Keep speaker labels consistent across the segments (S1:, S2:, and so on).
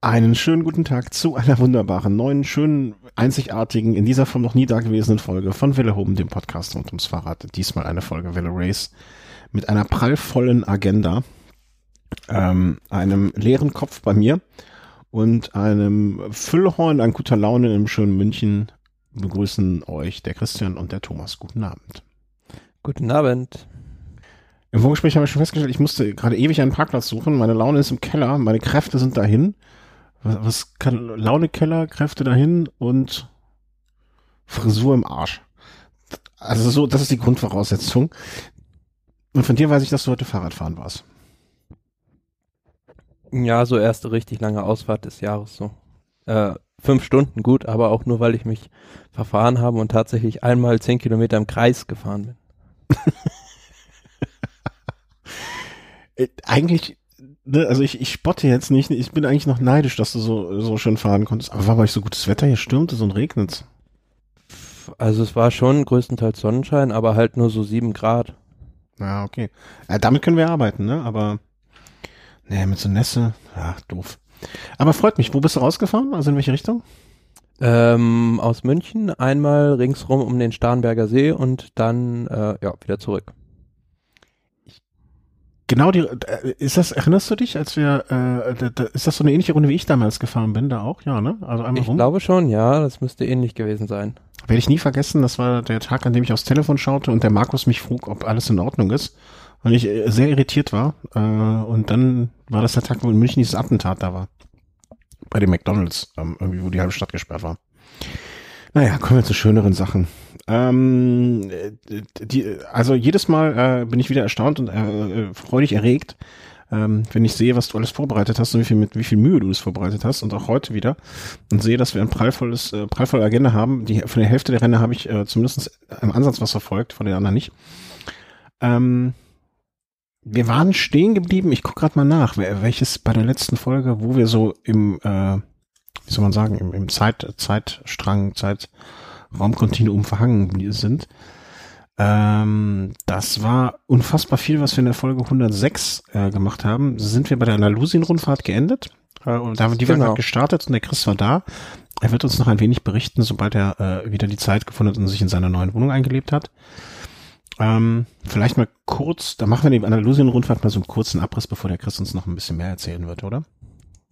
S1: Einen schönen guten Tag zu einer wunderbaren, neuen, schönen, einzigartigen, in dieser Form noch nie dagewesenen Folge von Welle Home, dem Podcast rund ums Fahrrad. Diesmal eine Folge Welle Race mit einer prallvollen Agenda, ähm, einem leeren Kopf bei mir und einem Füllhorn an guter Laune im schönen München begrüßen euch der Christian und der Thomas. Guten Abend.
S2: Guten Abend.
S1: Im Vorgespräch haben wir schon festgestellt, ich musste gerade ewig einen Parkplatz suchen. Meine Laune ist im Keller, meine Kräfte sind dahin. Was, was kann Laune Keller, Kräfte dahin und Frisur im Arsch. Also so, das ist die Grundvoraussetzung. Und von dir weiß ich, dass du heute Fahrradfahren warst.
S2: Ja, so erste richtig lange Ausfahrt des Jahres so. Äh, fünf Stunden gut, aber auch nur, weil ich mich verfahren habe und tatsächlich einmal zehn Kilometer im Kreis gefahren bin.
S1: Äh, eigentlich, ne, also ich, ich spotte jetzt nicht, ich bin eigentlich noch neidisch, dass du so, so schön fahren konntest. Aber war bei euch so gutes Wetter, hier stürmt es und regnet
S2: Also es war schon größtenteils Sonnenschein, aber halt nur so sieben Grad.
S1: Ja, okay. Ja, damit können wir arbeiten, ne? Aber ne, mit so Nässe, ja, doof. Aber freut mich. Wo bist du rausgefahren? Also in welche Richtung?
S2: Ähm, aus München, einmal ringsrum um den Starnberger See und dann äh, ja wieder zurück.
S1: Genau die, äh, ist das, erinnerst du dich, als wir, äh, da, ist das so eine ähnliche Runde, wie ich damals gefahren bin, da auch? Ja, ne? Also einmal
S2: ich
S1: rum.
S2: glaube schon, ja, das müsste ähnlich gewesen sein.
S1: Werde ich nie vergessen, das war der Tag, an dem ich aufs Telefon schaute und der Markus mich frug, ob alles in Ordnung ist. Und ich äh, sehr irritiert war. Äh, und dann war das der Tag, wo in München dieses Attentat da war. Bei dem McDonalds, ähm, irgendwie, wo die halbe Stadt gesperrt war. Naja, kommen wir zu schöneren Sachen. Ähm, die, also jedes Mal äh, bin ich wieder erstaunt und äh, äh, freudig erregt, ähm, wenn ich sehe, was du alles vorbereitet hast und wie viel mit wie viel Mühe du es vorbereitet hast und auch heute wieder und sehe, dass wir ein prallvolles äh, prallvolle Agenda haben. Die von der Hälfte der Rennen habe ich äh, zumindest im Ansatz was verfolgt, von den anderen nicht. Ähm, wir waren stehen geblieben. Ich gucke gerade mal nach, welches bei der letzten Folge, wo wir so im äh, wie soll man sagen, im, im Zeit, Zeitstrang, Zeitraumkontinuum verhangen sind. Ähm, das war unfassbar viel, was wir in der Folge 106 äh, gemacht haben. Sind wir bei der Andalusien-Rundfahrt geendet. Äh, und da, die genau. gestartet und der Chris war da. Er wird uns noch ein wenig berichten, sobald er äh, wieder die Zeit gefunden hat und sich in seiner neuen Wohnung eingelebt hat. Ähm, vielleicht mal kurz, da machen wir die Andalusien-Rundfahrt mal so einen kurzen Abriss, bevor der Chris uns noch ein bisschen mehr erzählen wird, oder?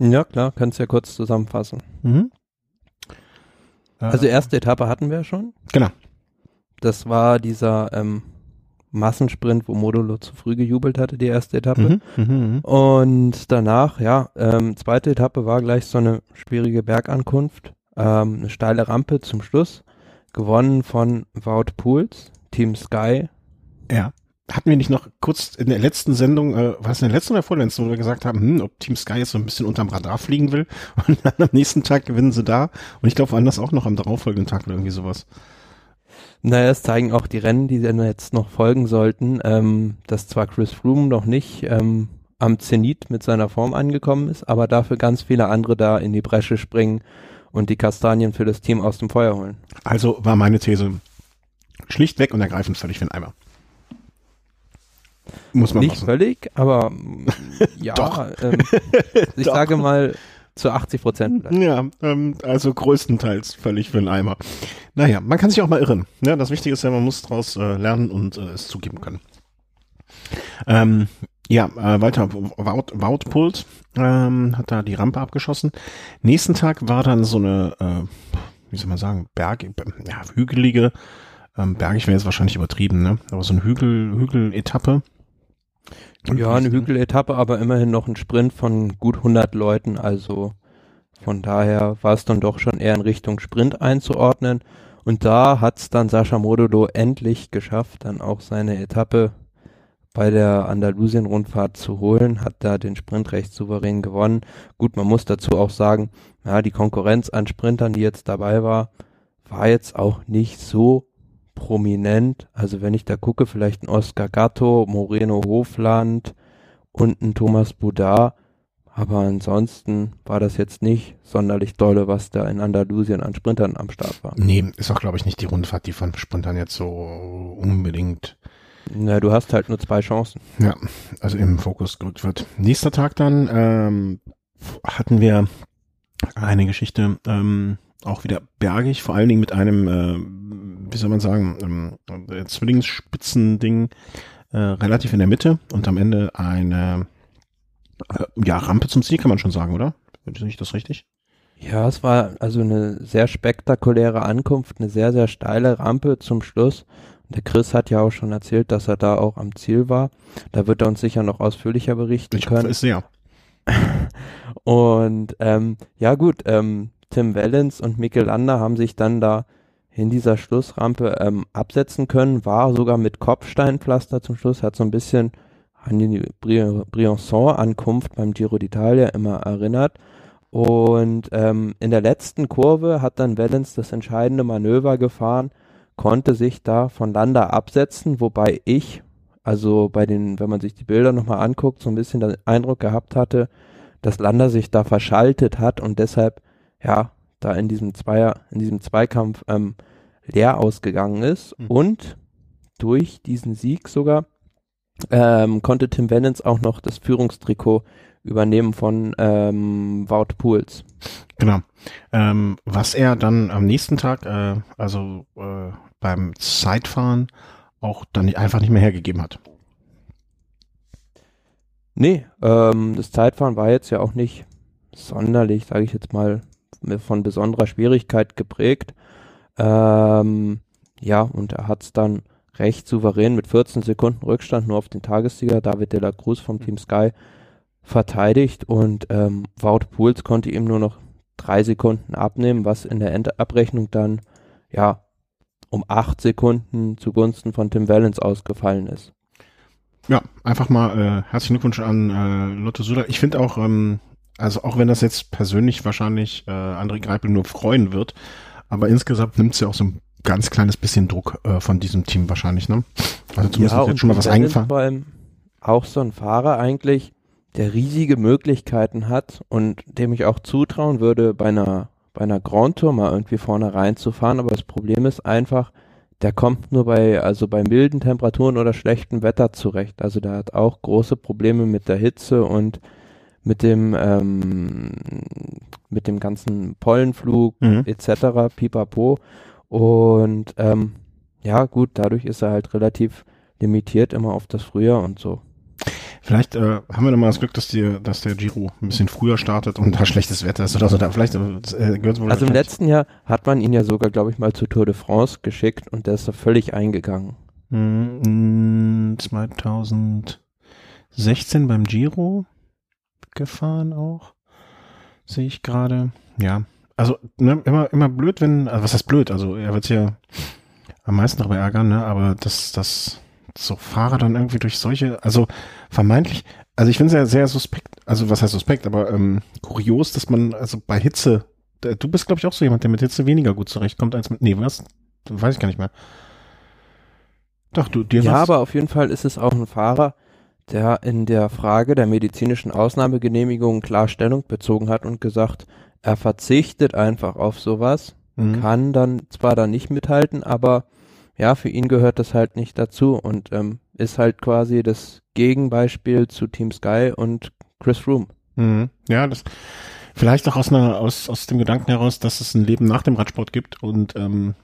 S2: Ja, klar, kannst ja kurz zusammenfassen. Mhm. Also erste Etappe hatten wir schon.
S1: Genau.
S2: Das war dieser ähm, Massensprint, wo Modulo zu früh gejubelt hatte, die erste Etappe. Mhm, mh, mh. Und danach, ja, ähm, zweite Etappe war gleich so eine schwierige Bergankunft, ähm, eine steile Rampe zum Schluss, gewonnen von Wout Pools, Team Sky.
S1: Ja hatten wir nicht noch kurz in der letzten Sendung, äh, war es in der letzten oder vorletzten, wo wir gesagt haben, hm, ob Team Sky jetzt so ein bisschen unterm Radar fliegen will und dann am nächsten Tag gewinnen sie da und ich glaube woanders auch noch am darauffolgenden Tag oder irgendwie sowas.
S2: Naja, es zeigen auch die Rennen, die dann jetzt noch folgen sollten, ähm, dass zwar Chris Froome noch nicht ähm, am Zenit mit seiner Form angekommen ist, aber dafür ganz viele andere da in die Bresche springen und die Kastanien für das Team aus dem Feuer holen.
S1: Also war meine These schlichtweg und ergreifend völlig für den Eimer.
S2: Muss man Nicht machen. völlig, aber ja, ähm, ich Doch. sage mal zu 80 Prozent.
S1: Ja, ähm, also größtenteils völlig für den Eimer. Naja, man kann sich auch mal irren. Ne? Das Wichtige ist ja, man muss daraus äh, lernen und äh, es zugeben können. Ähm, ja, äh, weiter, Wout, Wout ähm, hat da die Rampe abgeschossen. Nächsten Tag war dann so eine, äh, wie soll man sagen, Berg, ja, hügelige, ähm, bergig wäre jetzt wahrscheinlich übertrieben, ne? Aber so eine Hügel, Hügel-Etappe.
S2: Ja, eine Hügeletappe, aber immerhin noch ein Sprint von gut 100 Leuten, also von daher war es dann doch schon eher in Richtung Sprint einzuordnen. Und da hat es dann Sascha Modolo endlich geschafft, dann auch seine Etappe bei der Andalusien-Rundfahrt zu holen, hat da den Sprint recht souverän gewonnen. Gut, man muss dazu auch sagen, ja, die Konkurrenz an Sprintern, die jetzt dabei war, war jetzt auch nicht so prominent. Also wenn ich da gucke, vielleicht ein Oscar Gatto, Moreno Hofland und ein Thomas Boudard. Aber ansonsten war das jetzt nicht sonderlich dolle, was da in Andalusien an Sprintern am Start war.
S1: Nee, ist auch, glaube ich, nicht die Rundfahrt, die von Sprintern jetzt so unbedingt.
S2: Na, du hast halt nur zwei Chancen.
S1: Ja, also im Fokus gerückt wird. Nächster Tag dann, ähm, hatten wir eine Geschichte, ähm, auch wieder bergig, vor allen Dingen mit einem, äh, wie soll man sagen, ähm, Zwillingsspitzen-Ding äh, relativ in der Mitte und am Ende eine äh, ja, Rampe zum Ziel, kann man schon sagen, oder? Finde ich das richtig?
S2: Ja, es war also eine sehr spektakuläre Ankunft, eine sehr, sehr steile Rampe zum Schluss. Der Chris hat ja auch schon erzählt, dass er da auch am Ziel war. Da wird er uns sicher noch ausführlicher berichten
S1: ich
S2: können.
S1: Hoffe es sehr.
S2: und ähm, ja gut, ähm, Tim Wellens und Mikkel Lander haben sich dann da in dieser Schlussrampe ähm, absetzen können, war sogar mit Kopfsteinpflaster zum Schluss, hat so ein bisschen an die Bri Briançon-Ankunft beim Giro d'Italia immer erinnert. Und ähm, in der letzten Kurve hat dann Wellens das entscheidende Manöver gefahren, konnte sich da von Landa absetzen, wobei ich, also bei den, wenn man sich die Bilder nochmal anguckt, so ein bisschen den Eindruck gehabt hatte, dass Landa sich da verschaltet hat und deshalb, ja, da in diesem Zweier, in diesem Zweikampf ähm, leer ausgegangen ist mhm. und durch diesen Sieg sogar ähm, konnte Tim Wennens auch noch das Führungstrikot übernehmen von ähm, Wout Pools.
S1: Genau. Ähm, was er dann am nächsten Tag, äh, also äh, beim Zeitfahren auch dann einfach nicht mehr hergegeben hat.
S2: Nee, ähm, das Zeitfahren war jetzt ja auch nicht sonderlich, sage ich jetzt mal, von besonderer Schwierigkeit geprägt. Ähm, ja, und er hat es dann recht souverän mit 14 Sekunden Rückstand nur auf den Tagessieger David de la Cruz vom Team Sky verteidigt und ähm, Wout Pools konnte ihm nur noch drei Sekunden abnehmen, was in der Endabrechnung dann ja um acht Sekunden zugunsten von Tim Wellens ausgefallen ist.
S1: Ja, einfach mal äh, herzlichen Glückwunsch an äh, Lotto Suda. Ich finde auch, ähm, also auch wenn das jetzt persönlich wahrscheinlich äh, André Greipel nur freuen wird, aber insgesamt nimmt es ja auch so ein ganz kleines bisschen Druck äh, von diesem Team wahrscheinlich, ne?
S2: Also zumindest ja, jetzt schon mal was eingefahren. Vor allem auch so ein Fahrer eigentlich, der riesige Möglichkeiten hat und dem ich auch zutrauen würde, bei einer bei einer Grand Tour mal irgendwie vorne reinzufahren, aber das Problem ist einfach, der kommt nur bei, also bei milden Temperaturen oder schlechtem Wetter zurecht. Also der hat auch große Probleme mit der Hitze und mit dem, ähm, mit dem ganzen Pollenflug mhm. etc. pipapo. Und ähm, ja, gut, dadurch ist er halt relativ limitiert immer auf das Frühjahr und so.
S1: Vielleicht äh, haben wir dann mal das Glück, dass, die, dass der Giro ein bisschen früher startet und da schlechtes Wetter ist oder so. Da vielleicht
S2: äh, gehört wohl Also im letzten Jahr hat man ihn ja sogar, glaube ich, mal zu Tour de France geschickt und der ist da völlig eingegangen.
S1: Mm, 2016 beim Giro gefahren auch. Sehe ich gerade. Ja. Also ne, immer, immer blöd, wenn, also was heißt blöd? Also er wird sich ja am meisten darüber ärgern, ne? Aber das, das so Fahrer dann irgendwie durch solche, also vermeintlich, also ich finde es ja sehr suspekt, also was heißt suspekt, aber ähm, kurios, dass man also bei Hitze, du bist glaube ich auch so jemand, der mit Hitze weniger gut zurechtkommt als mit, nee, was? Weiß ich gar nicht mehr.
S2: Doch, du, dir Ja, was? aber auf jeden Fall ist es auch ein Fahrer, der in der Frage der medizinischen Ausnahmegenehmigung klar Stellung bezogen hat und gesagt, er verzichtet einfach auf sowas, mhm. kann dann zwar da nicht mithalten, aber ja, für ihn gehört das halt nicht dazu und ähm, ist halt quasi das Gegenbeispiel zu Team Sky und Chris Froome.
S1: Mhm. Ja, das vielleicht auch aus einer aus aus dem Gedanken heraus, dass es ein Leben nach dem Radsport gibt und ähm,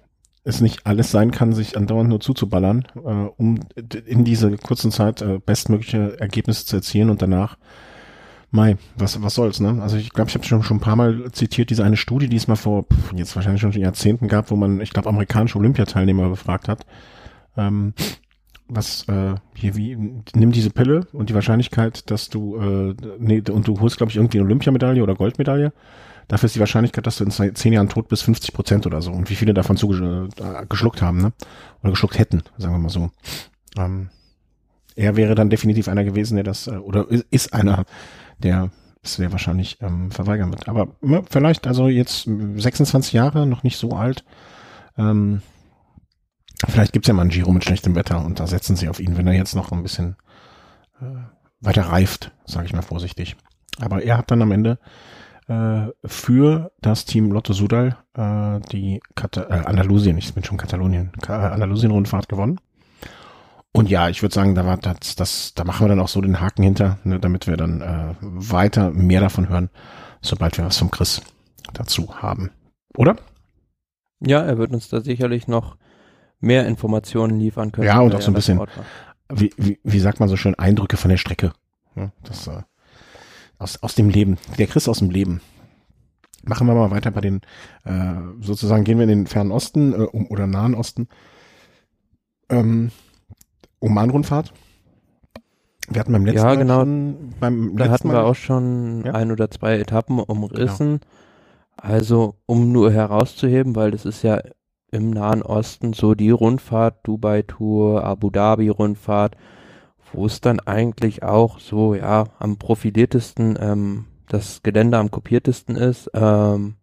S1: es nicht alles sein kann, sich andauernd nur zuzuballern, äh, um in dieser kurzen Zeit äh, bestmögliche Ergebnisse zu erzielen und danach Mai, was, was soll's, ne? Also ich glaube, ich habe schon, schon ein paar Mal zitiert, diese eine Studie, die es mal vor, pff, jetzt wahrscheinlich schon Jahrzehnten gab, wo man, ich glaube, amerikanische Olympiateilnehmer befragt hat. Ähm, was, äh, hier, wie, nimm diese Pille und die Wahrscheinlichkeit, dass du, äh, nee, und du holst, glaube ich, irgendwie eine Olympiamedaille oder Goldmedaille. Dafür ist die Wahrscheinlichkeit, dass du in zehn Jahren tot bist, 50 Prozent oder so. Und wie viele davon zugeschluckt äh, haben, ne? Oder geschluckt hätten, sagen wir mal so. Ähm, er wäre dann definitiv einer gewesen, der das, äh, oder ist einer, der es sehr wahrscheinlich ähm, verweigern wird. Aber ne, vielleicht, also jetzt 26 Jahre, noch nicht so alt. Ähm, vielleicht gibt's ja mal einen Giro mit schlechtem Wetter und da setzen sie auf ihn, wenn er jetzt noch ein bisschen äh, weiter reift, sage ich mal vorsichtig. Aber er hat dann am Ende äh, für das Team Lotto Sudal äh, die Kata äh, Andalusien, ich bin schon Katalonien, Ka Andalusien-Rundfahrt gewonnen. Und ja, ich würde sagen, da war das, das, da machen wir dann auch so den Haken hinter, ne, damit wir dann äh, weiter mehr davon hören, sobald wir was vom Chris dazu haben. Oder?
S2: Ja, er wird uns da sicherlich noch mehr Informationen liefern können.
S1: Ja, und auch so ein bisschen, wie, wie, wie sagt man so schön, Eindrücke von der Strecke. Ja, das, äh, aus, aus dem Leben. Der Chris aus dem Leben. Machen wir mal weiter bei den, äh, sozusagen gehen wir in den fernen Osten äh, um, oder Nahen Osten. Ähm, Oman-Rundfahrt. Wir hatten beim letzten
S2: ja,
S1: Mal
S2: genau.
S1: schon, beim
S2: Da
S1: letzten
S2: hatten
S1: Mal
S2: wir auch schon
S1: Ja.
S2: ein oder zwei Etappen umrissen. Also, um nur herauszuheben, weil das ist ja im Nahen Osten so die Rundfahrt, Dubai-Tour, Abu Dhabi-Rundfahrt, wo es dann eigentlich auch so, ja, am profiliertesten, ähm, das Gelände am kopiertesten ist. Ähm,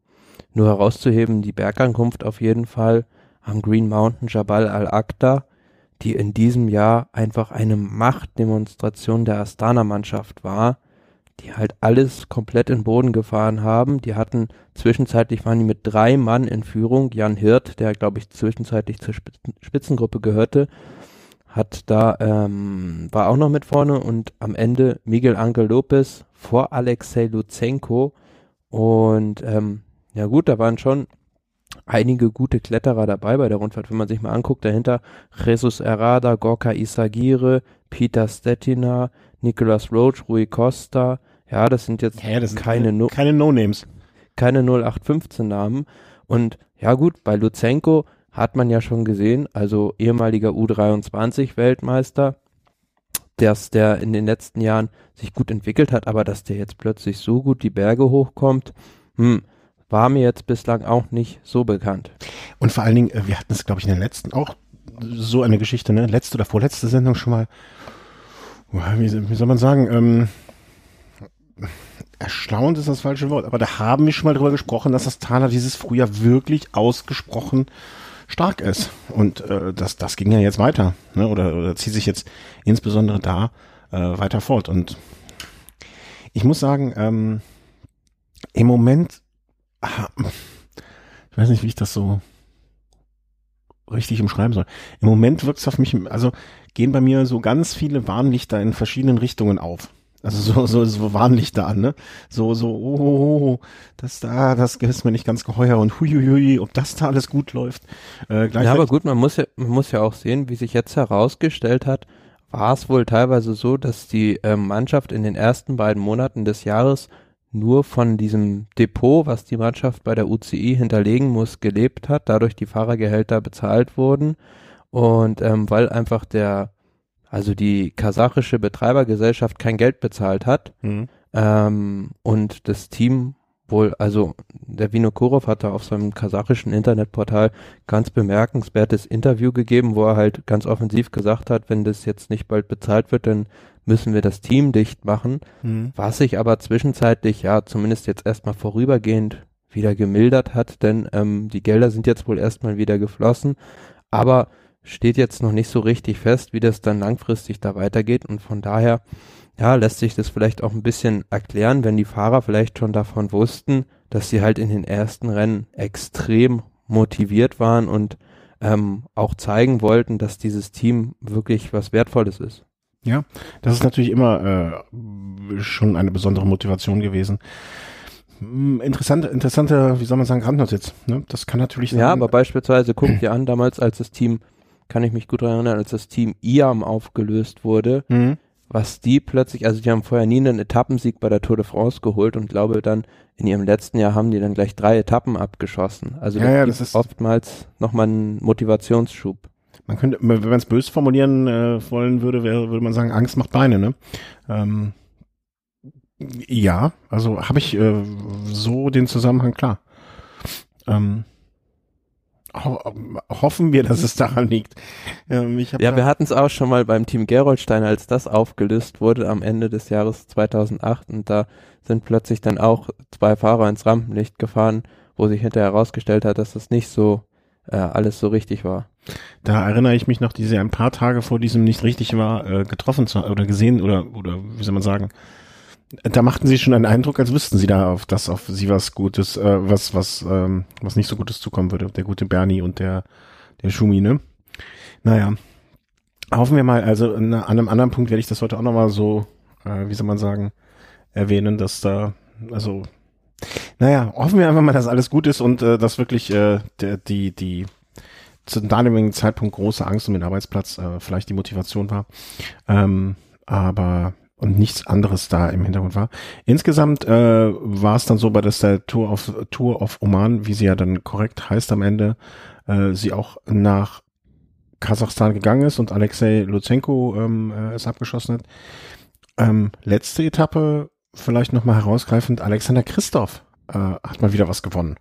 S2: nur herauszuheben, die Bergankunft auf jeden Fall am Green Mountain Jabal al-Aqda, die in diesem Jahr einfach eine Machtdemonstration der Astana-Mannschaft war, die halt alles komplett in den Boden gefahren haben. Die hatten zwischenzeitlich waren die mit drei Mann in Führung. Jan Hirt, der glaube ich zwischenzeitlich zur Spitzen Spitzengruppe gehörte, hat da ähm, war auch noch mit vorne und am Ende Miguel Angel Lopez vor Alexei Lutsenko und ähm, ja gut, da waren schon einige gute Kletterer dabei bei der Rundfahrt, wenn man sich mal anguckt, dahinter Jesus Errada, Gorka Isagire, Peter Stettina, Nicolas Roach, Rui Costa, ja, das sind jetzt
S1: Hä, das sind
S2: keine,
S1: keine,
S2: No-
S1: keine No-Names.
S2: keine 0815 Namen. Und ja gut, bei Luzenko hat man ja schon gesehen, also ehemaliger U23 Weltmeister, dass der in den letzten Jahren sich gut entwickelt hat, aber dass der jetzt plötzlich so gut die Berge hochkommt, hm, war mir jetzt bislang auch nicht so bekannt.
S1: Und vor allen Dingen, äh, wir hatten es, glaube ich, in der letzten auch so eine Geschichte, ne? Letzte oder vorletzte Sendung schon mal. Wie, wie soll man sagen? Ähm, erstaunt ist das falsche Wort, aber da haben wir schon mal drüber gesprochen, dass das Thaler dieses Frühjahr wirklich ausgesprochen stark ist. Und äh, das, das ging ja jetzt weiter, ne? oder, oder zieht sich jetzt insbesondere da äh, weiter fort. Und ich muss sagen, ähm, im Moment, ich weiß nicht, wie ich das so richtig umschreiben soll. Im Moment wirkt es auf mich, also gehen bei mir so ganz viele Warnlichter in verschiedenen Richtungen auf. Also so, so, so Warnlichter an, ne? So, so, oh, oh, oh, das da, das ist mir nicht ganz geheuer und huiuiui, ob das da alles gut läuft. Äh,
S2: Ja, aber gut, man muss ja, man muss ja auch sehen, wie sich jetzt herausgestellt hat, war es wohl teilweise so, dass die ähm, Mannschaft in den ersten beiden Monaten des Jahres nur von diesem Depot, was die Mannschaft bei der UCI hinterlegen muss, gelebt hat, dadurch die Fahrergehälter bezahlt wurden und ähm, weil einfach der, also die kasachische Betreibergesellschaft kein Geld bezahlt hat,
S1: Mhm.
S2: ähm, und das Team wohl, also der Vinokurov hat da auf seinem kasachischen Internetportal ganz bemerkenswertes Interview gegeben, wo er halt ganz offensiv gesagt hat, wenn das jetzt nicht bald bezahlt wird, dann müssen wir das Team dicht machen.
S1: Mhm.
S2: Was sich aber zwischenzeitlich, ja, zumindest jetzt erstmal vorübergehend wieder gemildert hat, denn ähm, die Gelder sind jetzt wohl erstmal wieder geflossen, aber steht jetzt noch nicht so richtig fest, wie das dann langfristig da weitergeht und von daher, ja, lässt sich das vielleicht auch ein bisschen erklären, wenn die Fahrer vielleicht schon davon wussten, dass sie halt in den ersten Rennen extrem motiviert waren und ähm, auch zeigen wollten, dass dieses Team wirklich was Wertvolles ist.
S1: Ja, das ist natürlich immer äh, schon eine besondere Motivation gewesen. Hm, Interessante, interessante, wie soll man sagen, Randnotiz. Ne? Das kann natürlich sein.
S2: Ja, aber beispielsweise guckt ihr an, damals als das Team, kann ich mich gut daran erinnern, als das Team IAM aufgelöst wurde,
S1: Mhm.
S2: was die plötzlich, also die haben vorher nie einen Etappensieg bei der Tour de France geholt und glaube dann in ihrem letzten Jahr haben die dann gleich drei Etappen abgeschossen. Also
S1: Ja,
S2: das
S1: ja, das ist-
S2: oftmals nochmal einen Motivationsschub.
S1: Man könnte, wenn man es böse formulieren äh, wollen würde, wäre, würde man sagen, Angst macht Beine, ne? Ähm, ja, also habe ich äh, so den Zusammenhang klar. Ähm, ho hoffen wir, dass es daran liegt. Ähm,
S2: Ja,
S1: da-
S2: wir hatten es auch schon mal beim Team Gerolstein, als das aufgelöst wurde am Ende des Jahres 2008 und da sind plötzlich dann auch zwei Fahrer ins Rampenlicht gefahren, wo sich hinterher herausgestellt hat, dass das nicht so äh, alles so richtig war.
S1: Da erinnere ich mich noch, die sie ein paar Tage vor diesem nicht richtig war, äh, getroffen zu, oder gesehen oder oder wie soll man sagen. Da machten sie schon einen Eindruck, als wüssten sie da auf das auf sie was Gutes, äh, was was ähm, was nicht so Gutes zukommen würde. Der gute Bernie und der der Schumi, ne? Naja. hoffen wir mal, also an einem anderen Punkt werde ich das heute auch nochmal so, äh, wie soll man sagen, erwähnen, dass da, also, naja, hoffen wir einfach mal, dass alles gut ist und äh, dass wirklich äh, der, die, die zu damaligen Zeitpunkt große Angst um den Arbeitsplatz äh, vielleicht die Motivation war. Ähm, aber und nichts anderes da im Hintergrund war. Insgesamt äh, war es dann so bei der Tour of Tour of Oman, wie sie ja dann korrekt heißt am Ende, äh, sie auch nach Kasachstan gegangen ist und Alexei Lutsenko ähm, äh, es abgeschossen hat. Ähm, letzte Etappe, vielleicht nochmal herausgreifend, Alexander Christoph äh, hat mal wieder was gewonnen.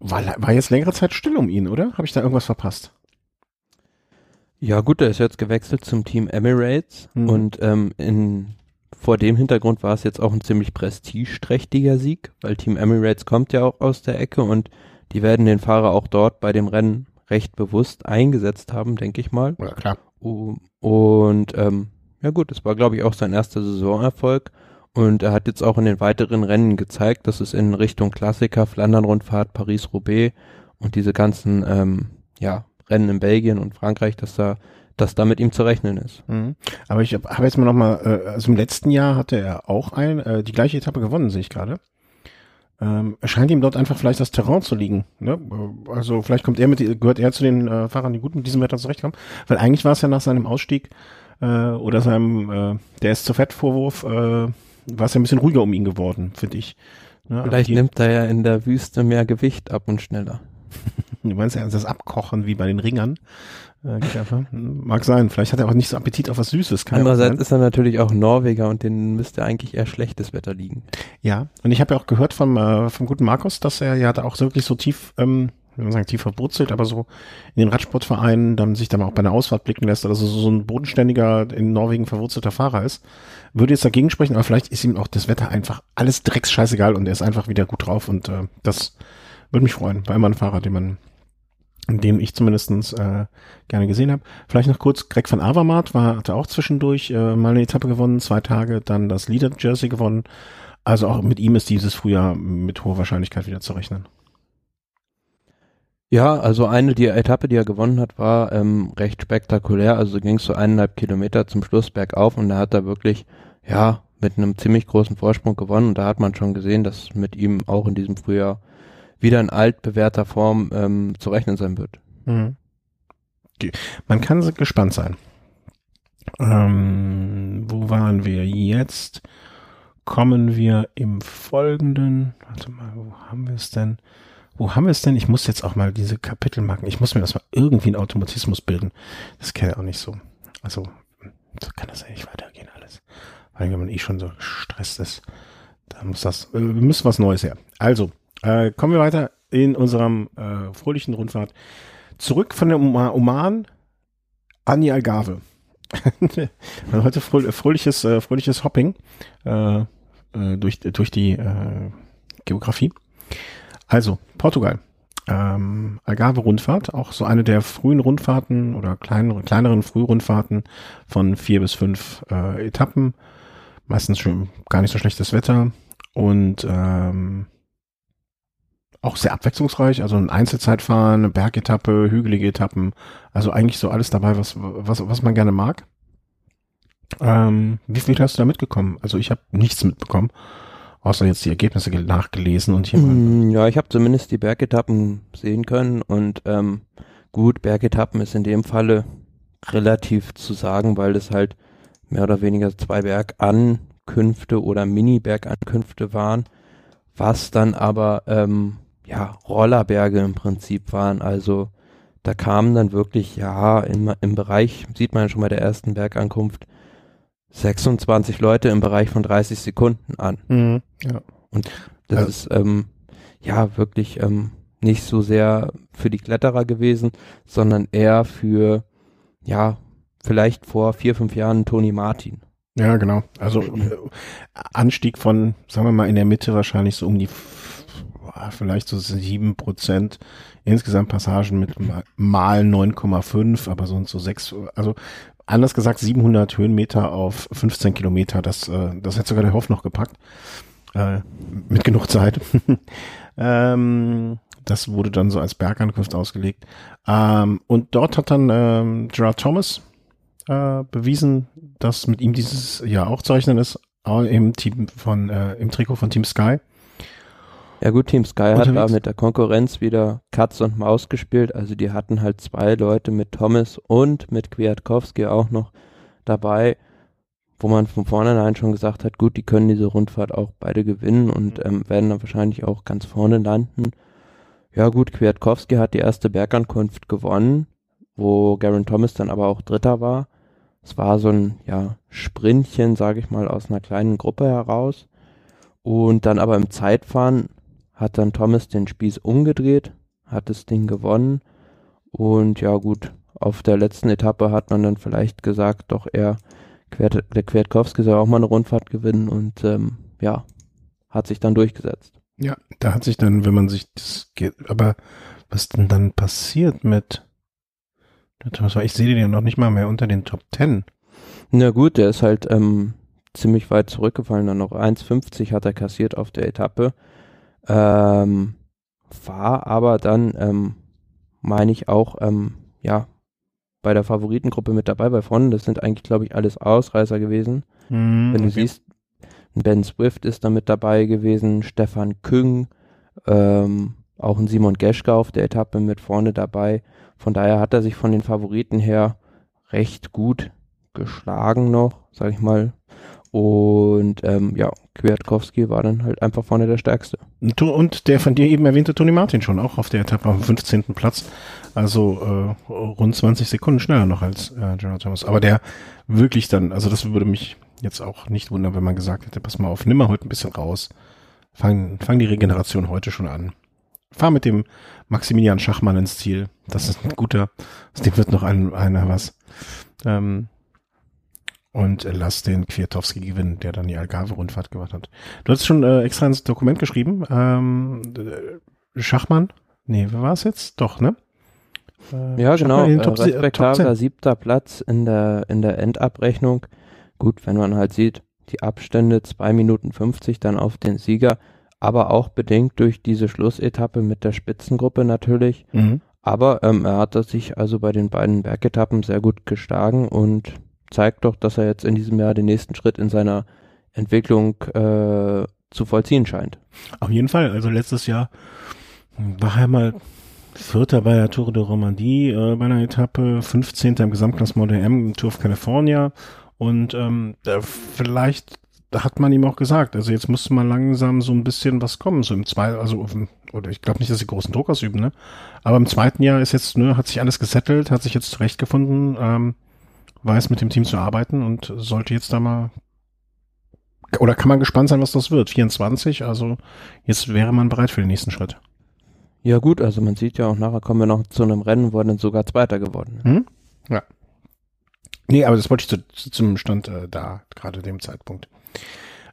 S1: War, war jetzt längere Zeit still um ihn, oder? Habe ich da irgendwas verpasst?
S2: Ja gut, er ist jetzt gewechselt zum Team Emirates mhm. und ähm, in, vor dem Hintergrund war es jetzt auch ein ziemlich prestigeträchtiger Sieg, weil Team Emirates kommt ja auch aus der Ecke und die werden den Fahrer auch dort bei dem Rennen recht bewusst eingesetzt haben, denke ich mal.
S1: Ja, klar.
S2: Und ähm, ja gut, es war glaube ich auch sein erster Saisonerfolg und er hat jetzt auch in den weiteren Rennen gezeigt, dass es in Richtung Klassiker, Flandern-Rundfahrt, Paris-Roubaix und diese ganzen ähm, ja, Rennen in Belgien und Frankreich, dass da dass da mit ihm zu rechnen ist.
S1: Mhm. Aber ich habe hab jetzt mal nochmal, äh, also im letzten Jahr hatte er auch ein, äh, die gleiche Etappe gewonnen, sehe ich gerade. Ähm, scheint ihm dort einfach vielleicht das Terrain zu liegen. Ne? Also vielleicht kommt er mit, gehört er zu den äh, Fahrern, die gut mit diesem Wetter zurechtkommen. Weil eigentlich war es ja nach seinem Ausstieg äh, oder seinem, äh, der ist zu fett Vorwurf, äh, war es ja ein bisschen ruhiger um ihn geworden, finde ich.
S2: Ne? Vielleicht die, nimmt er ja in der Wüste mehr Gewicht ab und schneller.
S1: du meinst ja das Abkochen wie bei den Ringern? Äh, Mag sein. Vielleicht hat er auch nicht so Appetit auf was Süßes.
S2: Kann Andererseits ist er natürlich auch Norweger und den müsste eigentlich eher schlechtes Wetter liegen.
S1: Ja, und ich habe ja auch gehört vom, äh, vom guten Markus, dass er ja da auch wirklich so tief, ähm, wie man sagen, tief verwurzelt, aber so in den Radsportvereinen dann sich dann auch bei einer Ausfahrt blicken lässt, also so ein bodenständiger, in Norwegen verwurzelter Fahrer ist würde jetzt dagegen sprechen, aber vielleicht ist ihm auch das Wetter einfach alles drecks scheißegal und er ist einfach wieder gut drauf und äh, das würde mich freuen bei einem Fahrer, den man den ich zumindestens äh, gerne gesehen habe. Vielleicht noch kurz, Greg van Avermaet war, hatte auch zwischendurch äh, mal eine Etappe gewonnen, zwei Tage, dann das Leader Jersey gewonnen. Also auch mit ihm ist dieses Frühjahr mit hoher Wahrscheinlichkeit wieder zu rechnen.
S2: Ja, also eine die Etappe, die er gewonnen hat, war ähm, recht spektakulär. Also ging es so eineinhalb Kilometer zum Schluss bergauf und da hat er wirklich, ja, mit einem ziemlich großen Vorsprung gewonnen. Und da hat man schon gesehen, dass mit ihm auch in diesem Frühjahr wieder in altbewährter Form ähm, zu rechnen sein wird. Mhm.
S1: Man kann gespannt sein. Ähm, wo waren wir jetzt? Kommen wir im Folgenden. Warte mal, wo haben wir es denn? Wo haben wir es denn? Ich muss jetzt auch mal diese Kapitelmarken, ich muss mir das mal irgendwie einen Automatismus bilden. Das kenne ich auch nicht so. Also, so kann das nicht weitergehen alles. Weil wenn man eh schon so gestresst ist, da muss das, äh, wir müssen was Neues her. Also, äh, kommen wir weiter in unserem äh, fröhlichen Rundfahrt. Zurück von der Oman an die Algarve. heute fröhliches, äh, fröhliches Hopping äh, äh, durch, durch die äh, Geografie. Also, Portugal. Ähm, Algarve-Rundfahrt, auch so eine der frühen Rundfahrten oder kleineren, kleineren Frührundfahrten von vier bis fünf äh, Etappen. Meistens schon gar nicht so schlechtes Wetter und ähm, auch sehr abwechslungsreich. Also ein Einzelzeitfahren, eine Bergetappe, hügelige Etappen. Also eigentlich so alles dabei, was, was, was man gerne mag. Ähm, wie viel hast du da mitgekommen? Also ich habe nichts mitbekommen außer jetzt die Ergebnisse nachgelesen und hier
S2: mm, Ja, ich habe zumindest die Bergetappen sehen können und ähm, gut, Bergetappen ist in dem Falle relativ zu sagen, weil es halt mehr oder weniger zwei Bergankünfte oder Mini-Bergankünfte waren, was dann aber ähm, ja Rollerberge im Prinzip waren. Also da kamen dann wirklich, ja, im, im Bereich, sieht man schon bei der ersten Bergankunft, 26 Leute im Bereich von 30 Sekunden an. Mhm, ja. Und das also, ist ähm, ja wirklich ähm, nicht so sehr für die Kletterer gewesen, sondern eher für ja vielleicht vor vier fünf Jahren Toni Martin.
S1: Ja, genau. Also äh, Anstieg von, sagen wir mal, in der Mitte wahrscheinlich so um die vielleicht so sieben Prozent insgesamt Passagen mit mal 9,5, aber sonst so sechs, also anders gesagt 700 Höhenmeter auf 15 Kilometer. Das, äh, das hat sogar der Hoff noch gepackt. Äh, mit genug Zeit. ähm, das wurde dann so als Bergankunft ausgelegt. Ähm, und dort hat dann ähm, Gerard Thomas äh, bewiesen, dass mit ihm dieses Jahr auch zu rechnen ist, auch im Team von, äh, im Trikot von Team Sky.
S2: Ja gut, Team Sky Unterwegs. hat da mit der Konkurrenz wieder Katz und Maus gespielt. Also die hatten halt zwei Leute mit Thomas und mit Kwiatkowski auch noch dabei, wo man von vornherein schon gesagt hat, gut, die können diese Rundfahrt auch beide gewinnen und mhm. ähm, werden dann wahrscheinlich auch ganz vorne landen. Ja gut, Kwiatkowski hat die erste Bergankunft gewonnen, wo Garen Thomas dann aber auch Dritter war. Es war so ein ja, Sprintchen, sage ich mal, aus einer kleinen Gruppe heraus. Und dann aber im Zeitfahren hat dann Thomas den Spieß umgedreht, hat das Ding gewonnen. Und ja gut, auf der letzten Etappe hat man dann vielleicht gesagt, doch er, Quert, der Kwiatkowski soll auch mal eine Rundfahrt gewinnen und ähm, ja, hat sich dann durchgesetzt.
S1: Ja, da hat sich dann, wenn man sich das geht, aber was denn dann passiert mit ich sehe den ja noch nicht mal mehr unter den Top Ten.
S2: Na gut, der ist halt ähm, ziemlich weit zurückgefallen. Dann noch 1,50 hat er kassiert auf der Etappe. Ähm, war aber dann, ähm, meine ich, auch, ähm, ja, bei der Favoritengruppe mit dabei, weil vorne, das sind eigentlich, glaube ich, alles Ausreißer gewesen. Mhm, Wenn du okay. siehst, Ben Swift ist da mit dabei gewesen, Stefan Küng, ähm, auch ein Simon Geschke auf der Etappe mit vorne dabei. Von daher hat er sich von den Favoriten her recht gut geschlagen noch, sag ich mal. Und ähm, ja, Kwiatkowski war dann halt einfach vorne der Stärkste.
S1: Und der von dir eben erwähnte Toni Martin schon auch auf der Etappe am 15. Platz. Also äh, rund 20 Sekunden schneller noch als äh, General Thomas. Aber der wirklich dann, also das würde mich jetzt auch nicht wundern, wenn man gesagt hätte, pass mal auf, nimm mal heute ein bisschen raus. Fang, fang die Regeneration heute schon an. Fahr mit dem Maximilian Schachmann ins Ziel. Das ist ein guter, aus dem wird noch ein, einer was. Ähm, und lass den Kwiatowski gewinnen, der dann die Algarve-Rundfahrt gemacht hat. Du hast schon äh, extra ins Dokument geschrieben. Ähm, Schachmann? Nee, wer war es jetzt? Doch, ne?
S2: Äh, ja, genau. Äh, respektabler siebter Platz in der, in der Endabrechnung. Gut, wenn man halt sieht, die Abstände zwei Minuten 50 dann auf den Sieger, aber auch bedingt durch diese Schlussetappe mit der Spitzengruppe natürlich. Mhm. Aber ähm, er hat sich also bei den beiden Bergetappen sehr gut geschlagen und zeigt doch, dass er jetzt in diesem Jahr den nächsten Schritt in seiner Entwicklung äh, zu vollziehen scheint.
S1: Auf jeden Fall. Also letztes Jahr war er mal Vierter bei der Tour de Romandie äh, bei einer Etappe, 15. im Gesamtklassement der M Tour of California und ähm, vielleicht hat man ihm auch gesagt, also jetzt musste man langsam so ein bisschen was kommen, so im zweiten, also oder ich glaube nicht, dass sie großen Druck ausüben, ne? Aber im zweiten Jahr ist jetzt, ne, hat sich alles gesettelt, hat sich jetzt zurechtgefunden, ähm, weiß mit dem Team zu arbeiten und sollte jetzt da mal oder kann man gespannt sein, was das wird? 24, also jetzt wäre man bereit für den nächsten Schritt.
S2: Ja gut, also man sieht ja auch nachher kommen wir noch zu einem Rennen, wo er dann sogar Zweiter geworden. Hm?
S1: Ja. Nee, aber das wollte ich zu, zum Stand äh, da, gerade dem Zeitpunkt.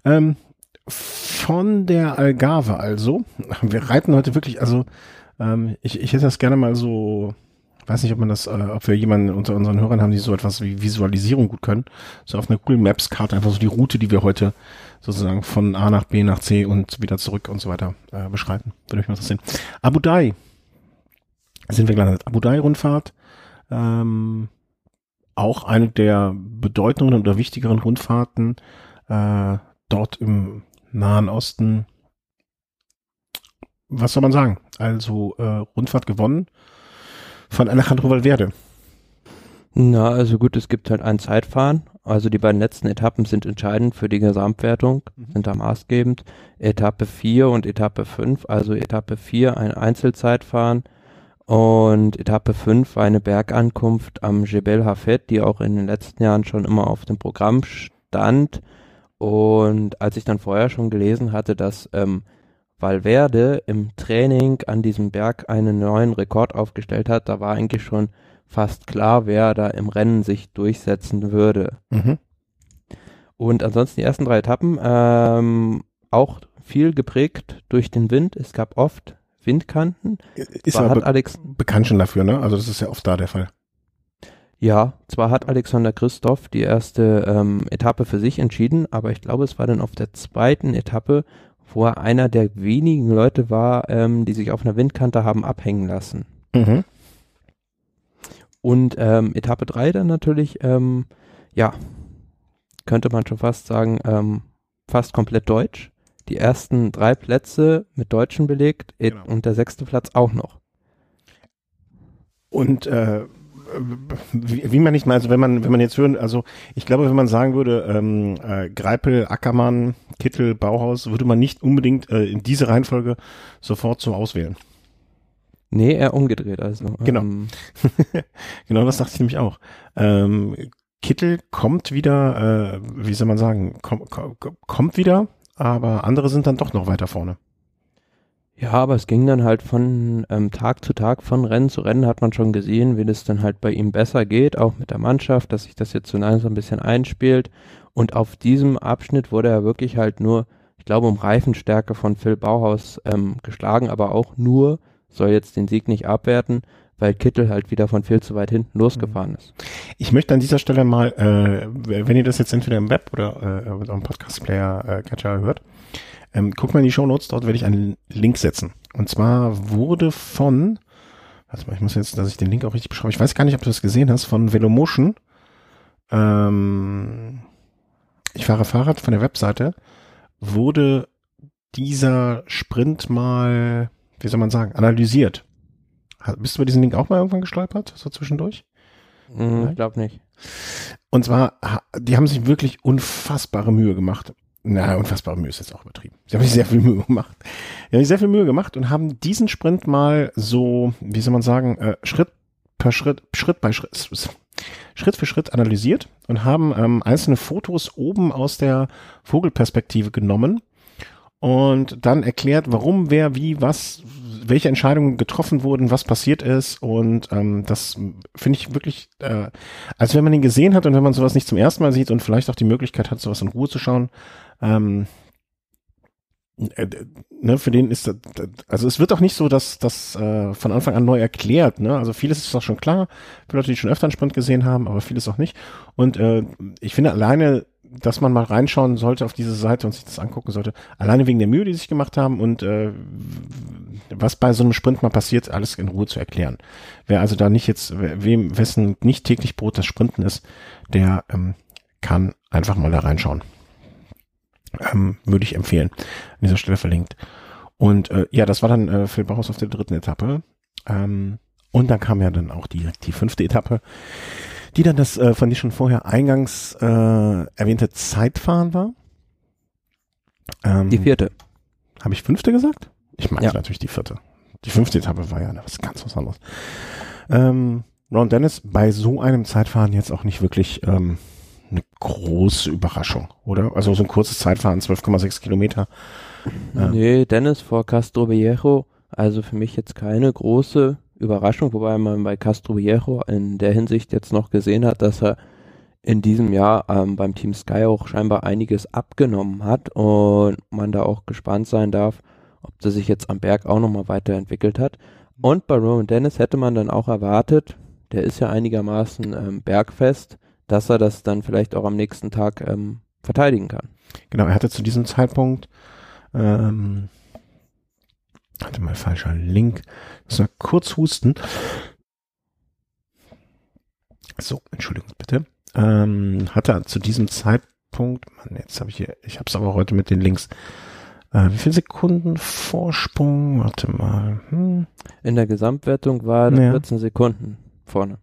S1: Ähm, von der Algarve also, wir reiten heute wirklich, also ähm, ich, ich hätte das gerne mal so weiß nicht, ob man das, äh, ob wir jemanden unter unseren Hörern haben, die so etwas wie Visualisierung gut können. So auf einer Google Maps Karte einfach so die Route, die wir heute sozusagen von A nach B nach C und wieder zurück und so weiter äh, beschreiten. Würde mich mal interessieren. Abu Dhabi. Sind wir gelandet. Abu Dhabi Rundfahrt. Ähm, auch eine der bedeutenderen oder wichtigeren Rundfahrten äh, dort im Nahen Osten. Was soll man sagen? Also äh, Rundfahrt gewonnen von Alejandro Valverde.
S2: Na, also gut, es gibt halt ein Zeitfahren. Also die beiden letzten Etappen sind entscheidend für die Gesamtwertung, mhm. sind da maßgebend. Etappe 4 und Etappe 5, also Etappe 4 ein Einzelzeitfahren und Etappe 5 eine Bergankunft am Jebel Hafed, die auch in den letzten Jahren schon immer auf dem Programm stand. Und als ich dann vorher schon gelesen hatte, dass ähm, Valverde im Training an diesem Berg einen neuen Rekord aufgestellt hat, da war eigentlich schon fast klar, wer da im Rennen sich durchsetzen würde. Mhm. Und ansonsten die ersten drei Etappen ähm, auch viel geprägt durch den Wind. Es gab oft Windkanten.
S1: Ist aber hat Alex bekannt schon dafür, ne? Also das ist ja oft da der Fall.
S2: Ja, zwar hat Alexander Christoph die erste ähm, Etappe für sich entschieden, aber ich glaube, es war dann auf der zweiten Etappe, wo er einer der wenigen Leute war, ähm, die sich auf einer Windkante haben abhängen lassen. Mhm. Und ähm, Etappe 3 dann natürlich, ähm, ja, könnte man schon fast sagen, ähm, fast komplett deutsch. Die ersten drei Plätze mit Deutschen belegt genau. und der sechste Platz auch noch.
S1: Und äh, wie, wie man nicht mal, also wenn man, wenn man jetzt hören, also ich glaube, wenn man sagen würde, ähm, äh, Greipel, Ackermann, Kittel, Bauhaus, würde man nicht unbedingt äh, in diese Reihenfolge sofort so auswählen.
S2: Nee, eher umgedreht, also.
S1: Genau. Ähm. genau, das dachte ich nämlich auch. Ähm, Kittel kommt wieder, äh, wie soll man sagen, komm, komm, kommt wieder, aber andere sind dann doch noch weiter vorne.
S2: Ja, aber es ging dann halt von ähm, Tag zu Tag, von Rennen zu Rennen hat man schon gesehen, wie das dann halt bei ihm besser geht, auch mit der Mannschaft, dass sich das jetzt so langsam ein bisschen einspielt. Und auf diesem Abschnitt wurde er wirklich halt nur, ich glaube, um Reifenstärke von Phil Bauhaus ähm, geschlagen, aber auch nur, soll jetzt den Sieg nicht abwerten, weil Kittel halt wieder von viel zu weit hinten losgefahren ist.
S1: Ich möchte an dieser Stelle mal, äh, wenn ihr das jetzt entweder im Web oder äh, mit einem Podcast-Player äh, hört, ähm, guck mal in die Show Notes, dort werde ich einen Link setzen. Und zwar wurde von, warte mal, ich muss jetzt, dass ich den Link auch richtig beschreibe. Ich weiß gar nicht, ob du das gesehen hast, von Velomotion. Ähm, ich fahre Fahrrad von der Webseite. Wurde dieser Sprint mal, wie soll man sagen, analysiert. Bist du über diesen Link auch mal irgendwann gestolpert, so zwischendurch?
S2: Mm, ich glaube nicht.
S1: Und zwar, die haben sich wirklich unfassbare Mühe gemacht. Na, unfassbare Mühe ist jetzt auch übertrieben. Sie haben sich sehr viel Mühe gemacht. Sie haben sich sehr viel Mühe gemacht und haben diesen Sprint mal so, wie soll man sagen, äh, Schritt per Schritt, Schritt bei Schritt, Schritt für Schritt analysiert und haben ähm, einzelne Fotos oben aus der Vogelperspektive genommen und dann erklärt, warum, wer, wie, was, welche Entscheidungen getroffen wurden, was passiert ist und ähm, das finde ich wirklich, äh, als wenn man ihn gesehen hat und wenn man sowas nicht zum ersten Mal sieht und vielleicht auch die Möglichkeit hat, sowas in Ruhe zu schauen, ähm, äh, ne, für den ist das, also es wird auch nicht so, dass das äh, von Anfang an neu erklärt, ne? Also vieles ist doch schon klar, für Leute, die schon öfter einen Sprint gesehen haben, aber vieles auch nicht. Und äh, ich finde alleine, dass man mal reinschauen sollte auf diese Seite und sich das angucken sollte, alleine wegen der Mühe, die sie sich gemacht haben und äh, was bei so einem Sprint mal passiert, alles in Ruhe zu erklären. Wer also da nicht jetzt, wem, wessen nicht täglich Brot das Sprinten ist, der ähm, kann einfach mal da reinschauen. Ähm, würde ich empfehlen. An dieser Stelle verlinkt. Und äh, ja, das war dann äh, Phil Bauhaus auf der dritten Etappe. Ähm, und dann kam ja dann auch direkt die fünfte Etappe, die dann das äh, von dir schon vorher eingangs äh, erwähnte Zeitfahren war.
S2: Ähm, die vierte.
S1: Habe ich fünfte gesagt? Ich meine ja. natürlich die vierte. Die fünfte Etappe war ja was ganz was anderes. Ähm, Ron Dennis bei so einem Zeitfahren jetzt auch nicht wirklich ähm, eine große Überraschung, oder? Also so ein kurzes Zeitfahren, 12,6 Kilometer.
S2: Ähm. Nee, Dennis vor Castro Viejo, also für mich jetzt keine große Überraschung, wobei man bei Castro Viejo in der Hinsicht jetzt noch gesehen hat, dass er in diesem Jahr ähm, beim Team Sky auch scheinbar einiges abgenommen hat und man da auch gespannt sein darf, ob der sich jetzt am Berg auch nochmal weiterentwickelt hat. Und bei Roman Dennis hätte man dann auch erwartet, der ist ja einigermaßen ähm, bergfest, dass er das dann vielleicht auch am nächsten Tag ähm, verteidigen kann.
S1: Genau, er hatte zu diesem Zeitpunkt, ähm, hatte mal falscher Link, das war kurz husten. So, Entschuldigung bitte. Ähm, hatte er zu diesem Zeitpunkt, Mann, jetzt habe ich hier, ich habe es aber heute mit den Links. Äh, wie viele Sekunden Vorsprung? Warte mal. Hm.
S2: In der Gesamtwertung war ja. 14 Sekunden vorne.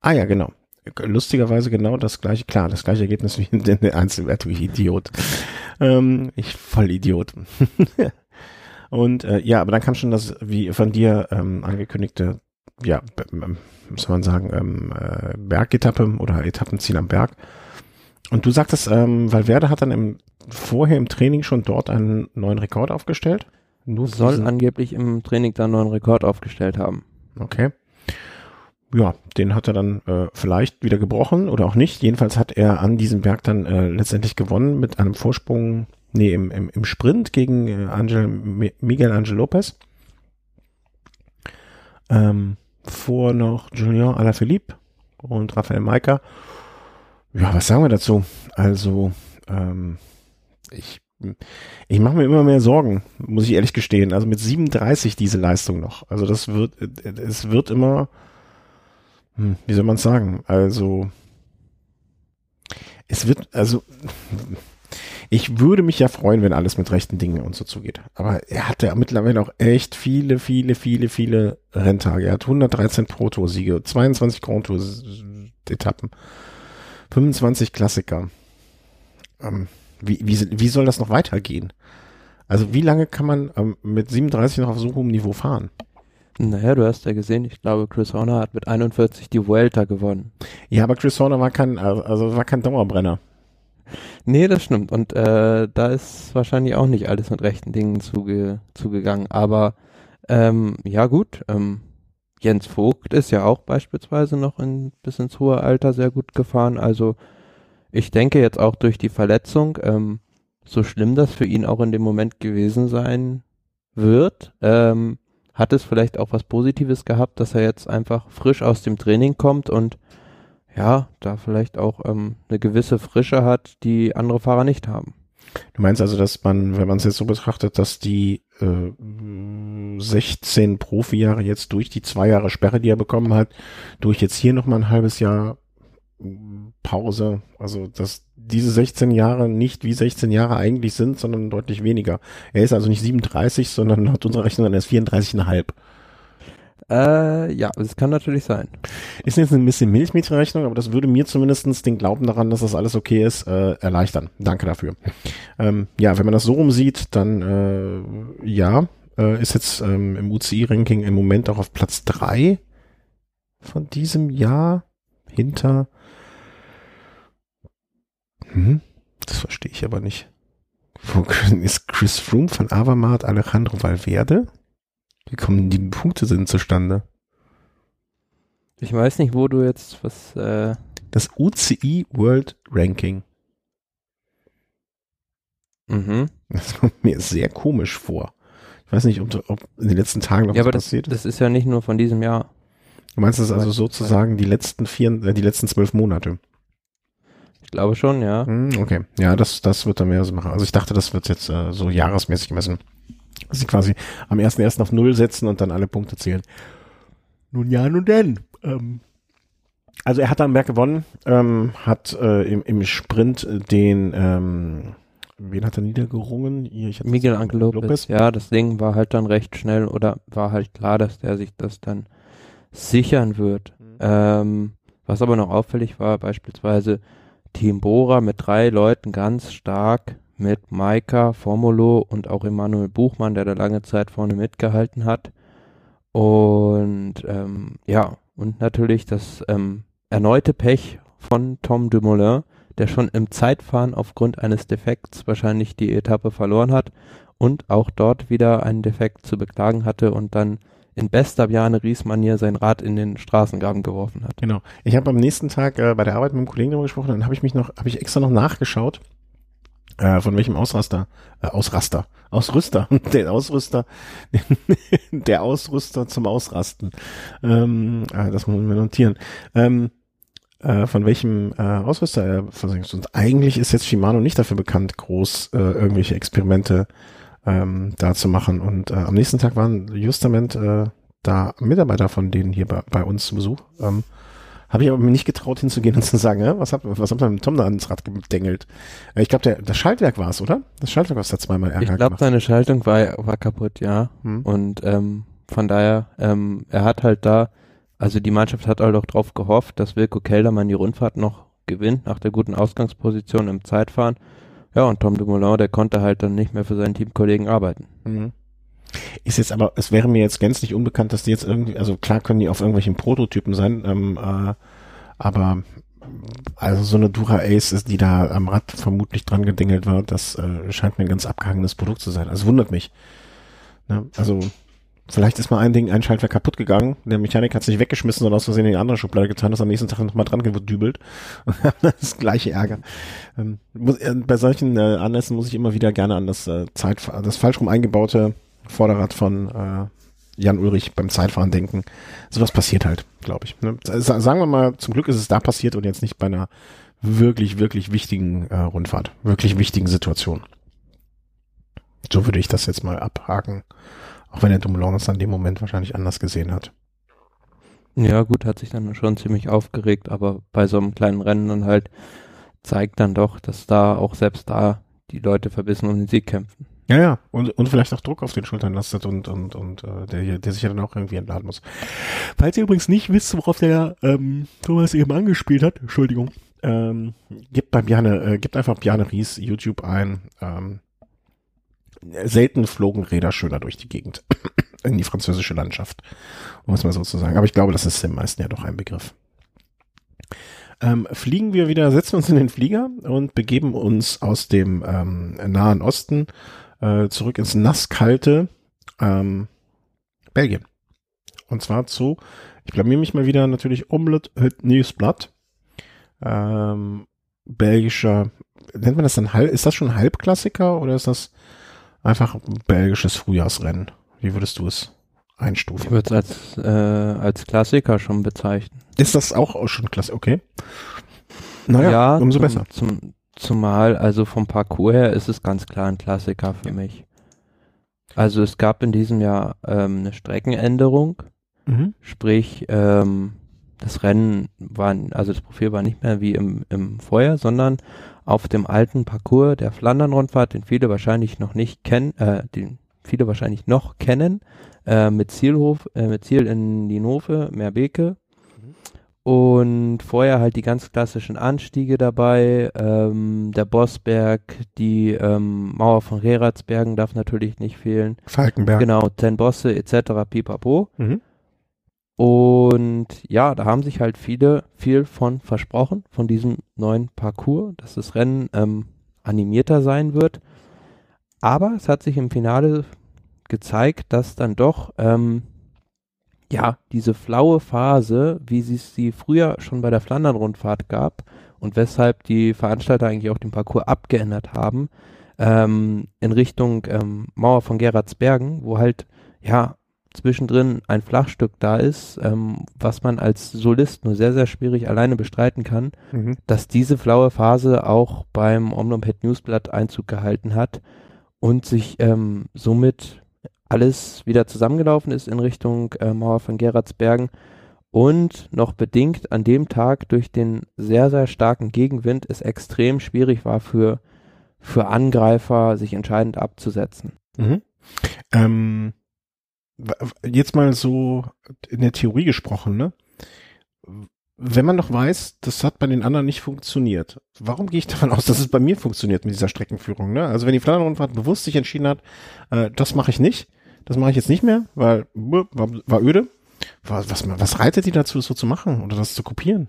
S1: Ah ja, genau lustigerweise genau das gleiche, klar, das gleiche Ergebnis wie in der Einzelwertung, ich Idiot. Ähm, ich voll Idiot. Und äh, ja, aber dann kam schon das, wie von dir ähm, angekündigte, ja, muss man sagen, ähm, äh, Bergetappe oder Etappenziel am Berg. Und du sagtest, ähm, Valverde hat dann im, vorher im Training schon dort einen neuen Rekord aufgestellt?
S2: Nur Soll angeblich im Training dann einen neuen Rekord aufgestellt haben.
S1: Okay ja, den hat er dann äh, vielleicht wieder gebrochen oder auch nicht. Jedenfalls hat er an diesem Berg dann äh, letztendlich gewonnen mit einem Vorsprung, nee, im, im, im Sprint gegen äh, Angel, Miguel Angel Lopez. Ähm, vor noch Julien Alaphilippe und Raphael Maika. Ja, was sagen wir dazu? Also, ähm, ich, ich mache mir immer mehr Sorgen, muss ich ehrlich gestehen. Also mit 37 diese Leistung noch. Also das wird, es wird immer hm, wie soll man es sagen? Also, es wird, also, ich würde mich ja freuen, wenn alles mit rechten Dingen und so zugeht. Aber er hat ja mittlerweile auch echt viele, viele, viele, viele Renntage. Er hat 113 Pro-Tour-Siege, 22 Grand Tour-Etappen, 25 Klassiker. Ähm, wie, wie, wie soll das noch weitergehen? Also wie lange kann man ähm, mit 37 noch auf so hohem Niveau fahren?
S2: Naja, du hast ja gesehen, ich glaube, Chris Horner hat mit 41 die Vuelta gewonnen.
S1: Ja, aber Chris Horner war kein, also war kein Dauerbrenner.
S2: Nee, das stimmt. Und äh, da ist wahrscheinlich auch nicht alles mit rechten Dingen zuge zugegangen. Aber ähm, ja gut, ähm, Jens Vogt ist ja auch beispielsweise noch in, bis ins hohe Alter sehr gut gefahren. Also ich denke jetzt auch durch die Verletzung, ähm, so schlimm das für ihn auch in dem Moment gewesen sein wird, ähm, hat es vielleicht auch was Positives gehabt, dass er jetzt einfach frisch aus dem Training kommt und ja, da vielleicht auch ähm, eine gewisse Frische hat, die andere Fahrer nicht haben.
S1: Du meinst also, dass man, wenn man es jetzt so betrachtet, dass die äh, 16 Profijahre jetzt durch die zwei Jahre Sperre, die er bekommen hat, durch jetzt hier nochmal ein halbes Jahr Pause, also dass diese 16 Jahre nicht wie 16 Jahre eigentlich sind, sondern deutlich weniger. Er ist also nicht 37, sondern laut unserer Rechnung er ist 34,5.
S2: Äh, ja, das kann natürlich sein.
S1: Ist jetzt ein bisschen Milchmädchenrechnung, aber das würde mir zumindestens den Glauben daran, dass das alles okay ist, äh, erleichtern. Danke dafür. Ähm, ja, wenn man das so rumsieht, dann äh, ja, äh, ist jetzt ähm, im UCI-Ranking im Moment auch auf Platz drei von diesem Jahr hinter hm, das verstehe ich aber nicht. Wo ist Chris Froome von Avamat Alejandro Valverde? Wie kommen die Punkte denn zustande?
S2: Ich weiß nicht, wo du jetzt was. Äh
S1: das UCI World Ranking.
S2: Mhm.
S1: Das kommt mir sehr komisch vor. Ich weiß nicht, ob, ob in den letzten Tagen noch
S2: ja,
S1: was
S2: aber
S1: passiert
S2: das, ist. Das ist ja nicht nur von diesem Jahr.
S1: Du meinst das also sozusagen die letzten vier, äh, die letzten zwölf Monate?
S2: Ich glaube schon, ja.
S1: Hm, okay, ja, das, das wird dann mehr so machen. Also ich dachte, das wird jetzt äh, so jahresmäßig gemessen. Dass sie quasi am 1.1. auf Null setzen und dann alle Punkte zählen. Nun ja, nun denn. Ähm, also er hat dann Berg gewonnen, ähm, hat äh, im, im Sprint den, ähm, wen hat er niedergerungen? Hier,
S2: Miguel Angel Lopez. Ja, das Ding war halt dann recht schnell oder war halt klar, dass der sich das dann sichern wird. Mhm. Was aber noch auffällig war, beispielsweise Team Bora mit drei Leuten ganz stark mit Maika, Formulo und auch Emanuel Buchmann, der da lange Zeit vorne mitgehalten hat. Und ähm, ja, und natürlich das ähm, erneute Pech von Tom Dumoulin, der schon im Zeitfahren aufgrund eines Defekts wahrscheinlich die Etappe verloren hat und auch dort wieder einen Defekt zu beklagen hatte und dann in bester Bjane Ries-Manier sein Rad in den Straßengraben geworfen hat.
S1: Genau. Ich habe am nächsten Tag äh, bei der Arbeit mit einem Kollegen darüber gesprochen, dann habe ich mich noch, habe ich extra noch nachgeschaut, äh, von welchem Ausraster, äh, Ausraster, Ausrüster, der Ausrüster, der Ausrüster zum Ausrasten. Ähm, äh, das muss man notieren. Ähm, äh, von welchem äh, Ausrüster er versucht. Und eigentlich ist jetzt Shimano nicht dafür bekannt, groß äh, irgendwelche Experimente ähm, da zu machen. Und äh, am nächsten Tag waren justament äh, da Mitarbeiter von denen hier bei, bei uns zu Besuch. Ähm, habe ich aber mir nicht getraut hinzugehen und zu sagen, ja, was habt was habt ihr mit Tom da ans Rad gedengelt? Äh, ich glaube, der das Schaltwerk war es, oder? Das Schaltwerk war es da zweimal
S2: Ärger Ich glaube, seine Schaltung war, war kaputt, ja. Hm. Und ähm, von daher, ähm, er hat halt da, also die Mannschaft hat halt auch drauf gehofft, dass Wilko Keldermann die Rundfahrt noch gewinnt, nach der guten Ausgangsposition im Zeitfahren. Ja, und Tom Dumoulin, der konnte halt dann nicht mehr für seinen Teamkollegen arbeiten. Mhm.
S1: Ist jetzt aber, es wäre mir jetzt gänzlich unbekannt, dass die jetzt irgendwie, also klar können die auf irgendwelchen Prototypen sein, ähm, äh, aber also so eine Dura Ace die da am Rad vermutlich dran gedingelt wird, das äh, scheint mir ein ganz abgehangenes Produkt zu sein. Also wundert mich. Ne? Also Vielleicht ist mal ein Ding, ein Schaltwerk kaputt gegangen. Der Mechanik hat es nicht weggeschmissen, sondern aus Versehen in die andere Schublade getan, ist am nächsten Tag nochmal dran gedübelt. das gleiche Ärger. Ähm, muss, äh, bei solchen äh, Anlässen muss ich immer wieder gerne an das äh, Zeit, das falsch rum eingebaute Vorderrad von äh, Jan Ulrich beim Zeitfahren denken. Sowas passiert halt, glaube ich. Ne? Sagen wir mal, zum Glück ist es da passiert und jetzt nicht bei einer wirklich, wirklich wichtigen äh, Rundfahrt, wirklich wichtigen Situation. So würde ich das jetzt mal abhaken. Auch wenn der Dumoulin es an dem Moment wahrscheinlich anders gesehen hat.
S2: Ja, gut, hat sich dann schon ziemlich aufgeregt, aber bei so einem kleinen Rennen dann halt zeigt dann doch, dass da auch selbst da die Leute verbissen um den Sieg kämpfen.
S1: Ja, ja, und, und vielleicht auch Druck auf den Schultern lastet und, und, und äh, der, der sich ja dann auch irgendwie entladen muss. Falls ihr übrigens nicht wisst, worauf der ähm, Thomas eben angespielt hat, Entschuldigung, ähm, gebt bei Bjarne, äh, gebt einfach Bjarne Ries YouTube ein. Ähm, selten flogen Räder schöner durch die Gegend in die französische Landschaft, um es mal so zu sagen. Aber ich glaube, das ist den meisten ja doch ein Begriff. Ähm, fliegen wir wieder, setzen uns in den Flieger und begeben uns aus dem ähm, Nahen Osten äh, zurück ins nasskalte ähm, Belgien. Und zwar zu, ich blamier mich mal wieder natürlich Omlet het Nieuwsblad. Ähm, belgischer, nennt man das dann halb, ist das schon Halbklassiker oder ist das einfach belgisches Frühjahrsrennen? Wie würdest du es einstufen?
S2: Ich würde es als, äh, als Klassiker schon bezeichnen.
S1: Ist das auch schon Klassiker? Okay. Naja,
S2: ja,
S1: umso
S2: zum,
S1: besser.
S2: Zum, zumal, also vom Parcours her ist es ganz klar ein Klassiker für mich. Also es gab in diesem Jahr ähm, eine Streckenänderung,
S1: Mhm.
S2: sprich ähm, das Rennen war, also das Profil war nicht mehr wie im, im Vorjahr, sondern auf dem alten Parcours der Flandern-Rundfahrt, den viele wahrscheinlich noch nicht kennen, äh, den viele wahrscheinlich noch kennen, äh, mit Zielhof, äh, mit Ziel in Linhofe, Meerbeke. Und vorher halt die ganz klassischen Anstiege dabei, ähm, der Bossberg, die ähm, Mauer von Reratsbergen darf natürlich nicht fehlen.
S1: Falkenberg.
S2: Genau, Ten Bosse etc. pipapo.
S1: Mhm.
S2: Und ja, da haben sich halt viele viel von versprochen, von diesem neuen Parcours, dass das Rennen ähm, animierter sein wird. Aber es hat sich im Finale gezeigt, dass dann doch ähm, ja diese flaue Phase, wie es sie früher schon bei der Flandern-Rundfahrt gab und weshalb die Veranstalter eigentlich auch den Parcours abgeändert haben, ähm, in Richtung ähm, Mauer von Geratsbergen, wo halt ja zwischendrin ein Flachstück da ist, ähm, was man als Solist nur sehr, sehr schwierig alleine bestreiten kann,
S1: Mhm.
S2: dass diese flaue Phase auch beim Omnoped Newsblatt Einzug gehalten hat und sich ähm, somit alles wieder zusammengelaufen ist in Richtung äh, Mauer von Geratsbergen und noch bedingt an dem Tag durch den sehr, sehr starken Gegenwind es extrem schwierig war für, für Angreifer, sich entscheidend abzusetzen.
S1: Mhm. Ähm, jetzt mal so in der Theorie gesprochen, ne? Wenn man doch weiß, das hat bei den anderen nicht funktioniert, warum gehe ich davon aus, dass es bei mir funktioniert mit dieser Streckenführung? Ne? Also wenn die Flandern-Rundfahrt bewusst sich entschieden hat, äh, das mache ich nicht, das mache ich jetzt nicht mehr, weil war, war öde. Was, was, was reitet die dazu, so zu machen oder das zu kopieren?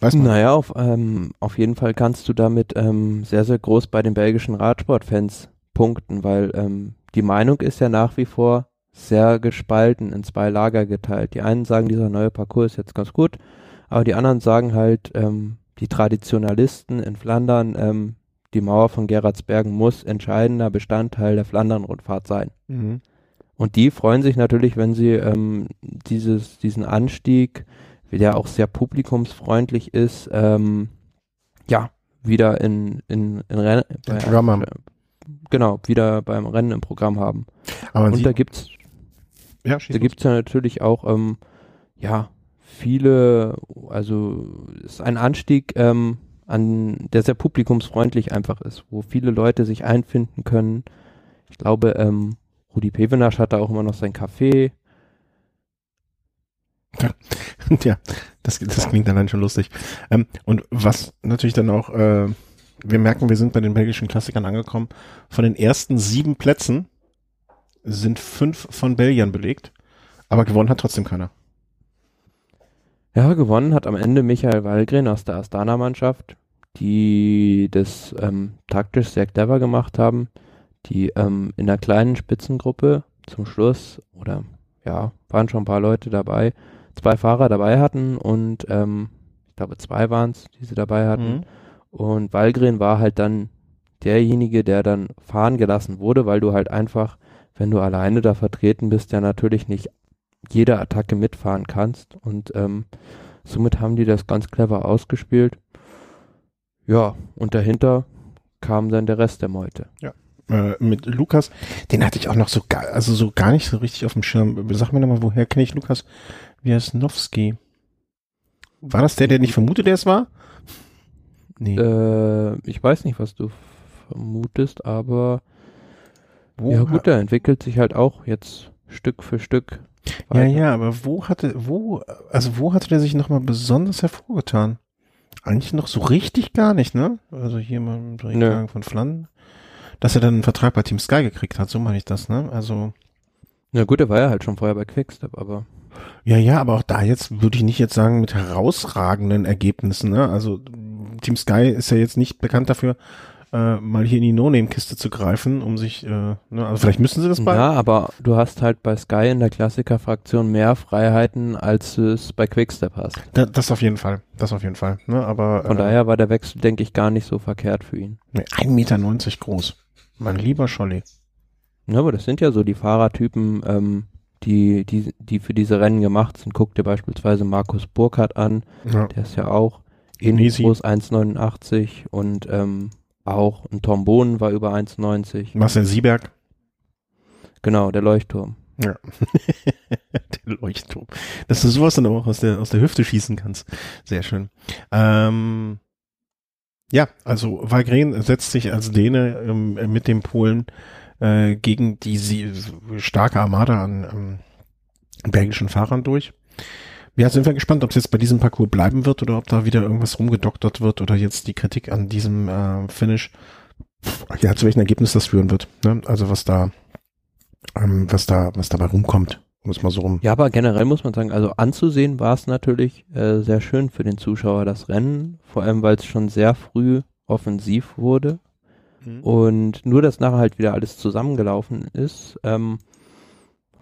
S1: Weiß man.
S2: Naja, auf, ähm, auf jeden Fall kannst du damit ähm, sehr, sehr groß bei den belgischen Radsportfans punkten, weil ähm, die Meinung ist ja nach wie vor sehr gespalten, in zwei Lager geteilt. Die einen sagen, dieser neue Parcours ist jetzt ganz gut, aber die anderen sagen halt, ähm, die Traditionalisten in Flandern, ähm, die Mauer von Geratsbergen muss entscheidender Bestandteil der Flandern-Rundfahrt sein.
S1: Mhm.
S2: Und die freuen sich natürlich, wenn sie ähm, dieses, diesen Anstieg, der auch sehr publikumsfreundlich ist, ähm, ja, wieder in, in, in Rennen,
S1: Programm haben.
S2: genau, wieder beim Rennen im Programm haben.
S1: Aber
S2: Und da gibt's,
S1: ja,
S2: da
S1: los.
S2: gibt's ja natürlich auch, ähm, ja, viele, also ist ein Anstieg, ähm, an, der sehr publikumsfreundlich einfach ist, wo viele Leute sich einfinden können. Ich glaube, ähm, Rudi Pevenasch hat da auch immer noch sein Café.
S1: ja, das, das klingt allein schon lustig. Ähm, und was natürlich dann auch, äh, wir merken, wir sind bei den belgischen Klassikern angekommen. Von den ersten sieben Plätzen sind fünf von Belgiern belegt, aber gewonnen hat trotzdem keiner.
S2: Ja, gewonnen hat am Ende Michael Wallgren aus der Astana-Mannschaft, die das ähm, taktisch sehr clever gemacht haben, die ähm, in einer kleinen Spitzengruppe zum Schluss, oder ja, waren schon ein paar Leute dabei, zwei Fahrer dabei hatten und ähm, ich glaube zwei waren es, die sie dabei hatten. Und Wallgren war halt dann derjenige, der dann fahren gelassen wurde, weil du halt einfach, wenn du alleine da vertreten bist, ja natürlich nicht jede Attacke mitfahren kannst. Und ähm, somit haben die das ganz clever ausgespielt. Ja, und dahinter kam dann der Rest der Meute.
S1: Äh, mit Lukas, den hatte ich auch noch so gar, also so gar nicht so richtig auf dem Schirm. Sag mir nochmal, woher kenne ich Lukas? Wiasnowski. War das der, der nicht vermutet, der es war?
S2: Nee. Äh, ich weiß nicht, was du vermutest, aber wo ja gut, der entwickelt sich halt auch jetzt Stück für Stück.
S1: Weiter. Ja, ja, aber wo hatte, wo, also wo hatte der sich nochmal besonders hervorgetan? Eigentlich noch so richtig gar nicht, ne? Also hier mal im von Flan. Dass er dann einen Vertrag bei Team Sky gekriegt hat, so meine ich das, ne? Also.
S2: Na gut, er war ja halt schon vorher bei Quickstep, aber.
S1: Ja, ja, aber auch da jetzt würde ich nicht jetzt sagen mit herausragenden Ergebnissen, ne? Also Team Sky ist ja jetzt nicht bekannt dafür, äh, mal hier in die No-Name-Kiste zu greifen, um sich, äh, ne, also vielleicht müssen sie das
S2: bei. Ja, aber du hast halt bei Sky in der Klassiker-Fraktion mehr Freiheiten, als du es bei Quickstep hast.
S1: Da, das auf jeden Fall, das auf jeden Fall. Ne, aber,
S2: Von äh, daher war der Wechsel, denke ich, gar nicht so verkehrt für ihn.
S1: Ne, 1,90 Meter groß. Mein lieber Scholli.
S2: Ja, aber das sind ja so die Fahrertypen, ähm, die, die, die für diese Rennen gemacht sind. Guck dir beispielsweise Markus Burkhardt an, ja. der ist ja auch ähnlich groß, 1,89 und ähm, auch ein Trombon war über 1,90.
S1: Marcel Sieberg.
S2: Genau, der Leuchtturm.
S1: Ja. der Leuchtturm. Dass du sowas dann auch aus der, aus der Hüfte schießen kannst. Sehr schön. Ähm, ja, also Walgren setzt sich als Däne ähm, mit dem Polen äh, gegen die starke Armada an ähm, belgischen Fahrern durch. Ja, sind wir gespannt, ob es jetzt bei diesem Parcours bleiben wird oder ob da wieder irgendwas rumgedoktert wird oder jetzt die Kritik an diesem äh, Finish, ja, zu welchem Ergebnis das führen wird. Ne? Also was da, ähm, was da, was dabei rumkommt. Um es mal so rum.
S2: Ja, aber generell muss man sagen, also anzusehen war es natürlich äh, sehr schön für den Zuschauer, das Rennen, vor allem weil es schon sehr früh offensiv wurde mhm. und nur, dass nachher halt wieder alles zusammengelaufen ist, ähm,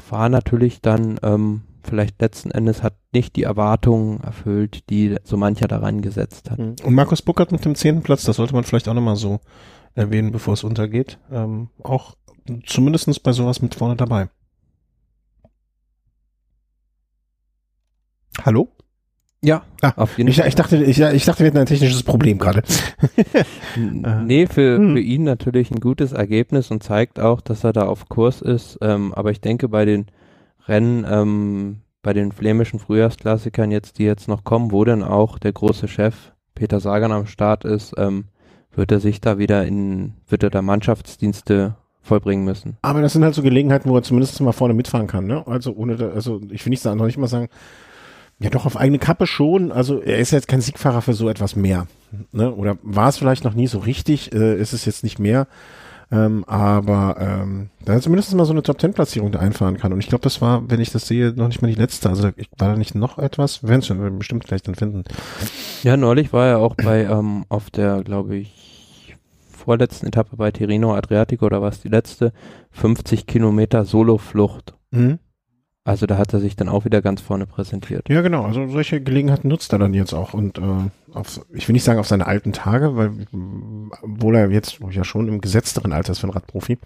S2: war natürlich dann ähm, vielleicht letzten Endes hat nicht die Erwartungen erfüllt, die so mancher daran gesetzt hat.
S1: Mhm. Und Markus Buckert mit dem zehnten Platz, das sollte man vielleicht auch nochmal so erwähnen, bevor es untergeht. Ähm, auch zumindestens bei sowas mit vorne dabei. Hallo?
S2: Ja,
S1: ah, auf jeden ich, Fall. Ich dachte, ich, ich dachte, wir hätten ein technisches Problem gerade.
S2: nee, für, hm. für ihn natürlich ein gutes Ergebnis und zeigt auch, dass er da auf Kurs ist. Ähm, aber ich denke, bei den Rennen ähm, bei den flämischen Frühjahrsklassikern jetzt, die jetzt noch kommen, wo denn auch der große Chef Peter Sagan am Start ist, ähm, wird er sich da wieder in, wird er da Mannschaftsdienste vollbringen müssen.
S1: Aber das sind halt so Gelegenheiten, wo er zumindest mal vorne mitfahren kann, ne? Also ohne, da, also ich will nicht sagen, noch nicht mal sagen, ja doch auf eigene Kappe schon. Also er ist jetzt kein Siegfahrer für so etwas mehr, ne? Oder war es vielleicht noch nie so richtig? Äh, ist es jetzt nicht mehr? Ähm, aber ähm, da zumindest mal so eine Top-10-Platzierung da einfahren kann. Und ich glaube, das war, wenn ich das sehe, noch nicht mal die letzte. Also ich, war da nicht noch etwas? Wir werden es schon bestimmt gleich dann finden.
S2: Ja, neulich war er auch bei ähm, auf der, glaube ich, vorletzten Etappe bei Tirino Adriatico oder was die letzte, 50 Kilometer Soloflucht. Mhm. Also da hat er sich dann auch wieder ganz vorne präsentiert.
S1: Ja, genau. Also solche Gelegenheiten nutzt er dann jetzt auch und äh, auf, ich will nicht sagen auf seine alten Tage, weil obwohl er jetzt ja schon im gesetzteren Alter ist für einen Radprofi.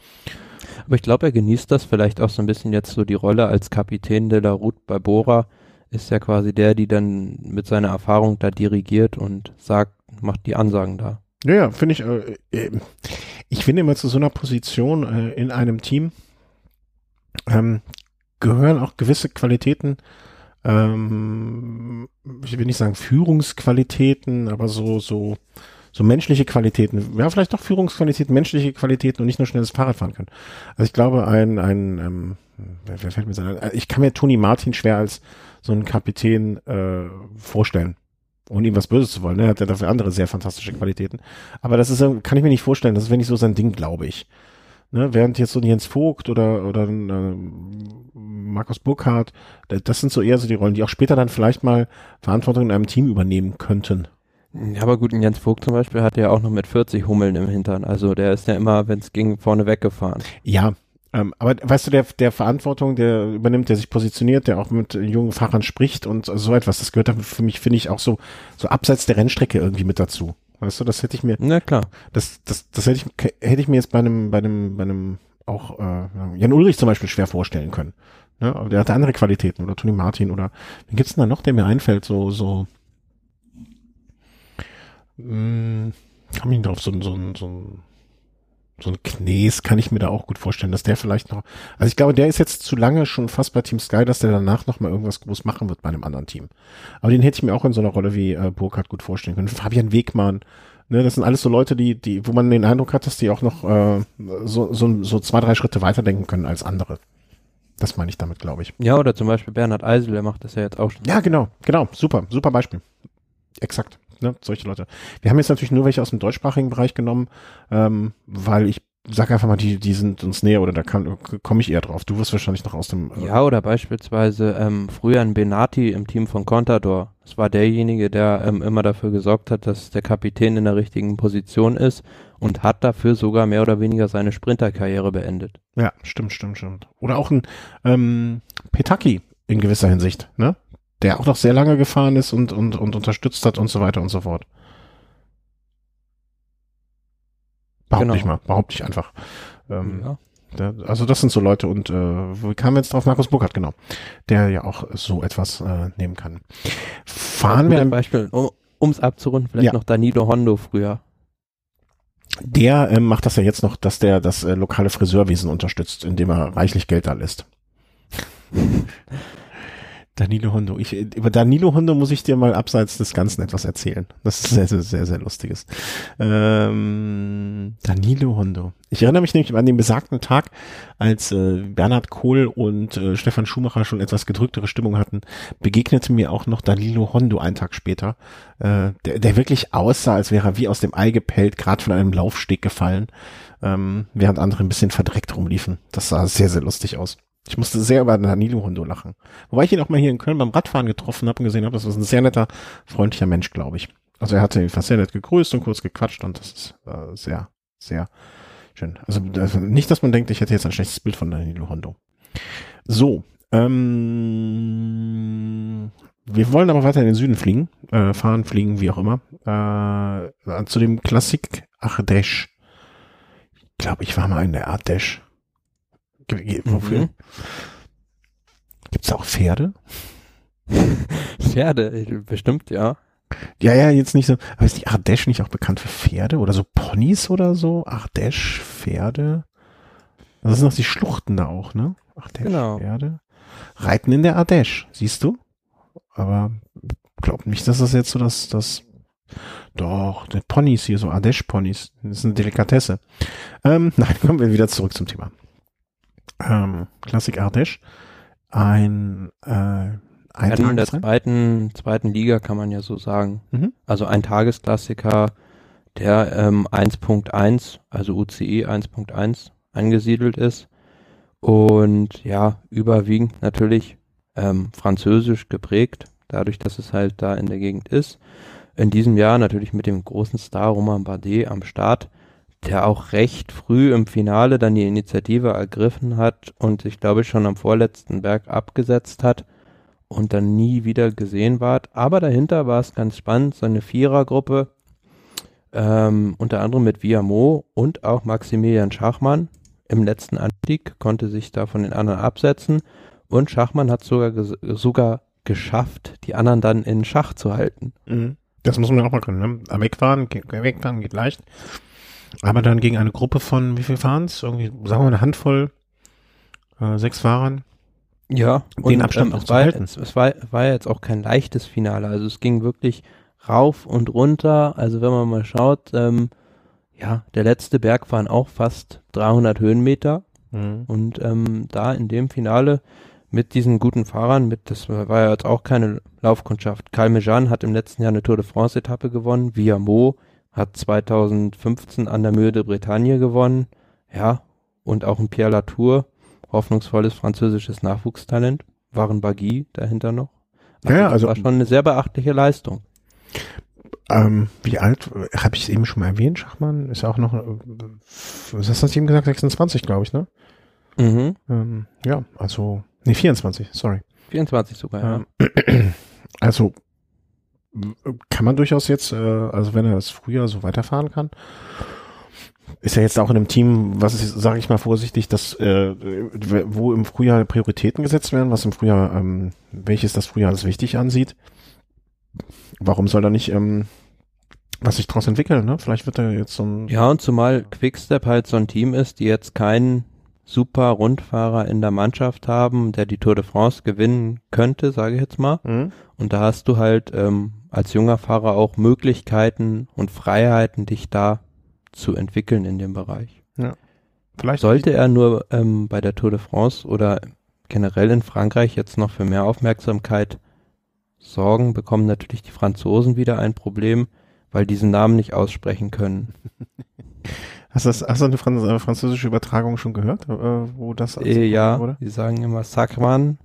S2: Aber ich glaube, er genießt das vielleicht auch so ein bisschen jetzt so die Rolle als Kapitän de la Route bei Bora. Ist ja quasi der, die dann mit seiner Erfahrung da dirigiert und sagt, macht die Ansagen da.
S1: Ja, ja, finde ich. Äh, äh, ich finde immer zu so einer Position äh, in einem Team ähm, gehören auch gewisse Qualitäten, ähm, ich will nicht sagen Führungsqualitäten, aber so, so, so menschliche Qualitäten, ja, vielleicht doch Führungsqualitäten, menschliche Qualitäten und nicht nur schnelles Fahrrad fahren können. Also ich glaube, ein, ein, ähm, wer, wer fällt mir sein? Ich kann mir Toni Martin schwer als so einen Kapitän äh, vorstellen. Ohne ihm was Böses zu wollen, ne? hat er dafür andere sehr fantastische Qualitäten. Aber das ist, kann ich mir nicht vorstellen, das ist wenn nicht so sein Ding, glaube ich. Ne, während jetzt so ein Jens Vogt oder, oder ein, äh, Markus Burkhardt, das sind so eher so die Rollen, die auch später dann vielleicht mal Verantwortung in einem Team übernehmen könnten.
S2: Ja, aber gut, Jens Vogt zum Beispiel hat ja auch noch mit 40 Hummeln im Hintern. Also der ist ja immer, wenn es ging, vorne weggefahren.
S1: Ja, ähm, aber weißt du, der, der Verantwortung, der übernimmt, der sich positioniert, der auch mit jungen Fahrern spricht und so etwas, das gehört für mich, finde ich, auch so, so abseits der Rennstrecke irgendwie mit dazu. Weißt du, das hätte ich mir.
S2: Na klar.
S1: Das, das, das hätte ich, hätte ich mir jetzt bei einem, bei einem, bei einem auch äh, Jan Ulrich zum Beispiel schwer vorstellen können. Ne? Aber der hatte andere Qualitäten oder Toni Martin oder wen gibt's denn da noch, der mir einfällt, so, so mh, hm, kam ihn drauf, so, so, so, so ein Knees kann ich mir da auch gut vorstellen, dass der vielleicht noch, also ich glaube, der ist jetzt zu lange schon fast bei Team Sky, dass der danach noch mal irgendwas groß machen wird bei einem anderen Team. Aber den hätte ich mir auch in so einer Rolle wie äh, Burkhardt gut vorstellen können. Fabian Wegmann, ne, das sind alles so Leute, die, die, wo man den Eindruck hat, dass die auch noch äh, so, so, so zwei, drei Schritte weiterdenken können als andere. Das meine ich damit, glaube ich.
S2: Ja, oder zum Beispiel Bernhard Eisel, der macht das ja jetzt auch schon.
S1: Ja, genau, genau, super, super Beispiel. Exakt ne, solche Leute. Wir haben jetzt natürlich nur welche aus dem deutschsprachigen Bereich genommen, ähm, weil ich sag einfach mal, die, die sind uns näher oder da komme ich eher drauf. Du wirst wahrscheinlich noch aus dem.
S2: Äh ja, oder beispielsweise ähm, früher ein Benati im Team von Contador. Das war derjenige, der ähm, immer dafür gesorgt hat, dass der Kapitän in der richtigen Position ist und hat dafür sogar mehr oder weniger seine Sprinterkarriere beendet.
S1: Ja, stimmt, stimmt, stimmt. Oder auch ein ähm, Petaki in gewisser Hinsicht, ne? Der auch noch sehr lange gefahren ist und, und, und unterstützt hat und so weiter und so fort. Behaupte genau. ich mal, behaupte ich einfach. Ähm, ja. Der, also das sind so Leute und äh, wir kamen jetzt drauf, Markus Burkhardt, genau, der ja auch so etwas äh, nehmen kann. Fahren wir ein
S2: Beispiel, um es abzurunden, vielleicht ja. noch Danilo Hondo früher.
S1: Der äh, macht das ja jetzt noch, dass der das äh, lokale Friseurwesen unterstützt, indem er reichlich Geld da lässt. Danilo Hondo. Ich, über Danilo Hondo muss ich dir mal abseits des Ganzen etwas erzählen. Das ist sehr, sehr, sehr, sehr lustiges. Ähm, Danilo Hondo. Ich erinnere mich nämlich an den besagten Tag, als äh, Bernhard Kohl und äh, Stefan Schumacher schon etwas gedrücktere Stimmung hatten, begegnete mir auch noch Danilo Hondo einen Tag später, äh, der, der wirklich aussah, als wäre er wie aus dem Ei gepellt, gerade von einem Laufsteg gefallen, ähm, während andere ein bisschen verdreckt rumliefen. Das sah sehr, sehr lustig aus. Ich musste sehr über Danilo Hundo lachen. Wobei ich ihn auch mal hier in Köln beim Radfahren getroffen habe und gesehen habe, das ist ein sehr netter, freundlicher Mensch, glaube ich. Also er hatte ihn fast sehr nett gegrüßt und kurz gequatscht und das ist äh, sehr, sehr schön. Also nicht, dass man denkt, ich hätte jetzt ein schlechtes Bild von Danilo Hondo. So, ähm, wir wollen aber weiter in den Süden fliegen, äh, fahren, fliegen, wie auch immer, äh, zu dem Klassik Ardèche. Ich glaube, ich war mal in der Ardèche. Wofür? Mhm. Gibt es auch Pferde?
S2: Pferde, bestimmt, ja.
S1: Ja, ja, jetzt nicht so. Aber ist die Ardèche nicht auch bekannt für Pferde oder so Ponys oder so? Ardèche, Pferde. Das sind noch die Schluchten da auch, ne? Ardèche, genau. Pferde. Reiten in der Ardèche, siehst du? Aber glaub nicht, dass das jetzt so das, das doch, die Ponys hier, so Ardèche-Ponys. Das ist eine Delikatesse. Ähm, nein, kommen wir wieder zurück zum Thema ähm, Klassik Ardèche ein äh, ein
S2: in der zweiten, zweiten Liga kann man ja so sagen. Mhm. Also ein Tagesklassiker, der ähm, 1.1, also UCI 1.1 angesiedelt ist und ja, überwiegend natürlich ähm, französisch geprägt, dadurch, dass es halt da in der Gegend ist. In diesem Jahr natürlich mit dem großen Star Roman Bardet am Start der auch recht früh im Finale dann die Initiative ergriffen hat und sich, glaube ich, schon am vorletzten Berg abgesetzt hat und dann nie wieder gesehen ward. Aber dahinter war es ganz spannend, so eine Vierergruppe, ähm, unter anderem mit Viamo und auch Maximilian Schachmann im letzten Anstieg, konnte sich da von den anderen absetzen und Schachmann hat sogar, sogar geschafft, die anderen dann in Schach zu halten.
S1: Mhm. Das muss man auch mal können. Ne? Wegfahren, wegfahren geht leicht. Aber dann gegen eine Gruppe von, wie viel fahren es? Irgendwie, sagen wir eine Handvoll, äh, sechs Fahrern.
S2: Ja, den Abstand ähm, auch es, war, halten. es war, war jetzt auch kein leichtes Finale. Also es ging wirklich rauf und runter. Also wenn man mal schaut, ähm, ja, der letzte Berg waren auch fast 300 Höhenmeter. Mhm. Und ähm, da in dem Finale mit diesen guten Fahrern, mit das war ja jetzt auch keine Laufkundschaft. Calmejean hat im letzten Jahr eine Tour de France Etappe gewonnen, Via Mo hat 2015 an der Mühe de Bretagne gewonnen, ja, und auch ein Pierre Latour, hoffnungsvolles französisches Nachwuchstalent, waren Bagui dahinter noch.
S1: Also ja, also
S2: war schon eine sehr beachtliche Leistung.
S1: Ähm, wie alt, habe ich es eben schon mal erwähnt, Schachmann? Ist auch noch, was hast du eben gesagt, 26, glaube ich, ne? Mhm. Ähm, ja, also, nee, 24, sorry.
S2: 24 sogar, ja.
S1: Ähm, also, kann man durchaus jetzt, äh, also wenn er das früher so weiterfahren kann, ist er jetzt auch in einem Team, was ist, sage ich mal vorsichtig, dass äh, wo im Frühjahr Prioritäten gesetzt werden, was im Frühjahr, ähm, welches das Frühjahr als wichtig ansieht. Warum soll er nicht ähm, was sich daraus entwickelt, ne? Vielleicht wird er jetzt so ein.
S2: Ja, und zumal Quickstep halt so ein Team ist, die jetzt keinen super Rundfahrer in der Mannschaft haben, der die Tour de France gewinnen könnte, sage ich jetzt mal.
S1: Mhm.
S2: Und da hast du halt ähm, als junger Fahrer auch Möglichkeiten und Freiheiten, dich da zu entwickeln in dem Bereich.
S1: Vielleicht
S2: Sollte er nur ähm, bei der Tour de France oder generell in Frankreich jetzt noch für mehr Aufmerksamkeit sorgen, bekommen natürlich die Franzosen wieder ein Problem, weil diesen Namen nicht aussprechen können.
S1: Hast du, das, hast du eine Franz äh, französische Übertragung schon gehört, äh, wo das
S2: Äh, ja,
S1: wurde?
S2: die sagen immer Sacran,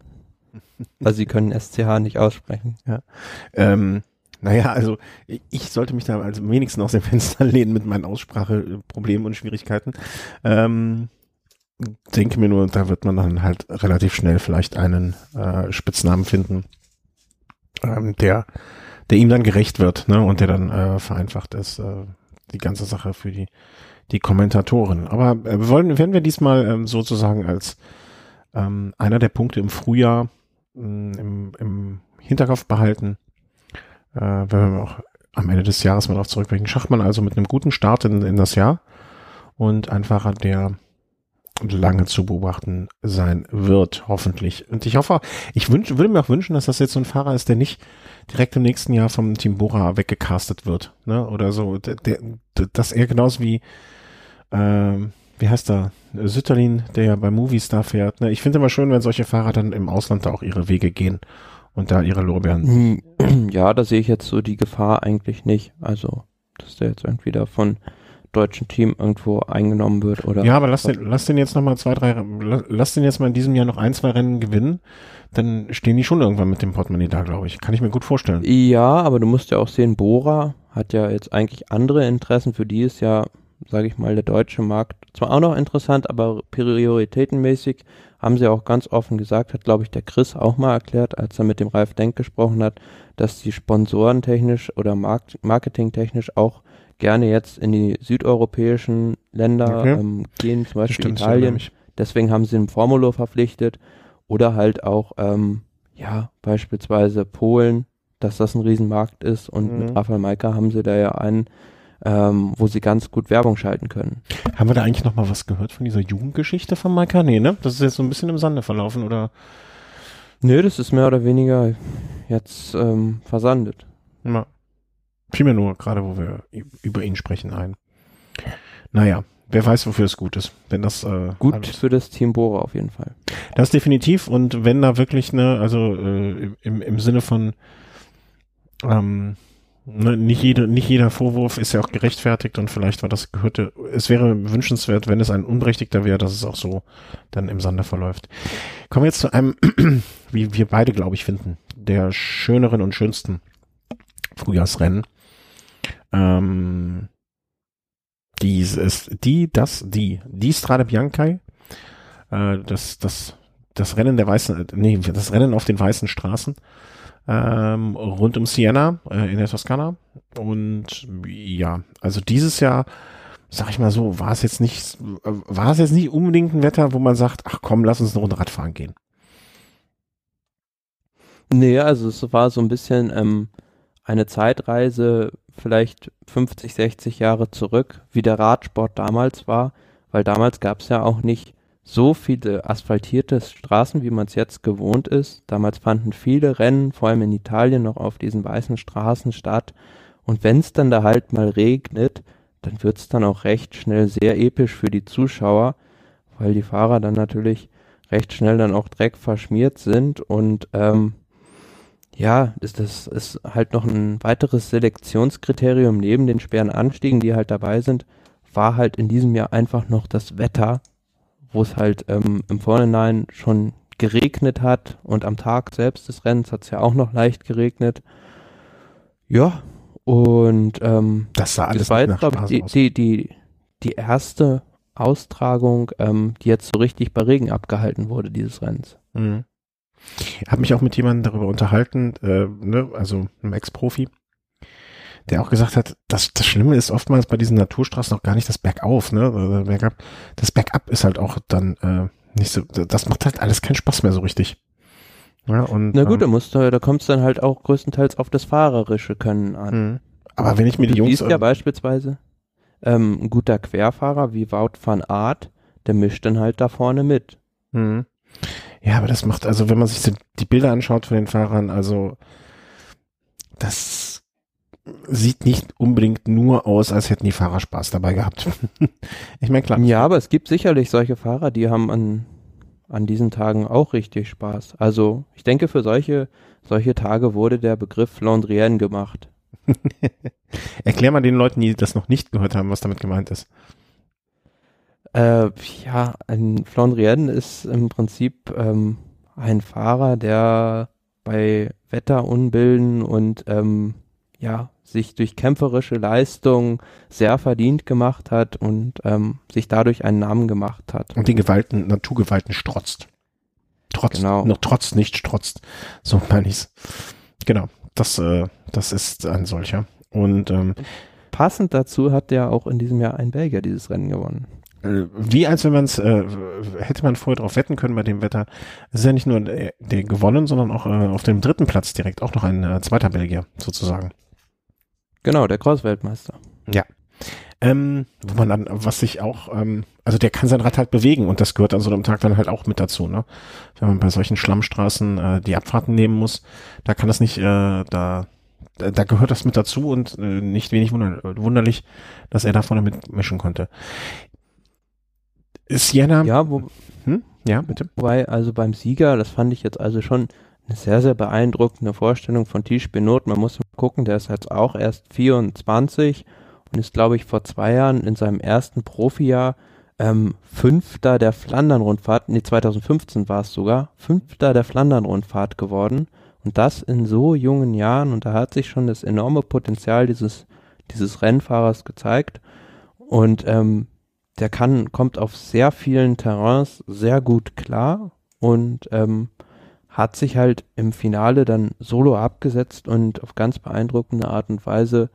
S2: also sie können SCH nicht aussprechen.
S1: Ähm, naja, also ich- sollte mich da also wenigstens aus dem Fenster lehnen mit meinen Ausspracheproblemen und Schwierigkeiten. Ähm, denke mir nur, da wird man dann halt relativ schnell vielleicht einen äh, Spitznamen finden, ähm, der, der ihm dann gerecht wird, ne, und der dann äh, vereinfacht ist, äh, die ganze Sache für die die Kommentatoren. Aber äh, wollen werden wir diesmal ähm, sozusagen als ähm, einer der Punkte im Frühjahr mh, im, im Hinterkopf behalten, äh, wenn wir auch am Ende des Jahres mal darauf zurückblicken. Schachmann also mit einem guten Start in, in das Jahr und ein Fahrer, der lange zu beobachten sein wird, hoffentlich. Und ich hoffe, ich wünsch, würde mir auch wünschen, dass das jetzt so ein Fahrer ist, der nicht direkt im nächsten Jahr vom Team Bora weggecastet wird, ne, oder so, der, der, dass er genauso wie, ähm, wie heißt er, Sütterlin, der ja bei Movistar fährt, ne, ich finde immer schön, wenn solche Fahrer dann im Ausland da auch ihre Wege gehen und da ihre Lorbeeren
S2: Hm, Ja, da sehe ich jetzt so die Gefahr eigentlich nicht. Also, dass der jetzt irgendwie da von deutschen Team irgendwo eingenommen wird oder.
S1: Ja, aber lass den, lass den jetzt noch mal zwei, drei, la- lass den jetzt mal in diesem Jahr noch ein, zwei Rennen gewinnen, dann stehen die schon irgendwann mit dem Portemonnaie da, glaube ich. Kann ich mir gut vorstellen.
S2: Ja, aber du musst ja auch sehen, Bora hat ja jetzt eigentlich andere Interessen. Für die ist ja, sage ich mal, der deutsche Markt zwar auch noch interessant, aber prioritätenmäßig haben sie auch ganz offen gesagt, hat glaube ich der Chris auch mal erklärt, als er mit dem Ralf Denk gesprochen hat, dass die Sponsoren technisch oder Markt marketingtechnisch auch gerne jetzt in die südeuropäischen Länder
S1: Okay.
S2: ähm, gehen, zum Beispiel
S1: stimmt,
S2: Italien. Deswegen haben sie einen Formulo verpflichtet oder halt auch, ähm, ja, beispielsweise Polen, dass das ein Riesenmarkt ist und
S1: Mhm.
S2: mit Rafael Maika haben sie da ja einen, ähm, wo sie ganz gut Werbung schalten können.
S1: Haben wir da eigentlich noch mal was gehört von dieser Jugendgeschichte von Maika? Nee, ne? Das ist jetzt so ein bisschen im Sande verlaufen, oder?
S2: Nö, das ist mehr oder weniger jetzt ähm, versandet.
S1: Ja. Fiel mir nur gerade, wo wir über ihn sprechen, ein. Naja, wer weiß, wofür es gut ist. Wenn das äh,
S2: Gut
S1: alles-
S2: für das Team Bora auf jeden Fall.
S1: Das definitiv und wenn da wirklich ne, also äh, im, im Sinne von ähm, ne, nicht jede, nicht jeder Vorwurf ist ja auch gerechtfertigt und vielleicht war das gehörte, es wäre wünschenswert, wenn es ein Unberechtigter wäre, dass es auch so dann im Sande verläuft. Kommen wir jetzt zu einem, wie wir beide, glaube ich, finden, der schöneren und schönsten Frühjahrsrennen. Ähm, dies ist die, das, die, die Strade Bianchi, äh, das, das, das Rennen der weißen, nee, das Rennen auf den weißen Straßen ähm, rund um Siena äh, in der Toskana. Und ja, also dieses Jahr, sag ich mal so, war es jetzt nicht, äh, war es jetzt nicht unbedingt ein Wetter, wo man sagt, ach komm, lass uns eine Runde Radfahren gehen.
S2: Nee, also es war so ein bisschen ähm, eine Zeitreise, vielleicht 50, 60 Jahre zurück, wie der Radsport damals war, weil damals gab es ja auch nicht so viele asphaltierte Straßen, wie man es jetzt gewohnt ist. Damals fanden viele Rennen, vor allem in Italien, noch auf diesen weißen Straßen statt. Und wenn es dann da halt mal regnet, dann wird es dann auch recht schnell sehr episch für die Zuschauer, weil die Fahrer dann natürlich recht schnell dann auch Dreck verschmiert sind und ähm, ja, ist das ist halt noch ein weiteres Selektionskriterium neben den schweren Anstiegen, die halt dabei sind, war halt in diesem Jahr einfach noch das Wetter, wo es halt ähm, im Vorhinein schon geregnet hat und am Tag selbst des Rennens hat es ja auch noch leicht geregnet. Ja, und ähm,
S1: Das sah alles
S2: das war jetzt, glaube ich, die, die, die, die erste Austragung, ähm, die jetzt so richtig bei Regen abgehalten wurde, dieses Rennens.
S1: Mhm. Habe mich auch mit jemandem darüber unterhalten, äh, ne, also einem Ex-Profi, der auch gesagt hat, das, das Schlimme ist oftmals bei diesen Naturstraßen auch gar nicht das Bergauf, ne? Bergab. Das Bergab ist halt auch dann äh, nicht so, das macht halt alles keinen Spaß mehr so richtig. Ja, und,
S2: Na gut, da
S1: ähm,
S2: musst du, da kommt es dann halt auch größtenteils auf das fahrerische Können an.
S1: mhm. Aber wenn ich mir die
S2: du
S1: Jungs.
S2: siehst ja
S1: äh,
S2: beispielsweise ähm, ein guter Querfahrer wie Wout van Aert, der mischt dann halt da vorne mit.
S1: Mhm. Ja, aber das macht, also wenn man sich die Bilder anschaut von den Fahrern, also das sieht nicht unbedingt nur aus, als hätten die Fahrer Spaß dabei gehabt. ich meine, klar.
S2: Ja, aber es gibt sicherlich solche Fahrer, die haben an, an diesen Tagen auch richtig Spaß. Also ich denke, für solche, solche Tage wurde der Begriff Flandrienne gemacht.
S1: Erklär mal den Leuten, die das noch nicht gehört haben, was damit gemeint ist.
S2: Äh, ja, ein Flandrienne ist im Prinzip ähm, ein Fahrer, der bei Wetterunbilden und ähm, ja, sich durch kämpferische Leistung sehr verdient gemacht hat und ähm, sich dadurch einen Namen gemacht hat.
S1: Und den Gewalten, Naturgewalten strotzt. Trotz,
S2: Genau.
S1: noch trotz, nicht strotzt. So meine ich's. Genau. Das, äh, das ist ein solcher. Und ähm,
S2: Passend dazu hat der auch in diesem Jahr ein Belgier dieses Rennen gewonnen.
S1: äh, wie als wenn man es, äh, hätte man vorher drauf wetten können bei dem Wetter. Es ist ja nicht nur der, der gewonnen, sondern auch äh, auf dem dritten Platz direkt auch noch ein äh, zweiter Belgier sozusagen.
S2: Genau, der Cross-Weltmeister.
S1: Ähm, wo man dann, was sich auch, ähm, also der kann sein Rad halt bewegen und das gehört an so einem Tag dann halt auch mit dazu, ne? Wenn man bei solchen Schlammstraßen äh, die Abfahrten nehmen muss, da kann das nicht, äh, da, da da gehört das mit dazu und äh, nicht wenig wunder wunderlich, dass er da vorne mitmischen konnte. Sienna,
S2: Ja, wo,
S1: hm? ja, bitte.
S2: wobei also beim Sieger, das fand ich jetzt also schon eine sehr, sehr beeindruckende Vorstellung von Tisch Benot. Man muss mal gucken, der ist jetzt auch erst 24 und ist, glaube ich, vor zwei Jahren in seinem ersten Profijahr ähm, Fünfter der Flandern-Rundfahrt, nee, 2015 war es sogar, Fünfter der Flandern-Rundfahrt geworden. Und das in so jungen Jahren. Und da hat sich schon das enorme Potenzial dieses, dieses Rennfahrers gezeigt. Und ähm, der kann, kommt auf sehr vielen Terrains sehr gut klar und ähm, hat sich halt im Finale dann solo abgesetzt und auf ganz beeindruckende Art und Weise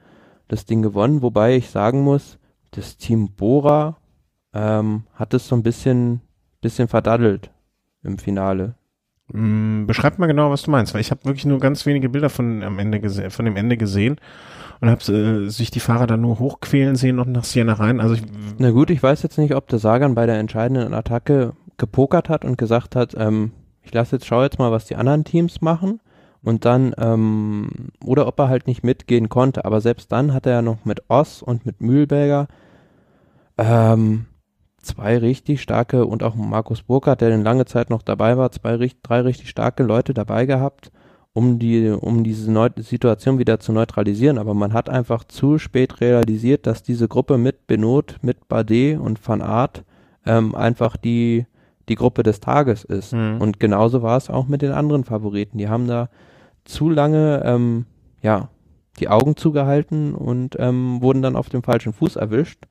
S2: das Ding gewonnen. Wobei ich sagen muss, das Team Bora ähm, hat es so ein bisschen, bisschen verdaddelt im Finale.
S1: Mm, Beschreib mal genau, was du meinst, weil ich habe wirklich nur ganz wenige Bilder von am Ende gesehen, von dem Ende gesehen und habe äh, sich die Fahrer dann nur hochquälen sehen und nach Siena rein. Also ich,
S2: Na gut, ich weiß jetzt nicht, ob der Sagan bei der entscheidenden Attacke gepokert hat und gesagt hat, ähm, ich lasse jetzt, schau jetzt mal, was die anderen Teams machen und dann, ähm, oder ob er halt nicht mitgehen konnte, aber selbst dann hat er ja noch mit Oss und mit Mühlberger ähm, zwei richtig starke und auch Markus Burkhardt, der dann lange Zeit noch dabei war, zwei, drei richtig starke Leute dabei gehabt, um die, um diese Neu Situation wieder zu neutralisieren. Aber man hat einfach zu spät realisiert, dass diese Gruppe mit Benot, mit Bardet und Van Aert ähm, einfach die, die Gruppe des Tages ist.
S1: Mhm.
S2: Und genauso war es auch mit den anderen Favoriten. Die haben da zu lange, ähm, ja, die Augen zugehalten und ähm, wurden dann auf dem falschen Fuß erwischt.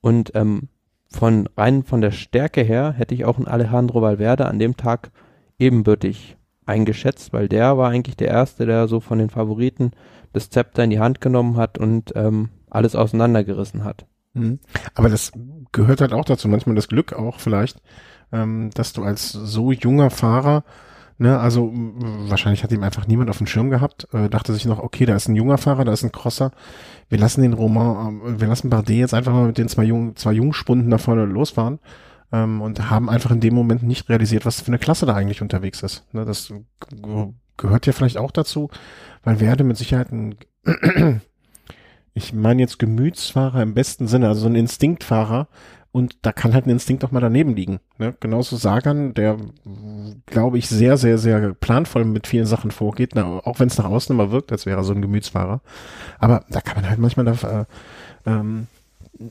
S2: Und ähm, von rein von der Stärke her hätte ich auch einen Alejandro Valverde an dem Tag ebenbürtig eingeschätzt, weil der war eigentlich der Erste, der so von den Favoriten das Zepter in die Hand genommen hat und ähm, alles auseinandergerissen hat.
S1: Mhm. Aber das gehört halt auch dazu, manchmal das Glück auch vielleicht, ähm, dass du als so junger Fahrer, ne, also wahrscheinlich hat ihm einfach niemand auf dem Schirm gehabt, äh, dachte sich noch, okay, da ist ein junger Fahrer, da ist ein Crosser, wir lassen den Roman, äh, wir lassen Bardet jetzt einfach mal mit den zwei jungen, zwei Jungspunden da vorne losfahren ähm, und haben einfach in dem Moment nicht realisiert, was für eine Klasse da eigentlich unterwegs ist. Ne, das ge- gehört ja vielleicht auch dazu, weil Werde mit Sicherheit ein ich meine jetzt Gemütsfahrer im besten Sinne, also so ein Instinktfahrer. Und da kann halt ein Instinkt auch mal daneben liegen. Ne? Genauso Sagan, der, glaube ich, sehr, sehr, sehr planvoll mit vielen Sachen vorgeht, na, auch wenn es nach außen immer wirkt, als wäre er so ein Gemütsfahrer. Aber da kann man halt manchmal da, äh, ähm,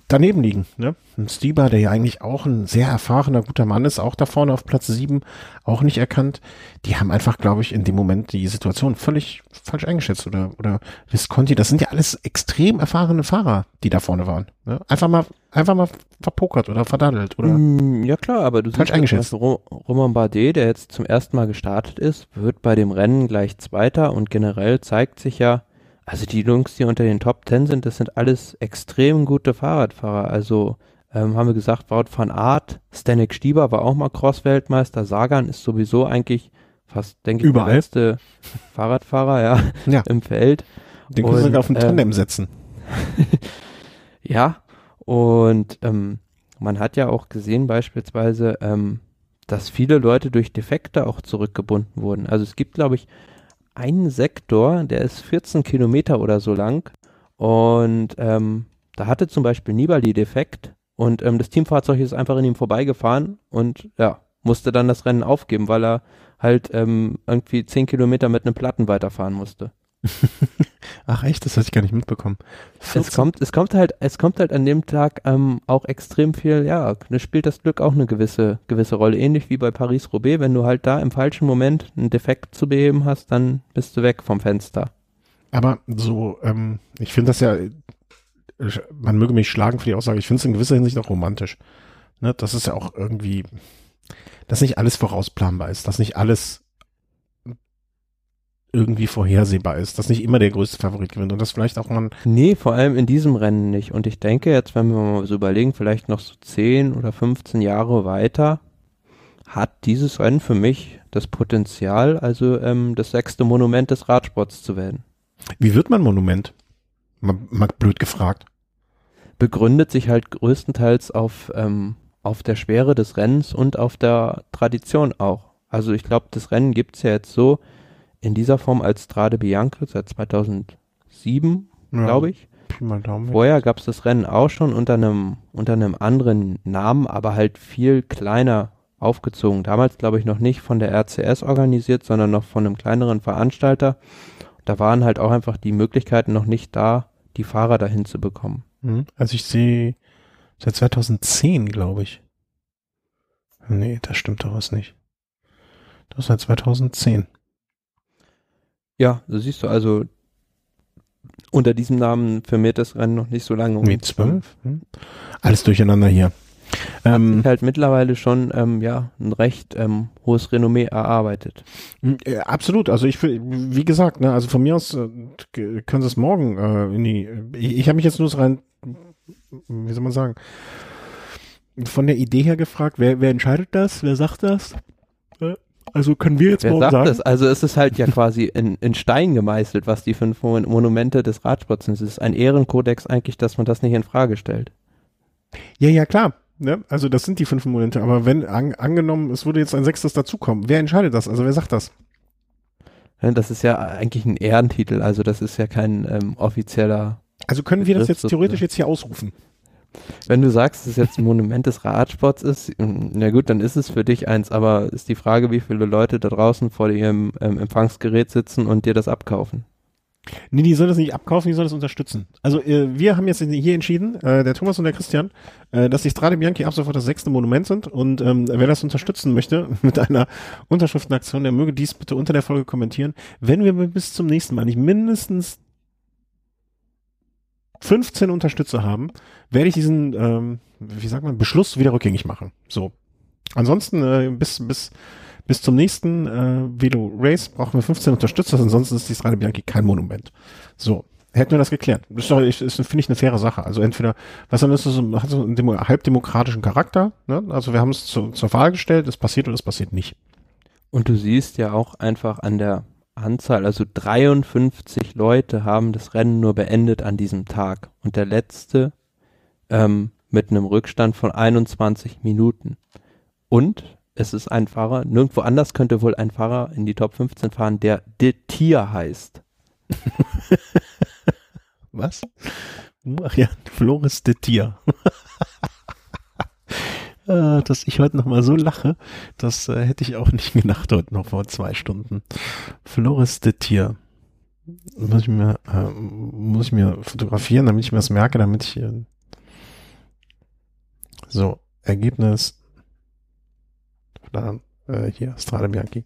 S1: daneben liegen. Ne? Ein Stieber, der ja eigentlich auch ein sehr erfahrener, guter Mann ist, auch da vorne auf Platz sieben, auch nicht erkannt. Die haben einfach, glaube ich, in dem Moment die Situation völlig falsch eingeschätzt. Oder, oder Visconti, das sind ja alles extrem erfahrene Fahrer, die da vorne waren. Ne? Einfach mal, einfach mal verpokert oder verdaddelt. Oder?
S2: Mm, ja klar, aber du
S1: Falsch
S2: siehst
S1: eingeschätzt.
S2: zum Beispiel Ro- Romain Bardet, der jetzt zum ersten Mal gestartet ist, wird bei dem Rennen gleich Zweiter und generell zeigt sich ja, also die Jungs, die unter den Top Ten sind, das sind alles extrem gute Fahrradfahrer. Also ähm, haben wir gesagt, Wout van Aert, Stanek Stieber war auch mal Cross-Weltmeister, Sagan ist sowieso eigentlich fast, denke ich,
S1: Überall.
S2: der letzte Fahrradfahrer, ja,
S1: Ja.
S2: im Feld.
S1: Den können Sie sogar auf ein Tandem äh, setzen.
S2: ja, und ähm, man hat ja auch gesehen beispielsweise, ähm, dass viele Leute durch Defekte auch zurückgebunden wurden. Also es gibt, glaube ich, einen Sektor, der ist 14 Kilometer oder so lang und ähm, da hatte zum Beispiel Nibali Defekt und ähm, das Teamfahrzeug ist einfach in ihm vorbeigefahren und ja, musste dann das Rennen aufgeben, weil er halt ähm, irgendwie 10 Kilometer mit einem Platten weiterfahren musste.
S1: Ach echt, das hatte ich gar nicht mitbekommen.
S2: Es kommt, es kommt halt, es kommt halt an dem Tag ähm, auch extrem viel, ja, da spielt das Glück auch eine gewisse, gewisse Rolle. Ähnlich wie bei Paris-Roubaix, wenn du halt da im falschen Moment einen Defekt zu beheben hast, dann bist du weg vom Fenster.
S1: Aber so, ähm, ich finde das ja, man möge mich schlagen für die Aussage, ich finde es in gewisser Hinsicht auch romantisch. Ne, das ist ja auch irgendwie, dass nicht alles vorausplanbar ist, dass nicht alles irgendwie vorhersehbar ist, dass nicht immer der größte Favorit gewinnt und das vielleicht auch man.
S2: Nee, vor allem in diesem Rennen nicht. Und ich denke jetzt, wenn wir mal so überlegen, vielleicht noch so 10 oder 15 Jahre weiter, hat dieses Rennen für mich das Potenzial, also ähm, das sechste Monument des Radsports zu werden.
S1: Wie wird man Monument? Mal, mal blöd gefragt.
S2: Begründet sich halt größtenteils auf, ähm, auf der Schwere des Rennens und auf der Tradition auch. Also ich glaube, das Rennen gibt's ja jetzt so, in dieser Form als Strade Bianca seit 2007, ja, glaube ich. Vorher gab es das Rennen auch schon unter einem, unter einem anderen Namen, aber halt viel kleiner aufgezogen. Damals, glaube ich, noch nicht von der RCS organisiert, sondern noch von einem kleineren Veranstalter. Da waren halt auch einfach die Möglichkeiten noch nicht da, die Fahrer dahin zu bekommen.
S1: Mhm. Also ich sehe seit 2010, glaube ich. Nee, das stimmt doch was nicht. Das seit 2010.
S2: Ja, so siehst du also unter diesem Namen firmiert das Rennen noch nicht so lange.
S1: Mit zwölf? Hm. Alles durcheinander hier.
S2: Ähm, halt mittlerweile schon ähm, ja ein recht ähm, hohes Renommee erarbeitet.
S1: Hm, äh, absolut. Also ich wie gesagt, ne, also von mir aus äh, können Sie es morgen äh, in die. Ich, ich habe mich jetzt nur so rein, wie soll man sagen, von der Idee her gefragt, wer, wer entscheidet das? Wer sagt das? Also können wir jetzt
S2: Wer
S1: morgen
S2: sagt
S1: sagen?
S2: Das? Also es ist halt ja quasi in, in Stein gemeißelt, was die fünf Monumente des Radsports sind. Es ist ein Ehrenkodex eigentlich, dass man das nicht in Frage stellt.
S1: Ja, ja, klar. Ne? Also das sind die fünf Monumente. Aber wenn an, angenommen, es würde jetzt ein sechstes dazukommen, wer entscheidet das? Also wer sagt das?
S2: Das ist ja eigentlich ein Ehrentitel. Also das ist ja kein ähm, offizieller.
S1: Also können wir das jetzt theoretisch jetzt hier ausrufen?
S2: Wenn du sagst, dass es jetzt ein Monument des Radsports ist, na gut, dann ist es für dich eins, aber ist die Frage, wie viele Leute da draußen vor ihrem ähm, Empfangsgerät sitzen und dir das abkaufen.
S1: Nee, die sollen das nicht abkaufen, die sollen das unterstützen. Also äh, wir haben jetzt hier entschieden, äh, der Thomas und der Christian, äh, dass die Strade Bianchi ab sofort das sechste Monument sind und ähm, wer das unterstützen möchte mit einer Unterschriftenaktion, der möge dies bitte unter der Folge kommentieren. Wenn wir bis zum nächsten Mal nicht mindestens 15 Unterstützer haben, werde ich diesen, ähm, wie sagt man, Beschluss wieder rückgängig machen. So. Ansonsten äh, bis bis bis zum nächsten äh, Velo Race brauchen wir 15 Unterstützer, ansonsten ist die Strade Bianchi kein Monument. So. Hätten wir das geklärt. Das ist, doch, ist, ist finde ich, eine faire Sache. Also entweder, was dann ist es, hat so einen Demo halbdemokratischen Charakter, ne? Also wir haben es zu, zur Wahl gestellt, es passiert oder es passiert nicht.
S2: Und du siehst ja auch einfach an der Anzahl, also 53 Leute haben das Rennen nur beendet an diesem Tag und der letzte ähm, mit einem Rückstand von 21 Minuten. Und es ist ein Fahrer, nirgendwo anders könnte wohl ein Fahrer in die Top 15 fahren, der De Tier heißt.
S1: Was? Ach ja, Floris De Tier. äh, dass ich heute noch mal so lache, das äh, hätte ich auch nicht gedacht heute noch vor zwei Stunden. Floris de Tier. Muss ich mir, äh, muss ich mir fotografieren, damit ich mir das merke, damit ich hier so, Ergebnis. Da, äh, hier, Strade Bianchi.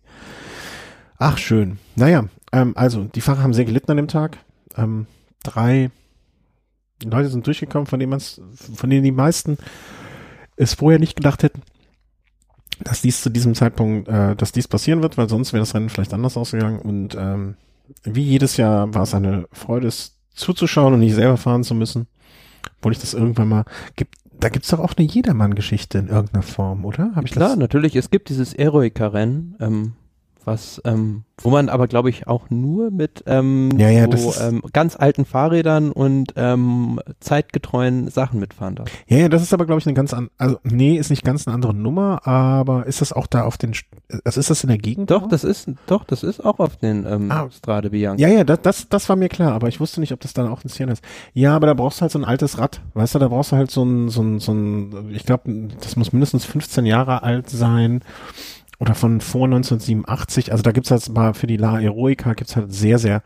S1: Ach, schön. Naja, ähm, also, die Fahrer haben sehr gelitten an dem Tag. Ähm, drei Leute sind durchgekommen, von denen man von denen die meisten es vorher nicht gedacht hätten, dass dies zu diesem Zeitpunkt, äh, dass dies passieren wird, weil sonst wäre das Rennen vielleicht anders ausgegangen. Und ähm, wie jedes Jahr war es eine Freude, es zuzuschauen und nicht selber fahren zu müssen. Obwohl ich das irgendwann mal gibt. Da gibt's doch auch eine Jedermann-Geschichte in irgendeiner Form, oder?
S2: Hab ich Klar, das? natürlich. Es gibt dieses Eroica-Rennen ähm, was, ähm, wo man aber glaube ich auch nur mit ähm,
S1: Ja, ja,
S2: so, ähm, ganz alten Fahrrädern und ähm, zeitgetreuen Sachen mitfahren darf.
S1: Ja, ja, das ist aber, glaube ich, eine ganz an, also nee, ist nicht ganz eine andere Nummer, aber ist das auch da auf den, also ist das in der Gegend?
S2: Doch,
S1: auch?
S2: das ist, doch, das ist auch auf den ähm,
S1: Ah.
S2: Strade Bianca.
S1: Ja, ja, das, das, das war mir klar, aber ich wusste nicht, ob das dann auch ein Sienna ist. Ja, aber da brauchst du halt so ein altes Rad, weißt du, da brauchst du halt so ein, so ein, so ein, ich glaube, das muss mindestens 15 Jahre alt sein oder von vor 1987. Also da gibt's halt mal für die La Heroica gibt's halt sehr, sehr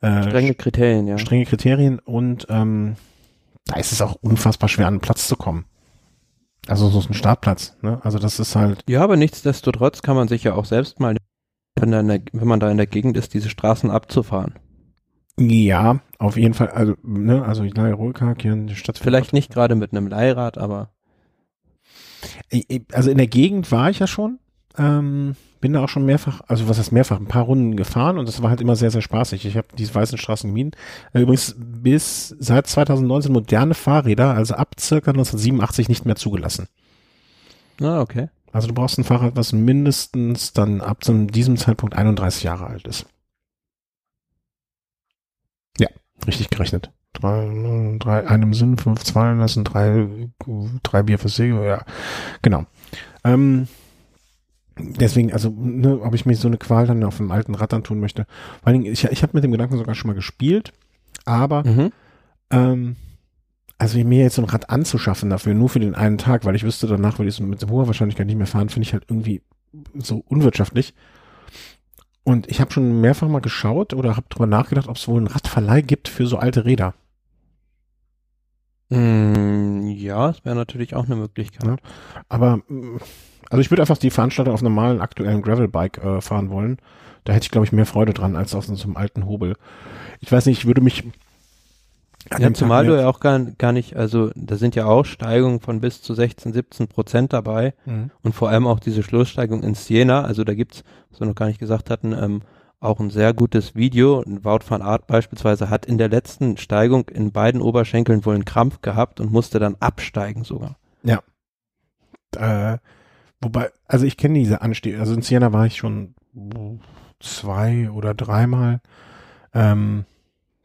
S1: äh,
S2: Strenge Kriterien, ja.
S1: strenge Kriterien und ähm, da ist es auch unfassbar schwer, an einen Platz zu kommen. Also so ein Startplatz, ne? Also das ist halt,
S2: Ja, aber nichtsdestotrotz kann man sich ja auch selbst mal, wenn, da der, wenn man da in der Gegend ist, diese Straßen abzufahren.
S1: ja, auf jeden Fall, also, ne, also La Heroica hier in der Stadt.
S2: Vielleicht nicht gerade mit einem Leihrad, aber
S1: Also in der Gegend war ich ja schon. Ähm, bin da auch schon mehrfach, also was heißt mehrfach, ein paar Runden gefahren und das war halt immer sehr, sehr spaßig. Ich habe diese weißen Straßen gemieden. Äh, Übrigens bis seit 2019 moderne Fahrräder, also ab circa 1987 nicht mehr zugelassen.
S2: na okay.
S1: Also du brauchst ein Fahrrad, was mindestens dann ab diesem Zeitpunkt 31 Jahre alt ist. Ja, richtig gerechnet. Drei, drei, einem Sinn, fünf Zahlen lassen, drei, drei Bier fürs Segel, ja, genau. Ähm, deswegen, also, ne, ob ich mir so eine Qual dann auf dem alten Rad antun möchte. Vor allen Dingen, ich, ich habe mit dem Gedanken sogar schon mal gespielt, aber
S2: Mhm.
S1: ähm, also mir jetzt so ein Rad anzuschaffen dafür, nur für den einen Tag, weil ich wüsste, danach würde ich es mit hoher Wahrscheinlichkeit nicht mehr fahren, finde ich halt irgendwie so unwirtschaftlich. Und ich habe schon mehrfach mal geschaut oder habe drüber nachgedacht, ob es wohl einen Radverleih gibt für so alte Räder.
S2: Mm, ja, das wäre natürlich auch eine Möglichkeit.
S1: Ja. Aber mh, also ich würde einfach die Veranstaltung auf normalen aktuellen Gravelbike äh, fahren wollen. Da hätte ich, glaube ich, mehr Freude dran als auf so einem alten Hobel. Ich weiß nicht, ich würde mich
S2: Ja, zumal du ja auch gar, gar nicht, also da sind ja auch Steigungen von bis zu 16, 17 Prozent dabei
S1: Mhm.
S2: und vor allem auch diese Schlusssteigung in Siena, also da gibt's, was wir noch gar nicht gesagt hatten, ähm, auch ein sehr gutes Video. Wout van Art beispielsweise hat in der letzten Steigung in beiden Oberschenkeln wohl einen Krampf gehabt und musste dann absteigen sogar.
S1: Äh, wobei, also ich kenne diese Anstiege, also in Siena war ich schon zwei oder dreimal. Ähm,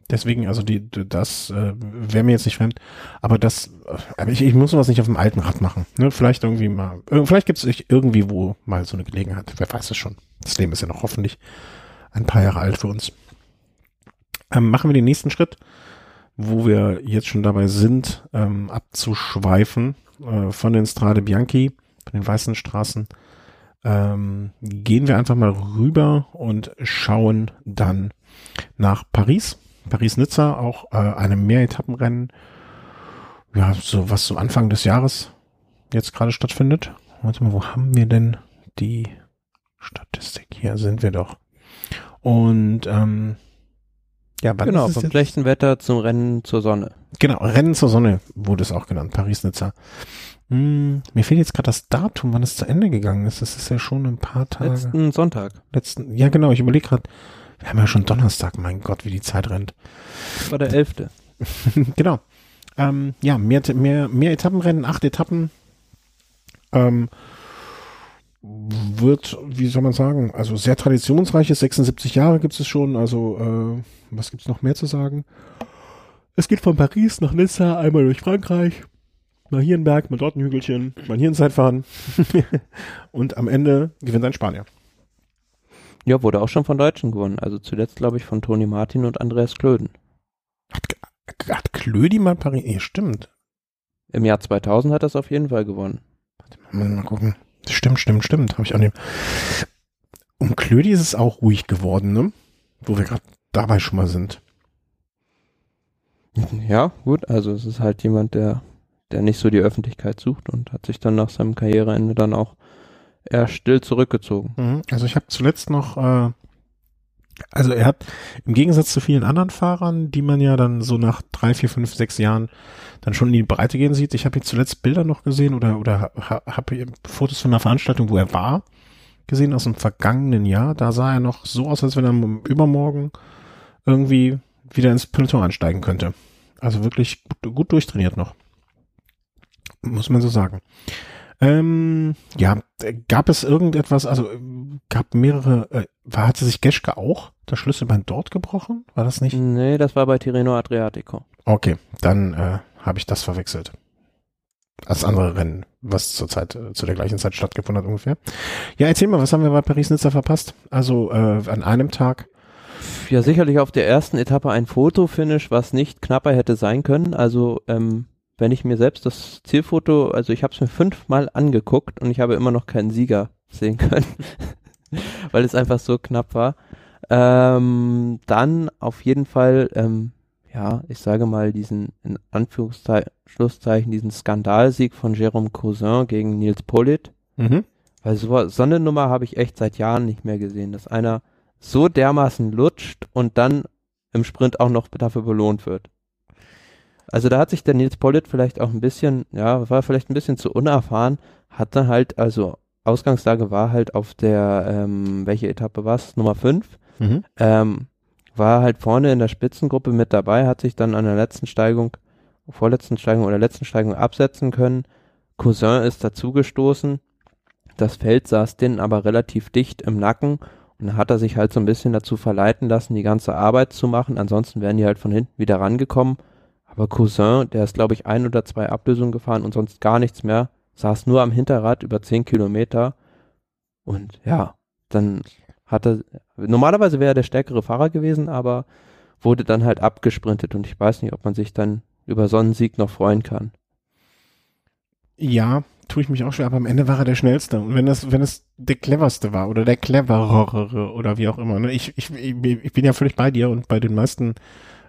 S1: deswegen, also die, das äh, wäre mir jetzt nicht fremd. Aber das, äh, aber ich, ich muss sowas nicht auf dem alten Rad machen. Ne? Vielleicht irgendwie mal, äh, vielleicht gibt es irgendwie wo mal so eine Gelegenheit. Wer weiß es schon. Das Leben ist ja noch hoffentlich ein paar Jahre alt für uns. Ähm, machen wir den nächsten Schritt, wo wir jetzt schon dabei sind, ähm, abzuschweifen äh, von den Strade Bianchi, von den weißen Straßen. Ähm, gehen wir einfach mal rüber und schauen dann nach Paris. Paris-Nizza, auch äh, einem Mehretappenrennen, ja, so was so Anfang des Jahres jetzt gerade stattfindet. Warte mal, wo haben wir denn die Statistik? Hier sind wir doch. Und ähm, ja,
S2: genau, vom schlechten Wetter zum Rennen zur Sonne.
S1: Genau, Rennen zur Sonne wurde es auch genannt, Paris-Nizza. Hm, mir fehlt jetzt gerade das Datum, wann es zu Ende gegangen ist. Das ist ja schon ein paar Tage.
S2: Letzten Sonntag.
S1: Letzten, ja genau, ich überlege gerade, wir haben ja schon Donnerstag, mein Gott, wie die Zeit rennt.
S2: Das war der elfte.
S1: genau. Ähm, ja, mehr, mehr, mehr Etappenrennen, acht Etappen. Ähm, wird, wie soll man sagen, also sehr traditionsreiches, 76 Jahre gibt es schon, also äh, was gibt's noch mehr zu sagen? Es geht von Paris nach Nizza, einmal durch Frankreich, mal hier einen Berg, mal dort ein Hügelchen, mal hier ein Zeitfahren und am Ende gewinnt ein Spanier.
S2: Ja, wurde auch schon von Deutschen gewonnen. Also zuletzt, glaube ich, von Toni Martin und Andreas Klöden.
S1: Hat, hat Klödi mal Paris, nee, stimmt.
S2: Im Jahr 2000 hat er es auf jeden Fall gewonnen.
S1: Mal, mal gucken. Stimmt, stimmt, stimmt. Habe ich an dem. Um Klödi ist es auch ruhig geworden, ne? Wo wir gerade dabei schon mal sind.
S2: Ja, gut, also es ist halt jemand, der, der nicht so die Öffentlichkeit sucht und hat sich dann nach seinem Karriereende dann auch eher still zurückgezogen.
S1: Mhm. Also ich habe zuletzt noch, äh, also er hat im Gegensatz zu vielen anderen Fahrern, die man ja dann so nach drei, vier, fünf, sechs Jahren dann schon in die Breite gehen sieht. Ich habe jetzt zuletzt Bilder noch gesehen oder oder ha, habe Fotos von einer Veranstaltung, wo er war, gesehen aus dem vergangenen Jahr. Da sah er noch so aus, als wenn er übermorgen irgendwie wieder ins Peloton ansteigen könnte. Also wirklich gut, gut durchtrainiert noch. Muss man so sagen. Ähm, ja, gab es irgendetwas, also gab mehrere, äh, war, hatte sich Geschke auch das Schlüsselbein dort gebrochen? War das nicht?
S2: Nee, das war bei Tirreno Adriatico.
S1: Okay, dann äh, habe ich das verwechselt. Als andere Rennen, was zur Zeit, äh, zu der gleichen Zeit stattgefunden hat ungefähr. Ja, erzähl mal, was haben wir bei Paris-Nizza verpasst? Also äh, an einem Tag.
S2: Ja, sicherlich auf der ersten Etappe ein Fotofinish, was nicht knapper hätte sein können. Also ähm, wenn ich mir selbst das Zielfoto, also ich habe es mir fünfmal angeguckt und ich habe immer noch keinen Sieger sehen können, weil es einfach so knapp war. Ähm, dann auf jeden Fall, ähm, ja, ich sage mal diesen in Anführungszeichen diesen Skandalsieg von Jérôme Cousin gegen Nils Polit. Mhm. Weil so, so eine Nummer habe ich echt seit Jahren nicht mehr gesehen, dass einer so dermaßen lutscht und dann im Sprint auch noch dafür belohnt wird. Also da hat sich der Nils Pollitt vielleicht auch ein bisschen, ja, war vielleicht ein bisschen zu unerfahren, hat dann halt, also Ausgangslage war halt auf der, ähm, welche Etappe war es? Nummer 5. Mhm. Ähm, war halt vorne in der Spitzengruppe mit dabei, hat sich dann an der letzten Steigung, vorletzten Steigung oder letzten Steigung absetzen können. Cousin ist dazugestoßen. Das Feld saß denen aber relativ dicht im Nacken und hat er sich halt so ein bisschen dazu verleiten lassen, die ganze Arbeit zu machen. Ansonsten wären die halt von hinten wieder rangekommen. Aber Cousin, der ist, glaube ich, ein oder zwei Ablösungen gefahren und sonst gar nichts mehr, saß nur am Hinterrad über zehn Kilometer. Und ja, dann hat er, normalerweise wäre er der stärkere Fahrer gewesen, aber wurde dann halt abgesprintet und ich weiß nicht, ob man sich dann über so einen Sieg noch freuen kann.
S1: Ja, tue ich mich auch schwer, aber am Ende war er der Schnellste. Und wenn das, wenn es der cleverste war oder der cleverere oder wie auch immer, ne? ich, ich, ich bin ja völlig bei dir und bei den meisten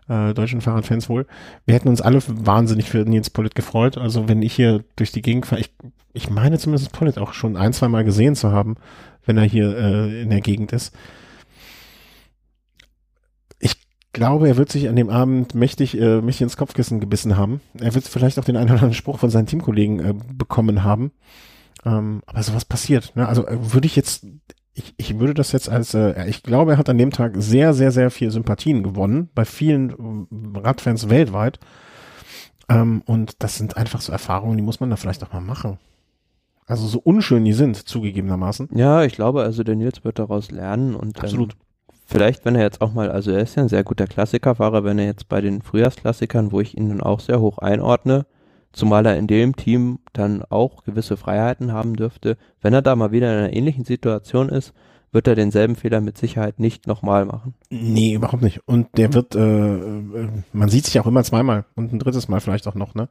S1: äh, deutschen Fahrradfans wohl. Wir hätten uns alle wahnsinnig für Nils Pollitt gefreut. Also wenn ich hier durch die Gegend fahre, ich, ich meine zumindest Pollitt auch schon ein, zwei Mal gesehen zu haben, wenn er hier äh, in der Gegend ist. Ich glaube, er wird sich an dem Abend mächtig, äh, mächtig ins Kopfkissen gebissen haben. Er wird vielleicht auch den einen oder anderen Spruch von seinen Teamkollegen äh, bekommen haben. Ähm, aber sowas passiert. Ne? Also äh, würde ich jetzt ich, ich würde das jetzt als, äh, ich glaube, er hat an dem Tag sehr, sehr, sehr viel Sympathien gewonnen, bei vielen äh, Radfans weltweit. Ähm, und das sind einfach so Erfahrungen, die muss man da vielleicht auch mal machen. Also so unschön die sind, zugegebenermaßen.
S2: Ja, ich glaube, also der Nils wird daraus lernen und
S1: Absolut. Ähm,
S2: vielleicht, wenn er jetzt auch mal, also er ist ja ein sehr guter Klassikerfahrer, wenn er jetzt bei den Frühjahrsklassikern, wo ich ihn dann auch sehr hoch einordne, zumal er in dem Team dann auch gewisse Freiheiten haben dürfte. Wenn er da mal wieder in einer ähnlichen Situation ist, wird er denselben Fehler mit Sicherheit nicht nochmal machen.
S1: Nee, überhaupt nicht. Und der wird, äh, äh, man sieht sich auch immer zweimal und ein drittes Mal vielleicht auch noch, ne?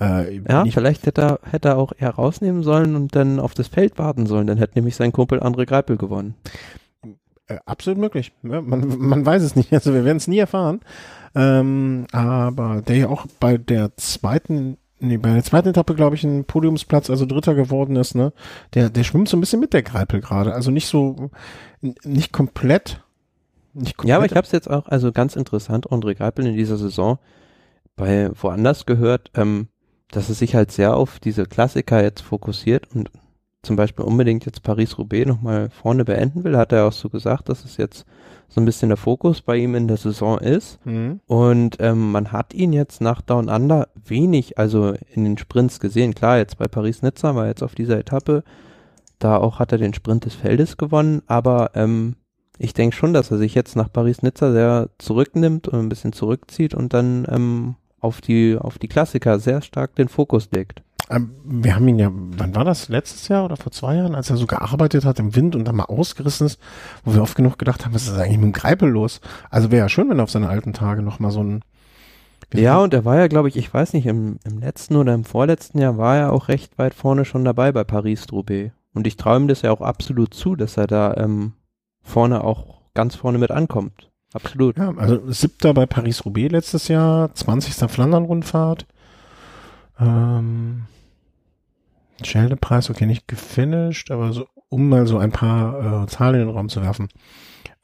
S2: Äh, ja, vielleicht hätte er, hätte er auch eher rausnehmen sollen und dann auf das Feld warten sollen. Dann hätte nämlich sein Kumpel André Greipel gewonnen.
S1: Äh, absolut möglich. Ja, man, man weiß es nicht. Also wir werden es nie erfahren. Ähm, aber der ja auch bei der zweiten nee, bei der zweiten Etappe, glaube ich, ein Podiumsplatz, also Dritter geworden ist, ne? Der, der schwimmt so ein bisschen mit der Greipel gerade. Also nicht so, nicht komplett.
S2: Nicht komplett. Ja, aber ich habe es jetzt auch, also ganz interessant, André Greipel in dieser Saison bei woanders gehört, ähm, dass es sich halt sehr auf diese Klassiker jetzt fokussiert und zum Beispiel unbedingt jetzt Paris-Roubaix nochmal vorne beenden will, hat er auch so gesagt, dass es jetzt so ein bisschen der Fokus bei ihm in der Saison ist. Mhm. Und ähm, man hat ihn jetzt nach Down Under wenig, also in den Sprints gesehen. Klar, jetzt bei Paris-Nizza war jetzt auf dieser Etappe, da auch hat er den Sprint des Feldes gewonnen, aber ähm, ich denke schon, dass er sich jetzt nach Paris-Nizza sehr zurücknimmt und ein bisschen zurückzieht und dann ähm, auf die auf die Klassiker sehr stark den Fokus legt.
S1: Ähm, wir haben ihn ja, wann war das? Letztes Jahr oder vor zwei Jahren, als er so gearbeitet hat im Wind und dann mal ausgerissen ist, wo wir oft genug gedacht haben, was ist eigentlich mit dem Greipel los? Also wäre ja schön, wenn er auf seine alten Tage nochmal so ein
S2: ja, und er war ja, glaube ich, ich weiß nicht, im, im letzten oder im vorletzten Jahr war er auch recht weit vorne schon dabei bei Paris-Roubaix. Und ich traue ihm das ja auch absolut zu, dass er da ähm, vorne auch ganz vorne mit ankommt. Absolut.
S1: Ja, also siebter bei Paris-Roubaix letztes Jahr, 20. Flandern-Rundfahrt. Ähm, Scheldepreis, okay, nicht gefinisht, aber so, um mal so ein paar äh, Zahlen in den Raum zu werfen.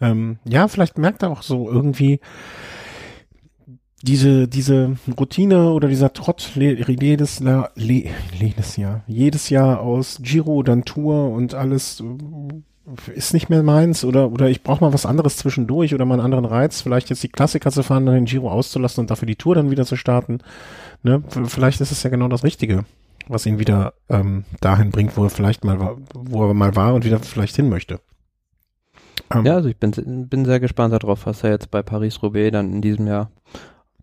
S1: Ähm, ja, vielleicht merkt er auch so irgendwie diese, diese Routine oder dieser Trott jedes, Jahr, jedes Jahr, jedes Jahr aus Giro, dann Tour und alles äh, ist nicht mehr meins oder, oder ich brauche mal was anderes zwischendurch oder mal einen anderen Reiz, vielleicht jetzt die Klassiker zu fahren, dann den Giro auszulassen und dafür die Tour dann wieder zu starten. Ne? Vielleicht ist es ja genau das Richtige was ihn wieder ähm, dahin bringt, wo er vielleicht mal war, wo er mal war und wieder vielleicht hin möchte.
S2: Ähm, ja, also ich bin, bin sehr gespannt darauf, was er jetzt bei Paris-Roubaix dann in diesem Jahr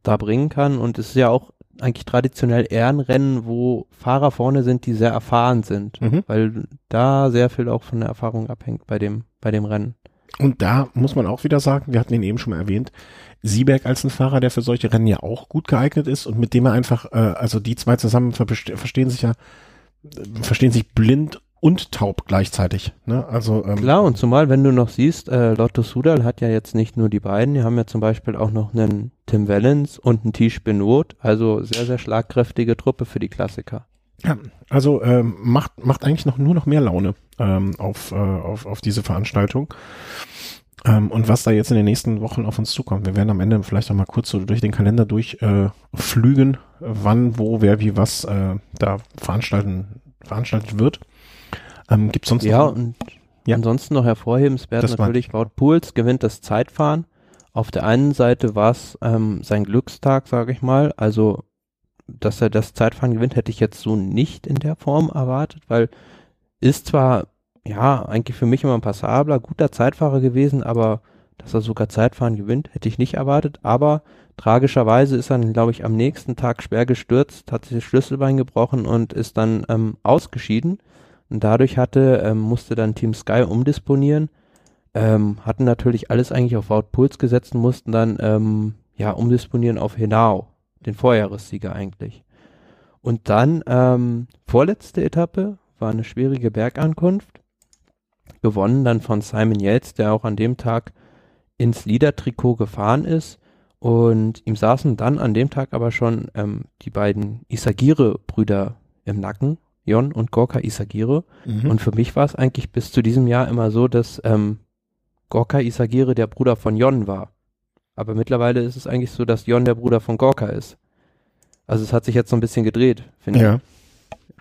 S2: da bringen kann. Und es ist ja auch eigentlich traditionell eher ein Rennen, wo Fahrer vorne sind, die sehr erfahren sind, mhm. weil da sehr viel auch von der Erfahrung abhängt bei dem, bei dem Rennen.
S1: Und da muss man auch wieder sagen, wir hatten ihn eben schon mal erwähnt, Sieberg als ein Fahrer, der für solche Rennen ja auch gut geeignet ist und mit dem er einfach, äh, also die zwei zusammen verstehen sich ja, verstehen sich blind und taub gleichzeitig. Ne? Also
S2: ähm, klar und zumal wenn du noch siehst, äh, Lotto Sudal hat ja jetzt nicht nur die beiden, die haben ja zum Beispiel auch noch einen Tim Wellens und einen Tisch Benot, also sehr sehr schlagkräftige Truppe für die Klassiker.
S1: Ja, also ähm, macht macht eigentlich noch nur noch mehr Laune ähm, auf, äh, auf auf diese Veranstaltung. Ähm, und was da jetzt in den nächsten Wochen auf uns zukommt. Wir werden am Ende vielleicht auch mal kurz so durch den Kalender durchflügen, äh, wann, wo, wer, wie, was äh, da veranstalten, veranstaltet wird.
S2: Ähm, Gibt sonst ja, noch? Und ja, ansonsten noch hervorhebenswert natürlich, Wout Pools gewinnt das Zeitfahren. Auf der einen Seite war es ähm, sein Glückstag, sage ich mal. Also, dass er das Zeitfahren gewinnt, hätte ich jetzt so nicht in der Form erwartet, weil ist zwar ja, eigentlich für mich immer ein passabler, guter Zeitfahrer gewesen, aber dass er sogar Zeitfahren gewinnt, hätte ich nicht erwartet. Aber tragischerweise ist er, glaube ich, am nächsten Tag schwer gestürzt, hat sich das Schlüsselbein gebrochen und ist dann ähm, ausgeschieden. Und dadurch hatte, ähm, musste dann Team Sky umdisponieren, ähm, hatten natürlich alles eigentlich auf Wout gesetzt und mussten dann ähm, ja umdisponieren auf Henao, den Vorjahressieger eigentlich. Und dann ähm, vorletzte Etappe war eine schwierige Bergankunft gewonnen dann von Simon Yates, der auch an dem Tag ins Liedertrikot gefahren ist. Und ihm saßen dann an dem Tag aber schon ähm, die beiden Isagire-Brüder im Nacken, Jon und Gorka Isagire. Mhm. Und für mich war es eigentlich bis zu diesem Jahr immer so, dass ähm, Gorka Isagire der Bruder von Jon war. Aber mittlerweile ist es eigentlich so, dass Jon der Bruder von Gorka ist. Also es hat sich jetzt so ein bisschen gedreht, finde ja. ich.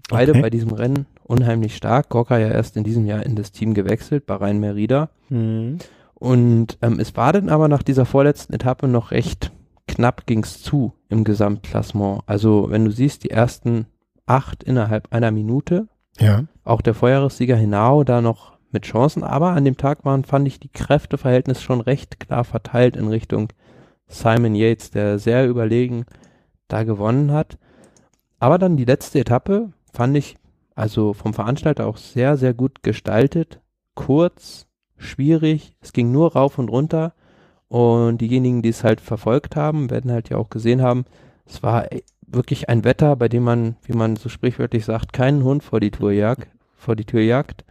S2: Beide okay. bei diesem Rennen unheimlich stark. Gorka ja erst in diesem Jahr in das Team gewechselt, Bahrain Merida. Mhm. Und ähm, es war dann aber nach dieser vorletzten Etappe noch recht knapp ging's zu im Gesamtklassement. Also wenn du siehst, die ersten acht innerhalb einer Minute.
S1: Ja.
S2: Auch der Vorjahressieger Hinao da noch mit Chancen, aber an dem Tag waren, fand ich, die Kräfteverhältnis schon recht klar verteilt in Richtung Simon Yates, der sehr überlegen da gewonnen hat. Aber dann die letzte Etappe fand ich also vom Veranstalter auch sehr, sehr gut gestaltet. Kurz, schwierig, es ging nur rauf und runter. Und diejenigen, die es halt verfolgt haben, werden halt ja auch gesehen haben, es war wirklich ein Wetter, bei dem man, wie man so sprichwörtlich sagt, keinen Hund vor die Tour jagt, vor die Tür jagt.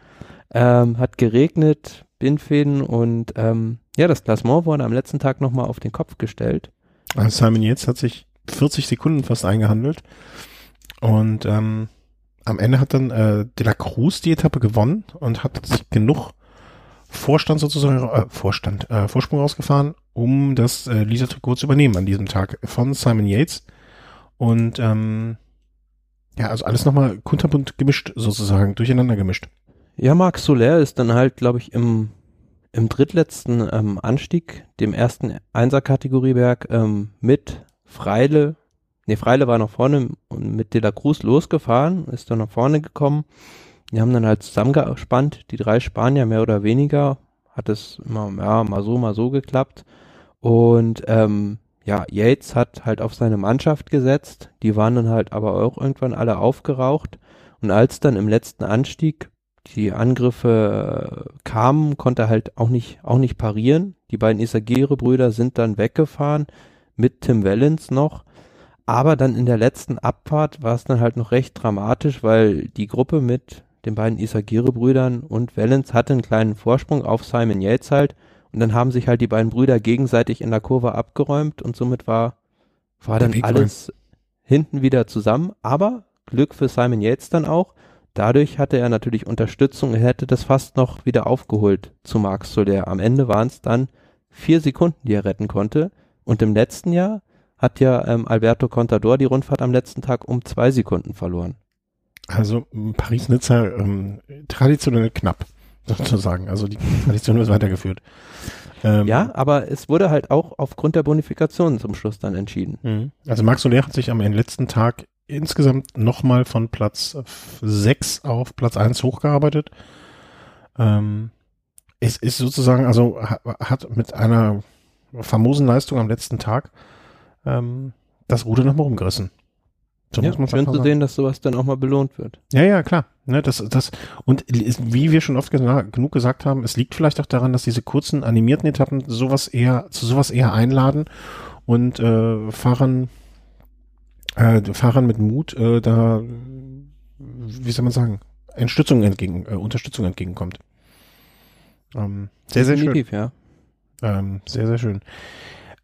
S2: Ähm, hat geregnet, Bindfäden und ähm, ja, das Klassement wurde am letzten Tag nochmal auf den Kopf gestellt.
S1: Also Simon Yates hat sich 40 Sekunden fast eingehandelt. Und ähm, am Ende hat dann äh, De La Cruz die Etappe gewonnen und hat sich genug Vorstand sozusagen, äh, Vorstand, äh, Vorsprung rausgefahren, um das äh, Lisa-Trikot zu übernehmen an diesem Tag von Simon Yates. Und ähm, ja, also alles nochmal kunterbunt gemischt sozusagen, durcheinander gemischt.
S2: Ja, Marc Soler ist dann halt, glaube ich, im, im drittletzten ähm, Anstieg, dem ersten Einser-Kategorieberg ähm, mit Freile Ne, Freile war nach vorne und mit De La Cruz losgefahren, ist dann nach vorne gekommen. Die haben dann halt zusammengespannt, die drei Spanier mehr oder weniger. Hat es immer, ja, mal so, mal so geklappt. Und ähm, ja, Yates hat halt auf seine Mannschaft gesetzt. Die waren dann halt aber auch irgendwann alle aufgeraucht. Und als dann im letzten Anstieg die Angriffe äh, kamen, konnte er halt auch nicht, auch nicht parieren. Die beiden Isagire-Brüder sind dann weggefahren mit Tim Wellens noch. Aber dann in der letzten Abfahrt war es dann halt noch recht dramatisch, weil die Gruppe mit den beiden Isagire-Brüdern und Valens hatte einen kleinen Vorsprung auf Simon Yates halt. Und dann haben sich halt die beiden Brüder gegenseitig in der Kurve abgeräumt und somit war, war dann alles hinten wieder zusammen. Aber Glück für Simon Yates dann auch. Dadurch hatte er natürlich Unterstützung. Er hätte das fast noch wieder aufgeholt zu Marc Soler. Am Ende waren es dann vier Sekunden, die er retten konnte. Und im letzten Jahr hat ja ähm, Alberto Contador die Rundfahrt am letzten Tag um zwei Sekunden verloren.
S1: Also Paris-Nizza ähm, traditionell knapp, sozusagen. Also die Tradition ist weitergeführt.
S2: Ähm, ja, aber es wurde halt auch aufgrund der Bonifikation zum Schluss dann entschieden.
S1: Mhm. Also Max Soler hat sich am letzten Tag insgesamt nochmal von Platz 6 auf Platz 1 hochgearbeitet. Ähm, Es ist sozusagen, also hat mit einer famosen Leistung am letzten Tag ähm, das Ruder nochmal rumgerissen.
S2: So ja, schön zu sehen, dass sowas dann auch mal belohnt wird.
S1: Ja, ja, klar. Ne, das, das, und wie wir schon oft genug gesagt haben, es liegt vielleicht auch daran, dass diese kurzen animierten Etappen sowas eher, zu sowas eher einladen und äh, Fahrern, äh, Fahrern mit Mut äh, da, wie soll man sagen, Unterstützung entgegen, äh, Unterstützung entgegenkommt. Ähm, sehr, sehr Definitiv, schön. ja. Ähm, sehr, sehr schön.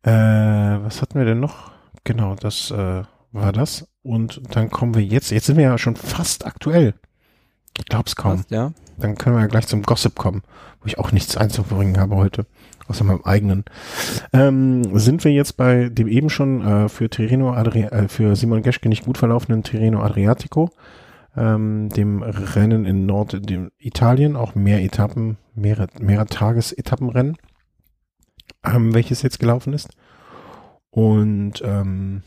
S1: Äh, was hatten wir denn noch? Genau, das äh, war das. Und dann kommen wir jetzt, jetzt sind wir ja schon fast aktuell. Ich glaub's kaum. Fast, ja. Dann können wir ja gleich zum Gossip kommen, wo ich auch nichts einzubringen habe heute, außer meinem eigenen. Ähm, sind wir jetzt bei dem eben schon äh, für Tirreno Adri äh, für Simon Geschke nicht gut verlaufenden Tirreno Adriatico, ähm, dem Rennen in Nord dem Italien, auch mehr Etappen, mehrere, mehrere Tagesetappenrennen, ähm, welches jetzt gelaufen ist. Und ähm,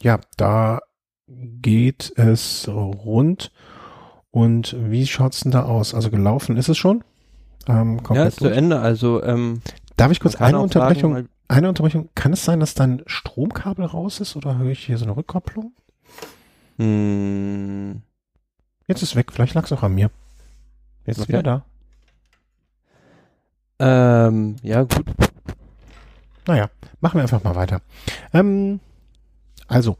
S1: ja, da geht es rund. Und wie schaut's denn da aus? Also gelaufen ist es schon?
S2: Ähm, ja, ist zu Ende. Also ähm,
S1: darf ich kurz eine Unterbrechung? Sagen, eine Unterbrechung. Kann es sein, dass dein Stromkabel raus ist oder höre ich hier so eine Rückkopplung? Hm. Jetzt ist weg. Vielleicht lag es auch an mir. Jetzt ist wieder da.
S2: Ähm, ja, gut.
S1: Naja, machen wir einfach mal weiter. Ähm, also,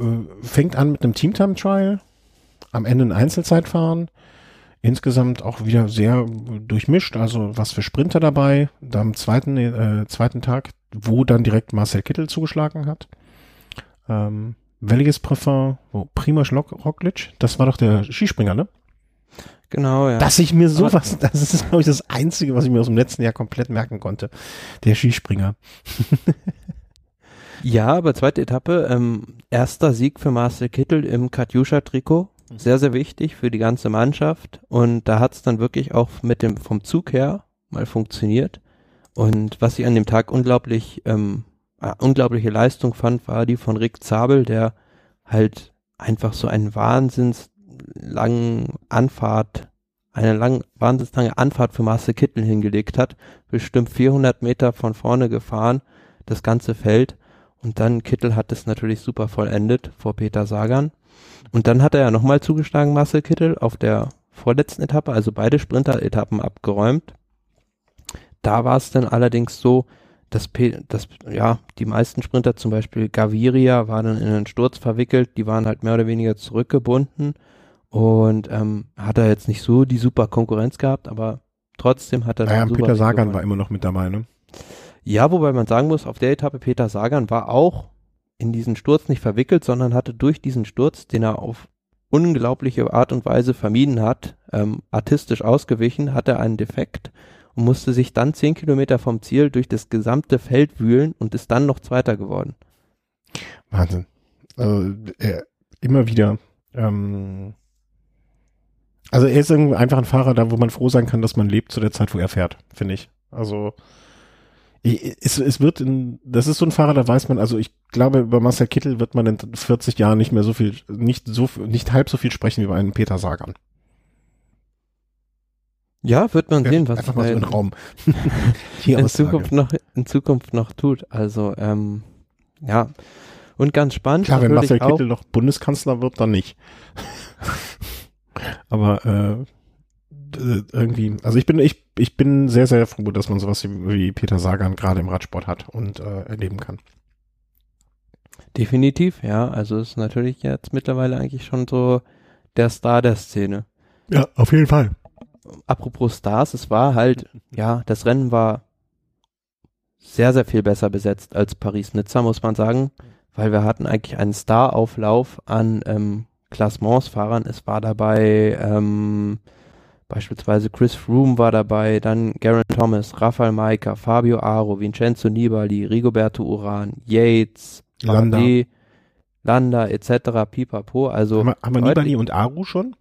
S1: äh, fängt an mit einem Teamtime-Trial, am Ende ein Einzelzeitfahren, insgesamt auch wieder sehr durchmischt, also was für Sprinter dabei, da am zweiten, äh, zweiten Tag, wo dann direkt Marcel Kittel zugeschlagen hat. Ähm, welches Parfum, wo Primoz Roglic, das war doch der Skispringer, ne?
S2: Genau, ja.
S1: Dass ich mir sowas, das ist, glaube ich, das Einzige, was ich mir aus dem letzten Jahr komplett merken konnte. Der Skispringer.
S2: ja, aber zweite Etappe, ähm, erster Sieg für Marcel Kittel im Katjuscha-Trikot. Sehr, sehr wichtig für die ganze Mannschaft. Und da hat es dann wirklich auch mit dem, vom Zug her mal funktioniert. Und was ich an dem Tag unglaublich, ähm, äh, unglaubliche Leistung fand, war die von Rick Zabel, der halt einfach so einen wahnsinns langen Anfahrt, eine lang, wahnsinnig lange Anfahrt für Marcel Kittel hingelegt hat, bestimmt 400 Meter von vorne gefahren, das ganze Feld. Und dann Kittel hat es natürlich super vollendet vor Peter Sagan. Und dann hat er ja nochmal zugeschlagen, Marcel Kittel, auf der vorletzten Etappe, also beide Sprinter-Etappen abgeräumt. Da war es dann allerdings so, dass, dass ja, die meisten Sprinter, zum Beispiel Gaviria, waren dann in einen Sturz verwickelt, die waren halt mehr oder weniger zurückgebunden und ähm, hat er jetzt nicht so die super Konkurrenz gehabt, aber trotzdem hat er.
S1: Naja, Peter Sagan gewonnen. war immer noch mit dabei, ne?
S2: Ja, wobei man sagen muss, auf der Etappe Peter Sagan war auch in diesen Sturz nicht verwickelt, sondern hatte durch diesen Sturz, den er auf unglaubliche Art und Weise vermieden hat, ähm, artistisch ausgewichen, hat er einen Defekt und musste sich dann zehn Kilometer vom Ziel durch das gesamte Feld wühlen und ist dann noch Zweiter geworden.
S1: Wahnsinn. Also, äh, immer wieder ähm, also er ist einfach ein Fahrer da, wo man froh sein kann, dass man lebt zu der Zeit, wo er fährt, finde ich. Also es, es wird in, das ist so ein Fahrer, da weiß man, also ich glaube, über Marcel Kittel wird man in 40 Jahren nicht mehr so viel, nicht so, nicht halb so viel sprechen wie bei einem Peter Sagan.
S2: Ja, wird man sehen, was
S1: einfach mal so in Raum
S2: in Zukunft noch in Zukunft noch tut. Also ähm, ja und ganz spannend.
S1: Klar, wenn Marcel Kittel noch Bundeskanzler wird, dann nicht. Aber äh, irgendwie, also ich bin, ich, ich bin sehr, sehr froh, dass man sowas wie Peter Sagan gerade im Radsport hat und äh, erleben kann.
S2: Definitiv, ja. Also ist natürlich jetzt mittlerweile eigentlich schon so der Star der Szene.
S1: Ja, auf jeden Fall.
S2: Apropos Stars, es war halt, ja, das Rennen war sehr, sehr viel besser besetzt als Paris-Nizza, muss man sagen, weil wir hatten eigentlich einen Star-Auflauf an ähm, Klassementsfahrern. Es war dabei ähm, beispielsweise Chris Froome war dabei, dann Garen Thomas, Rafael Maika, Fabio Aro, Vincenzo Nibali, Rigoberto Uran, Yates,
S1: Landa,
S2: Bardet, Landa etc. Pipapo. Also
S1: haben wir, haben wir Nibali und Aro schon?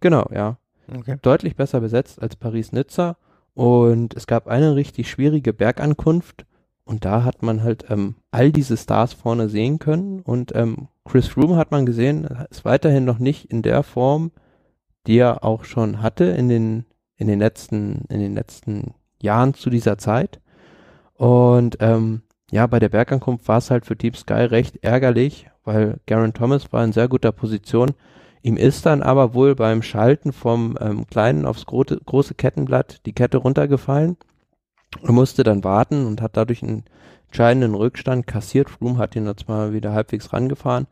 S2: Genau, ja. Okay. Deutlich besser besetzt als Paris-Nizza. Und es gab eine richtig schwierige Bergankunft und da hat man halt ähm, all diese Stars vorne sehen können. Und ähm, Chris Froome hat man gesehen, ist weiterhin noch nicht in der Form, die er auch schon hatte in den, in den letzten, in den letzten Jahren zu dieser Zeit. Und ähm, ja, bei der Bergankunft war es halt für Deep Sky recht ärgerlich, weil Garen Thomas war in sehr guter Position. Ihm ist dann aber wohl beim Schalten vom ähm, kleinen aufs große, große Kettenblatt die Kette runtergefallen. Er musste dann warten und hat dadurch einen entscheidenden Rückstand kassiert. Froome hat ihn jetzt mal wieder halbwegs rangefahren.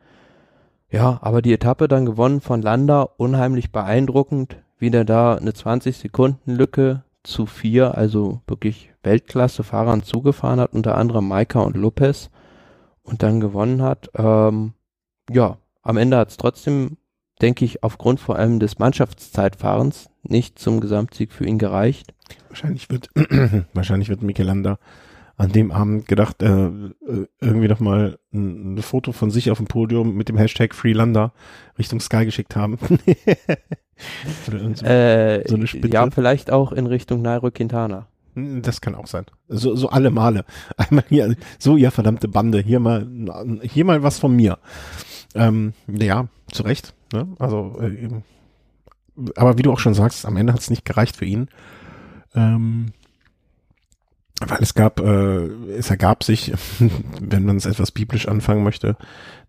S2: Ja, aber die Etappe dann gewonnen von Landa, unheimlich beeindruckend. Wieder da eine 20 Sekunden Lücke zu vier, also wirklich Weltklasse-Fahrern zugefahren hat, unter anderem Maika und Lopez und dann gewonnen hat. Ähm, ja, am Ende hat es trotzdem, denke ich, aufgrund vor allem des Mannschaftszeitfahrens nicht zum Gesamtsieg für ihn gereicht.
S1: Wahrscheinlich wird, wahrscheinlich wird Michelanda an dem Abend gedacht, äh, äh irgendwie noch mal ein, ein, Foto von sich auf dem Podium mit dem Hashtag Freelander Richtung Sky geschickt haben.
S2: so, äh, so eine Spitze. Ja, vielleicht auch in Richtung Nairo Quintana.
S1: Hm, das kann auch sein. So, so alle Male. Einmal hier, so ihr verdammte Bande, hier mal, hier mal was von mir. Ähm, ja, zu Recht. Ne? Also, äh, aber wie du auch schon sagst, am Ende hat es nicht gereicht für ihn. Ähm, weil es gab, äh, es ergab sich, wenn man es etwas biblisch anfangen möchte,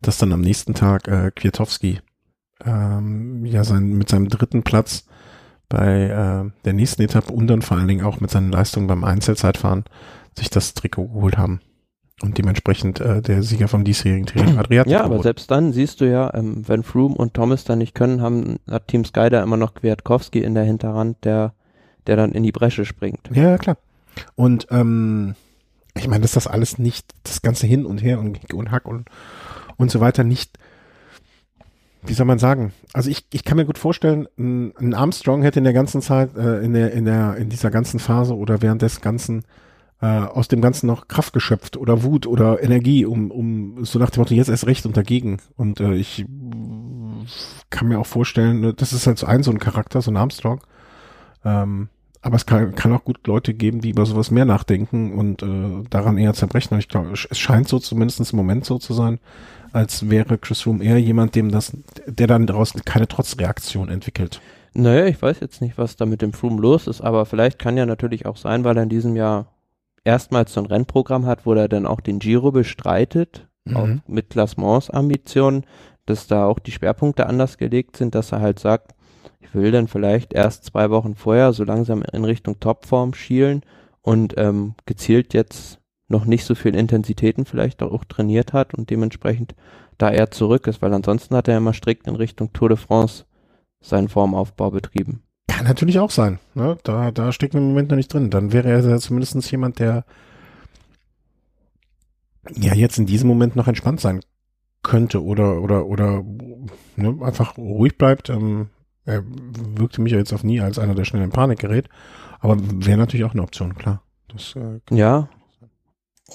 S1: dass dann am nächsten Tag äh, Kwiatowski ähm, ja sein, mit seinem dritten Platz bei äh, der nächsten Etappe und dann vor allen Dingen auch mit seinen Leistungen beim Einzelzeitfahren sich das Trikot geholt haben. Und dementsprechend äh, der Sieger vom diesjährigen Training
S2: Adriatico. Ja, aber selbst dann siehst du ja, ähm, wenn Froome und Thomas dann nicht können, haben, hat Team Sky da immer noch Kwiatkowski in der Hinterhand, der, der dann in die Bresche springt.
S1: Ja, klar. Und ähm, ich meine, dass das alles nicht, das ganze hin und her und, und Hack und, und so weiter nicht, wie soll man sagen? Also ich, ich kann mir gut vorstellen, ein Armstrong hätte in der ganzen Zeit, äh, in der, in der, in dieser ganzen Phase oder während des Ganzen äh, aus dem Ganzen noch Kraft geschöpft oder Wut oder Energie, um, um so nach dem Motto, jetzt erst recht und dagegen. Und äh, ich kann mir auch vorstellen, ne, das ist halt so ein so ein Charakter, so ein Armstrong. Ähm, aber es kann, kann auch gut Leute geben, die über sowas mehr nachdenken und äh, daran eher zerbrechen. Und ich glaube, es scheint so zumindest im Moment so zu sein, als wäre Chris Room eher jemand, dem das, der dann daraus keine Trotzreaktion entwickelt.
S2: Naja, ich weiß jetzt nicht, was da mit dem Froome los ist, aber vielleicht kann ja natürlich auch sein, weil er in diesem Jahr erstmals so ein Rennprogramm hat, wo er dann auch den Giro bestreitet, mhm. auch mit Klassementsambitionen, dass da auch die Schwerpunkte anders gelegt sind, dass er halt sagt, ich will dann vielleicht erst zwei Wochen vorher so langsam in Richtung Topform schielen und ähm, gezielt jetzt noch nicht so viel Intensitäten vielleicht auch trainiert hat und dementsprechend da er zurück ist, weil ansonsten hat er immer strikt in Richtung Tour de France seinen Formaufbau betrieben.
S1: Kann natürlich auch sein. Ne? Da, da steckt im Moment noch nicht drin. Dann wäre er zumindest jemand, der ja jetzt in diesem Moment noch entspannt sein könnte oder oder oder ne, einfach ruhig bleibt, ähm, er wirkte mich ja jetzt auf nie als einer, der schnell in Panik gerät. Aber wäre natürlich auch eine Option, klar.
S2: Das, äh, ja.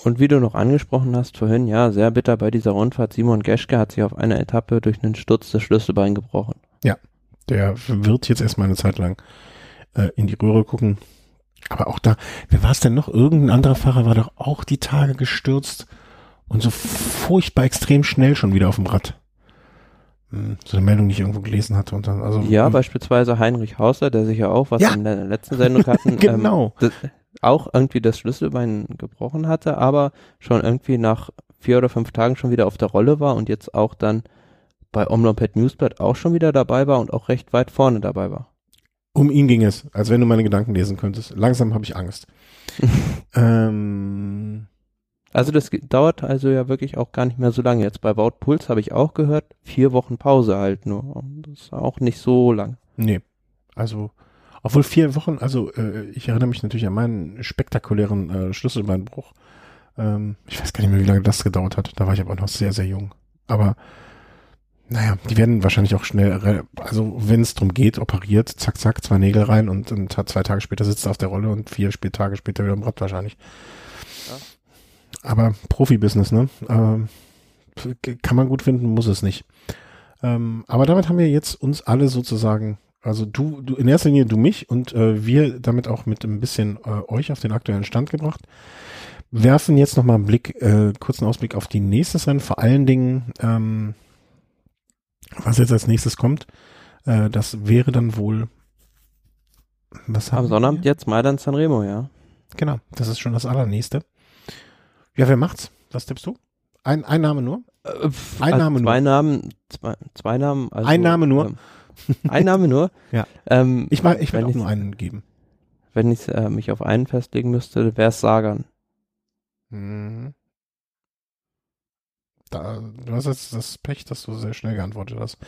S2: Und wie du noch angesprochen hast vorhin, ja, sehr bitter bei dieser Rundfahrt. Simon Geschke hat sich auf einer Etappe durch einen Sturz das Schlüsselbein gebrochen.
S1: Ja, der wird jetzt erstmal eine Zeit lang äh, in die Röhre gucken. Aber auch da, wer war es denn noch? Irgendein anderer Fahrer war doch auch die Tage gestürzt und so furchtbar extrem schnell schon wieder auf dem Rad. Hm, so eine Meldung, die ich irgendwo gelesen hatte. Und dann, also,
S2: ja, ähm, beispielsweise Heinrich Hauser, der sich ja auch, was ja. in der letzten Sendung hatten,
S1: genau. Ähm,
S2: das, auch irgendwie das Schlüsselbein gebrochen hatte, aber schon irgendwie nach vier oder fünf Tagen schon wieder auf der Rolle war und jetzt auch dann bei Omlopet Newsblatt auch schon wieder dabei war und auch recht weit vorne dabei war.
S1: Um ihn ging es, als wenn du meine Gedanken lesen könntest. Langsam habe ich Angst. ähm,
S2: also das dauert also ja wirklich auch gar nicht mehr so lange. Jetzt bei Wout Puls habe ich auch gehört, vier Wochen Pause halt nur. Das ist auch nicht so lang.
S1: Nee, also obwohl vier Wochen, also äh, ich erinnere mich natürlich an meinen spektakulären äh, Schlüsselbeinbruch. Ähm, ich weiß gar nicht mehr, wie lange das gedauert hat. Da war ich aber noch sehr, sehr jung. Aber naja, die werden wahrscheinlich auch schnell, also wenn es drum geht, operiert, zack, zack, zwei Nägel rein und, und zwei Tage später sitzt er auf der Rolle und vier Tage später wieder im Rad wahrscheinlich. Aber Profibusiness, ne? Äh, kann man gut finden, muss es nicht. Ähm, aber damit haben wir jetzt uns alle sozusagen, also du, du in erster Linie du mich und äh, wir damit auch mit ein bisschen äh, euch auf den aktuellen Stand gebracht. Werfen jetzt nochmal einen Blick, äh, kurzen Ausblick auf die nächste Rennen. Vor allen Dingen, ähm, was jetzt als nächstes kommt, äh, das wäre dann wohl Was
S2: Am
S1: haben
S2: Sonnabend
S1: wir?
S2: jetzt Mailand Sanremo, ja.
S1: Genau, das ist schon das allernächste. Ja, wer macht's? Was tippst du? Ein, ein Name nur?
S2: Äh,
S1: Ein
S2: also
S1: Name
S2: zwei Namen, zwei, zwei Namen. Also,
S1: Ein Name nur?
S2: Ähm, ein Name nur?
S1: Ja.
S2: Ähm,
S1: Ich, mag, ich will auch nur einen geben.
S2: wenn ich äh, mich auf einen festlegen müsste, wäre es Sagan.
S1: Mhm. Da, du hast jetzt das Pech, dass du sehr schnell geantwortet hast.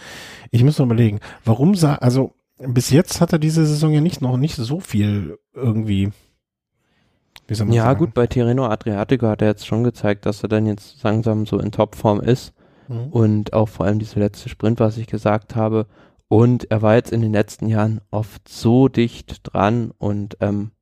S1: Ich muss noch überlegen, warum sa also bis jetzt hat er diese Saison ja nicht noch nicht so viel irgendwie.
S2: Ja,
S1: sagen?
S2: gut, bei Tirreno Adriatico hat er jetzt schon gezeigt, dass er dann jetzt langsam so in Topform ist.
S1: Mhm.
S2: Und auch vor allem dieser letzte Sprint, was ich gesagt habe. Und er war jetzt in den letzten Jahren oft so dicht dran und ähm,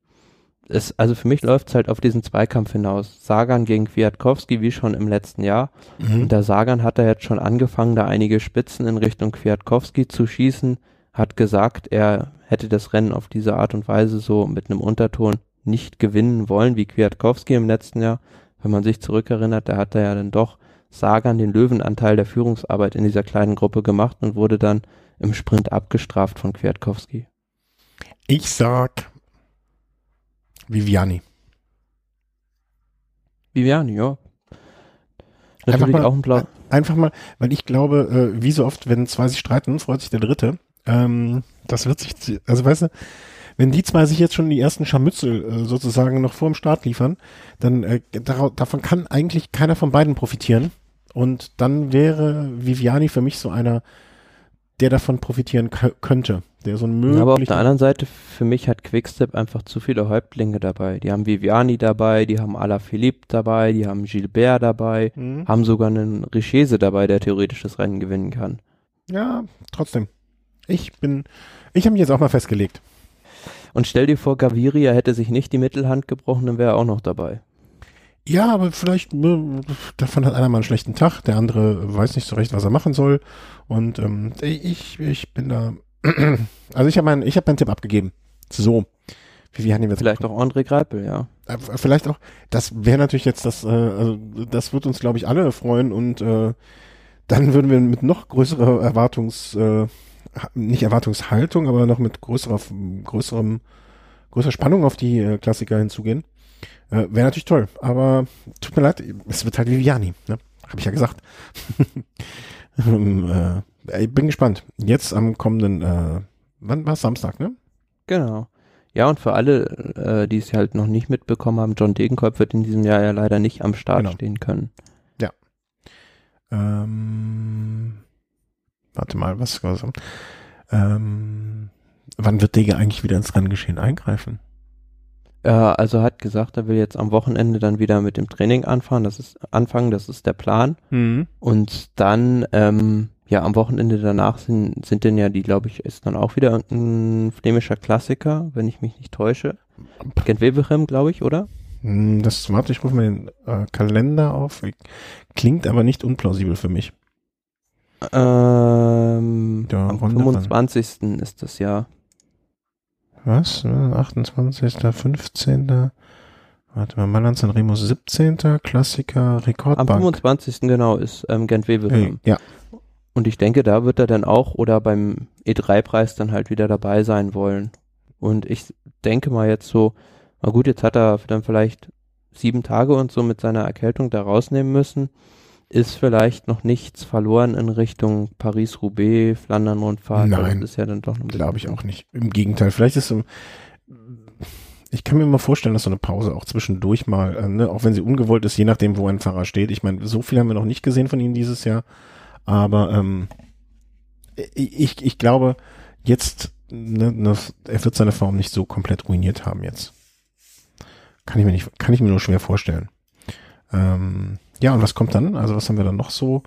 S2: es, also für mich läuft es halt auf diesen Zweikampf hinaus. Sagan gegen Kwiatkowski, wie schon im letzten Jahr.
S1: Mhm.
S2: Und der Sagan hat da jetzt schon angefangen, da einige Spitzen in Richtung Kwiatkowski zu schießen, hat gesagt, er hätte das Rennen auf diese Art und Weise so mit einem Unterton nicht gewinnen wollen, wie Kwiatkowski im letzten Jahr. Wenn man sich zurückerinnert, da hat er ja dann doch Sagan den Löwenanteil der Führungsarbeit in dieser kleinen Gruppe gemacht und wurde dann im Sprint abgestraft von Kwiatkowski.
S1: Ich sag Viviani.
S2: Viviani, ja.
S1: Einfach
S2: Natürlich
S1: mal-
S2: auch ein Blau.
S1: Einfach mal, weil ich glaube, äh, wie so oft, wenn zwei sich streiten, freut sich der Dritte. Ähm, das wird sich, also weißt du, wenn die zwei sich jetzt schon die ersten Scharmützel äh, sozusagen noch vor dem Start liefern, dann äh, darauf, davon kann eigentlich keiner von beiden profitieren. Und dann wäre Viviani für mich so einer, der davon profitieren kö- könnte. Der so ein
S2: Ja, aber auf
S1: möglicher.
S2: der anderen Seite, für mich hat Quickstep einfach zu viele Häuptlinge dabei. Die haben Viviani dabei, die haben Alaphilippe dabei, die haben Gilbert dabei,
S1: Mhm.
S2: haben sogar einen Richese dabei, der theoretisch das Rennen gewinnen kann.
S1: Ja, trotzdem. Ich bin, ich habe mich jetzt auch mal festgelegt.
S2: Und stell dir vor, Gaviria hätte sich nicht die Mittelhand gebrochen, dann wäre er auch noch dabei.
S1: Ja, aber vielleicht, äh, davon hat einer mal einen schlechten Tag, der andere weiß nicht so recht, was er machen soll. Und ähm, ich, ich bin da. Also ich habe meinen, ich habe meinen Tipp abgegeben. So. Viviani wird
S2: Vielleicht auch André Greipel, ja.
S1: Äh, Vielleicht auch, das wäre natürlich jetzt das, äh, also das wird uns, glaube ich, alle freuen und äh, dann würden wir mit noch größerer Erwartungs, äh, nicht Erwartungshaltung, aber noch mit größerer, größerem, größerer Spannung auf die äh, Klassiker hinzugehen. Äh, wäre natürlich toll, aber tut mir leid, es wird halt Viviani, ne? Habe ich ja gesagt. ähm, äh, ich bin gespannt. Jetzt am kommenden, äh, wann war Samstag, ne?
S2: Genau. Ja, und für alle, äh, die es halt noch nicht mitbekommen haben, John Degenkolb wird in diesem Jahr ja leider nicht am Start
S1: Genau.
S2: stehen können.
S1: Ähm, warte mal, was was- ähm, wann wird Dege eigentlich wieder ins Renngeschehen eingreifen?
S2: Äh, also hat gesagt, er will jetzt am Wochenende dann wieder mit dem Training anfangen. Das ist anfangen, das ist der Plan. Und dann, ähm, ja, am Wochenende danach sind, sind denn ja die, glaube ich, ist dann auch wieder irgendein flämischer Klassiker, wenn ich mich nicht täusche. Gent Wevelgem, glaube ich, oder?
S1: Hm, Das, warte, ich rufe mal den äh, Kalender auf. Klingt aber nicht unplausibel für mich.
S2: Ähm, am
S1: Runde
S2: 25. ist das ja.
S1: Was? Äh, 28., 15. Warte mal, Mailand San Remo 17. Klassiker,
S2: Am
S1: Rekordbank.
S2: 25. genau ist ähm, Gent Wevelgem.
S1: Hey, ja,
S2: Und ich denke, da wird er dann auch oder beim E3-Preis dann halt wieder dabei sein wollen. Und ich denke mal jetzt so, na gut, jetzt hat er dann vielleicht sieben Tage und so mit seiner Erkältung da rausnehmen müssen. Ist vielleicht noch nichts verloren in Richtung Paris-Roubaix, Flandern-Rundfahrt.
S1: Nein,
S2: Das ist ja dann doch ein
S1: glaube ich auch nicht. Im Gegenteil, vielleicht ist so, ich kann mir mal vorstellen, dass so eine Pause auch zwischendurch mal, äh, ne, auch wenn sie ungewollt ist, je nachdem, wo ein Fahrer steht. Ich meine, so viel haben wir noch nicht gesehen von ihm dieses Jahr, aber ähm, ich, ich glaube, jetzt, ne, ne, er wird seine Form nicht so komplett ruiniert haben jetzt. Kann ich mir nicht, kann ich mir nur schwer vorstellen. Ähm, ja, und was kommt dann? Also was haben wir dann noch so?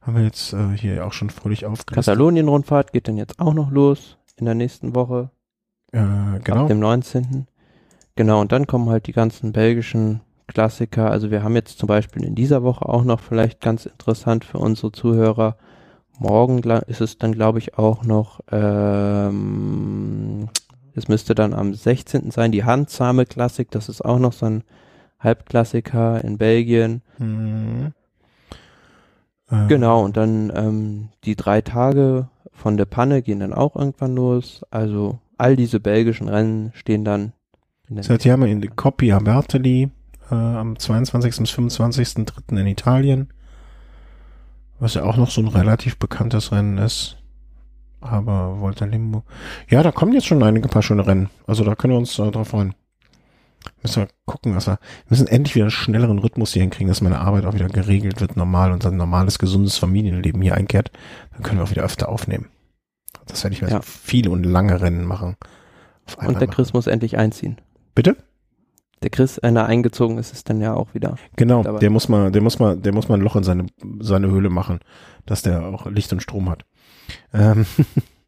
S1: Haben wir jetzt äh, hier auch schon fröhlich aufgelistet?
S2: Katalonien-Rundfahrt geht dann jetzt auch noch los in der nächsten Woche.
S1: Äh, genau.
S2: Ab dem 19. Genau, und dann kommen halt die ganzen belgischen Klassiker. Also wir haben jetzt zum Beispiel in dieser Woche auch noch vielleicht ganz interessant für unsere Zuhörer. Morgen ist es dann, glaube ich, auch noch, ähm, es müsste dann am 16. sein, die Handsame Klassik. Das ist auch noch so ein Halbklassiker in Belgien.
S1: Mhm. Äh,
S2: Genau, und dann ähm, die drei Tage von der Panne gehen dann auch irgendwann los. Also all diese belgischen Rennen stehen dann
S1: in der Seit haben wir in Coppi a Bertoli äh, am 22. bis 25.3. in Italien. Was ja auch noch so ein relativ bekanntes Rennen ist. Aber Volta Limbo. Ja, da kommen jetzt schon einige paar schöne Rennen. Also da können wir uns äh, drauf freuen. Müssen wir gucken, was wir, wir müssen endlich wieder einen schnelleren Rhythmus hier hinkriegen, dass meine Arbeit auch wieder geregelt wird, normal und ein normales, gesundes Familienleben hier einkehrt. Dann können wir auch wieder öfter aufnehmen. Das werde ich mal ja. so viele und lange Rennen machen.
S2: Und der Chris machen. muss endlich einziehen.
S1: Bitte?
S2: Der Chris, wenn er eingezogen ist, ist dann ja auch wieder.
S1: Genau, dabei. der muss mal, der muss mal, der muss mal ein Loch in seine, seine Höhle machen, dass der auch Licht und Strom hat. Ähm,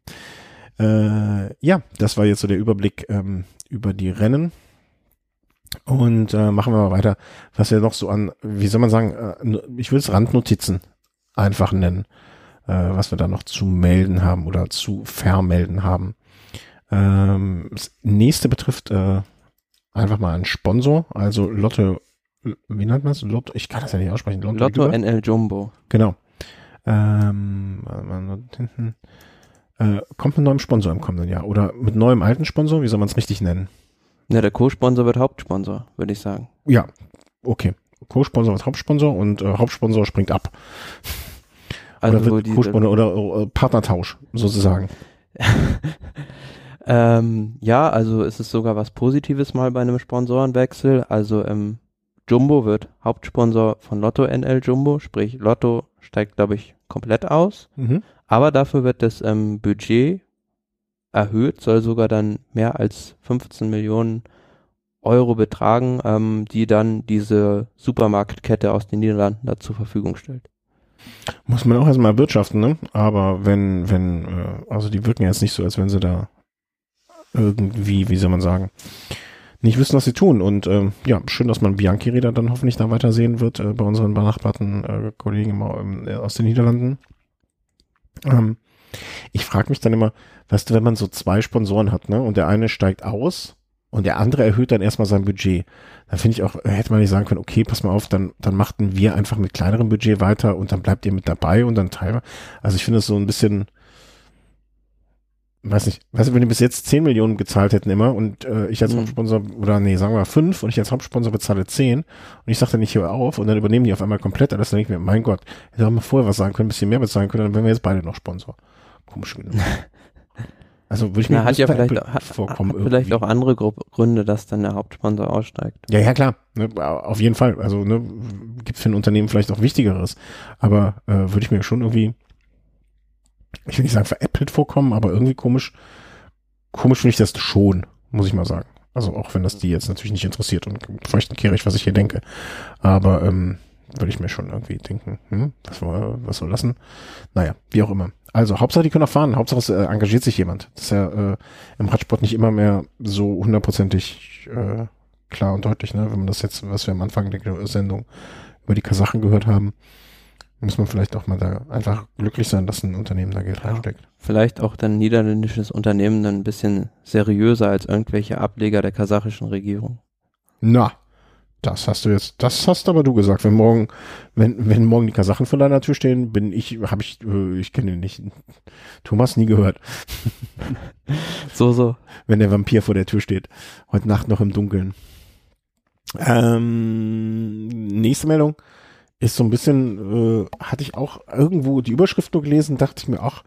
S1: äh, ja, das war jetzt so der Überblick ähm, über die Rennen. Und äh, machen wir mal weiter, was wir noch so an, wie soll man sagen, äh, ich würde es Randnotizen einfach nennen, äh, was wir da noch zu melden haben oder zu vermelden haben. Ähm, das nächste betrifft äh, einfach mal einen Sponsor, also Lotto, wie nennt man es? Lotto, ich kann das ja nicht aussprechen.
S2: Lotto, Lotto NL Jumbo.
S1: Genau. Ähm, hinten, äh, kommt mit neuem Sponsor im kommenden Jahr oder mit neuem alten Sponsor, wie soll man es richtig nennen?
S2: Ja, der Co-Sponsor wird Hauptsponsor, würde ich sagen.
S1: Ja, okay. Co-Sponsor wird Hauptsponsor und äh, Hauptsponsor springt ab. Also oder wird Co-Sponsor oder äh, Partnertausch sozusagen.
S2: ähm, ja, also ist es sogar was Positives mal bei einem Sponsorenwechsel. Also ähm, Jumbo wird Hauptsponsor von Lotto NL Jumbo, sprich Lotto steigt, glaube ich, komplett aus. Mhm. Aber dafür wird das ähm, Budget erhöht, soll sogar dann mehr als 15 Millionen Euro betragen, ähm, die dann diese Supermarktkette aus den Niederlanden da zur Verfügung stellt.
S1: Muss man auch erstmal wirtschaften, ne? Aber wenn, wenn, äh, also die wirken jetzt nicht so, als wenn sie da irgendwie, wie soll man sagen, nicht wissen, was sie tun. Und äh, ja, schön, dass man Bianchi-Räder dann hoffentlich da weiter sehen wird äh, bei unseren benachbarten äh, Kollegen äh, aus den Niederlanden. Ähm, ich frage mich dann immer, weißt du, wenn man so zwei Sponsoren hat, ne, und der eine steigt aus und der andere erhöht dann erstmal sein Budget, dann finde ich auch, hätte man nicht sagen können, okay, pass mal auf, dann, dann machten wir einfach mit kleinerem Budget weiter und dann bleibt ihr mit dabei und dann teilen wir. Also ich finde es so ein bisschen, weiß nicht, weißt du, wenn die bis jetzt 10 Millionen gezahlt hätten immer und äh, ich als mhm. Hauptsponsor, oder nee, sagen wir 5 und ich als Hauptsponsor bezahle 10 und ich sage dann nicht hier auf und dann übernehmen die auf einmal komplett alles, dann denke ich mir, mein Gott, hätte auch mal vorher was sagen können, ein bisschen mehr bezahlen können, dann wären wir jetzt beide noch Sponsor. Komisch genug.
S2: Also würde ich mir hat ja vielleicht, auch, vorkommen hat vielleicht auch andere Gründe, dass dann der Hauptsponsor aussteigt.
S1: Ja, ja, klar. Ne, auf jeden Fall. Also ne, gibt für ein Unternehmen vielleicht auch Wichtigeres. Aber äh, würde ich mir schon irgendwie ich will nicht sagen veräppelt vorkommen, aber irgendwie komisch, komisch finde ich das schon, muss ich mal sagen. Also auch wenn das die jetzt natürlich nicht interessiert und feuchten kehrig, was ich hier denke. Aber ähm, würde ich mir schon irgendwie denken, hm, was, soll, was soll lassen? Naja, wie auch immer. Also Hauptsache, die können auch fahren. Hauptsache, es äh, engagiert sich jemand. Das ist ja äh, im Radsport nicht immer mehr so hundertprozentig äh, klar und deutlich, ne? wenn man das jetzt, was wir am Anfang der Sendung über die Kasachen gehört haben muss man vielleicht auch mal da einfach glücklich sein, dass ein Unternehmen da Geld ja, reinsteckt.
S2: Vielleicht auch dann niederländisches Unternehmen dann ein bisschen seriöser als irgendwelche Ableger der kasachischen Regierung.
S1: Na, das hast du jetzt, das hast aber du gesagt. Wenn morgen, wenn, wenn morgen die Kasachen vor deiner Tür stehen, bin ich, habe ich, äh, ich kenne ihn nicht. Thomas nie gehört.
S2: so, so.
S1: Wenn der Vampir vor der Tür steht. Heute Nacht noch im Dunkeln. Ähm, nächste Meldung ist so ein bisschen, äh, hatte ich auch irgendwo die Überschrift nur gelesen, dachte ich mir auch,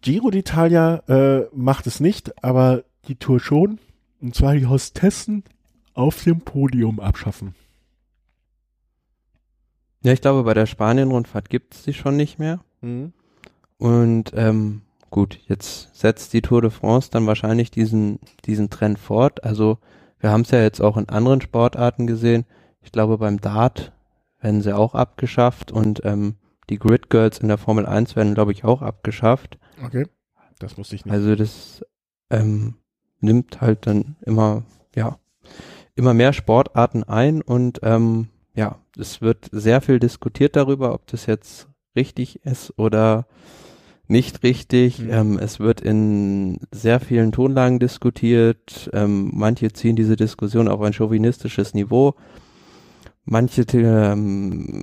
S1: Giro d'Italia äh, macht es nicht, aber die Tour schon. Und zwar die Hostessen auf dem Podium abschaffen.
S2: Ja, ich glaube, bei der Spanien-Rundfahrt gibt es die schon nicht mehr. Mhm. Und ähm, gut, jetzt setzt die Tour de France dann wahrscheinlich diesen, diesen Trend fort. Also wir haben es ja jetzt auch in anderen Sportarten gesehen. Ich glaube, beim Dart werden sie auch abgeschafft und ähm, die Grid Girls in der Formel 1 werden, glaube ich, auch abgeschafft.
S1: Okay, das wusste ich nicht.
S2: Also das ähm, nimmt halt dann immer, ja, immer mehr Sportarten ein und ähm, ja, es wird sehr viel diskutiert darüber, ob das jetzt richtig ist oder nicht richtig. Mhm. Ähm, es wird in sehr vielen Tonlagen diskutiert. Ähm, manche ziehen diese Diskussion auf ein chauvinistisches Niveau. Manche ähm,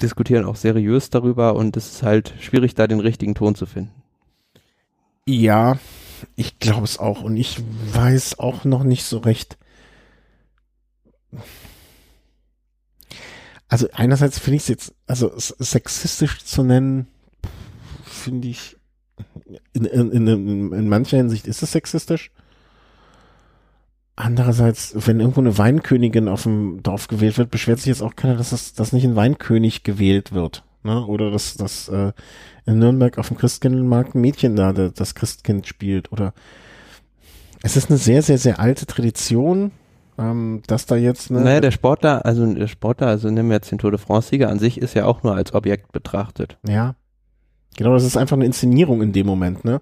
S2: diskutieren auch seriös darüber und es ist halt schwierig, da den richtigen Ton zu finden.
S1: Ja, Ich glaube es auch und ich weiß auch noch nicht so recht. Also einerseits finde ich es jetzt, also sexistisch zu nennen, finde ich, in, in, in, in mancher Hinsicht ist es sexistisch. Andererseits, wenn irgendwo eine Weinkönigin auf dem Dorf gewählt wird, beschwert sich jetzt auch keiner, dass das dass nicht ein Weinkönig gewählt wird. Ne? Oder dass, dass äh, in Nürnberg auf dem Christkindlmarkt ein Mädchen da das Christkind spielt. Oder es ist eine sehr, sehr, sehr alte Tradition, ähm, dass da jetzt
S2: eine. Naja, der Sportler, also der Sportler, also nehmen wir jetzt den Tour de France-Sieger an sich, ist ja auch nur als Objekt betrachtet.
S1: Ja. Genau, das ist einfach eine Inszenierung in dem Moment, ne?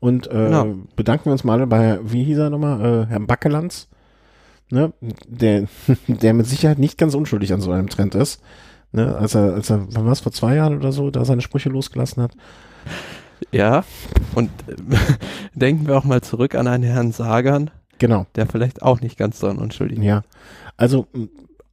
S1: Und äh, genau. bedanken wir uns mal bei, wie hieß er nochmal, äh, Herrn Backelands, ne? Der, der mit Sicherheit nicht ganz unschuldig an so einem Trend ist. Ne, als er, als er, wann war es, vor zwei Jahren oder so, da seine Sprüche losgelassen hat.
S2: Ja, und äh, denken wir auch mal zurück an einen Herrn Sagan.
S1: Genau.
S2: Der vielleicht auch nicht ganz so unschuldig
S1: Ja, also,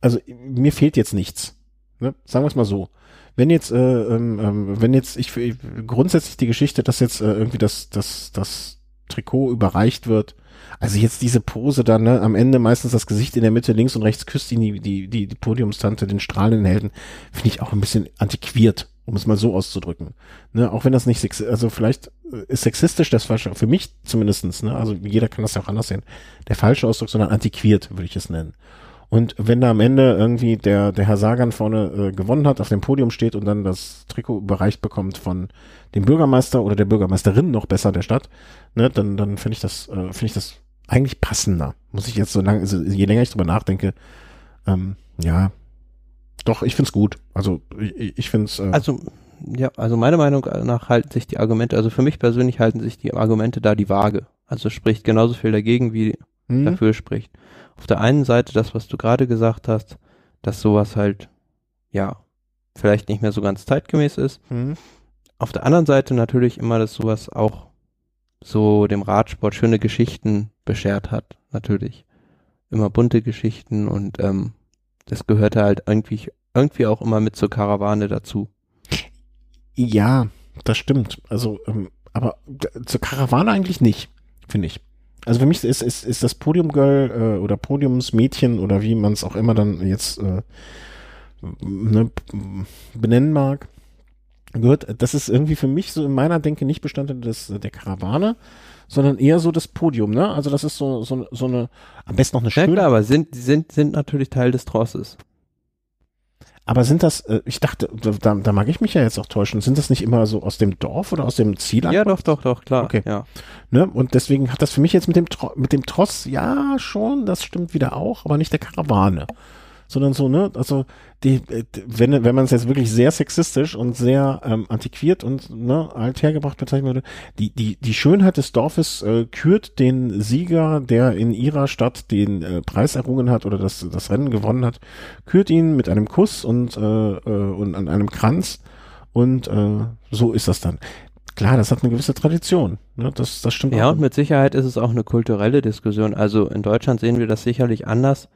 S1: also mir fehlt jetzt nichts. Ne? Sagen wir es mal so. Wenn jetzt, äh, ähm, ähm wenn jetzt ich, ich grundsätzlich die Geschichte, dass jetzt äh, irgendwie das, das, das Trikot überreicht wird, also jetzt diese Pose dann, ne, am Ende meistens das Gesicht in der Mitte, links und rechts küsst ihn die, die, die, die Podiumstante, den strahlenden Helden, finde ich auch ein bisschen antiquiert, um es mal so auszudrücken. Ne, auch wenn das nicht, sex also vielleicht ist sexistisch das falsche, für mich zumindestens, ne, also jeder kann das ja auch anders sehen, der falsche Ausdruck, sondern antiquiert, würde ich es nennen. Und wenn da am Ende irgendwie der, der Herr Sagan vorne äh, gewonnen hat, auf dem Podium steht und dann das Trikot überreicht bekommt von dem Bürgermeister oder der Bürgermeisterin noch besser der Stadt, ne, dann, dann finde ich das, äh, finde ich das eigentlich passender. Muss ich jetzt so lange, also je länger ich drüber nachdenke, ähm, ja, doch, ich find's gut. Also ich, ich find's.
S2: Äh also ja, also meiner Meinung nach halten sich die Argumente, also für mich persönlich halten sich die Argumente da die Waage. Also spricht genauso viel dagegen, wie mhm. dafür spricht. Auf der einen Seite das, was du gerade gesagt hast, dass sowas halt, ja, vielleicht nicht mehr so ganz zeitgemäß ist. Mhm. Auf der anderen Seite natürlich immer, dass sowas auch so dem Radsport schöne Geschichten beschert hat, natürlich. Immer bunte Geschichten und ähm, das gehörte halt irgendwie, irgendwie auch immer mit zur Karawane dazu.
S1: Ja, das stimmt. Also, ähm, aber zur Karawane eigentlich nicht, finde ich. Also für mich ist, ist, ist das Podiumgirl äh, oder Podiumsmädchen oder wie man es auch immer dann jetzt äh, ne, benennen mag, gehört, das ist irgendwie für mich so in meiner Denke nicht Bestandteil des, der Karawane, sondern eher so das Podium, ne? Also das ist so, so, so eine, am besten noch eine
S2: schöne. Ja klar, aber sind, sind, sind natürlich Teil des Trosses.
S1: Aber sind das, äh, ich dachte, da, da mag ich mich ja jetzt auch täuschen, sind das nicht immer so aus dem Dorf oder aus dem Ziel?
S2: Ja, doch, doch, doch, klar.
S1: Okay.
S2: Ja.
S1: Ne? Und deswegen hat das für mich jetzt mit dem, mit dem Tross, ja, schon, das stimmt wieder auch, aber nicht der Karawane sondern so, ne, also die, wenn, wenn man es jetzt wirklich sehr sexistisch und sehr ähm, antiquiert und ne, alt hergebracht bezeichnen würde, die, die, die Schönheit des Dorfes äh, kürt den Sieger, der in ihrer Stadt den äh, Preis errungen hat oder das, das Rennen gewonnen hat, kürt ihn mit einem Kuss und, äh, äh, und an einem Kranz und äh, so ist das dann. Klar, das hat eine gewisse Tradition. Ne? Das, das stimmt.
S2: Ja, auch. und mit Sicherheit ist es auch eine kulturelle Diskussion. Also in Deutschland sehen wir das sicherlich anders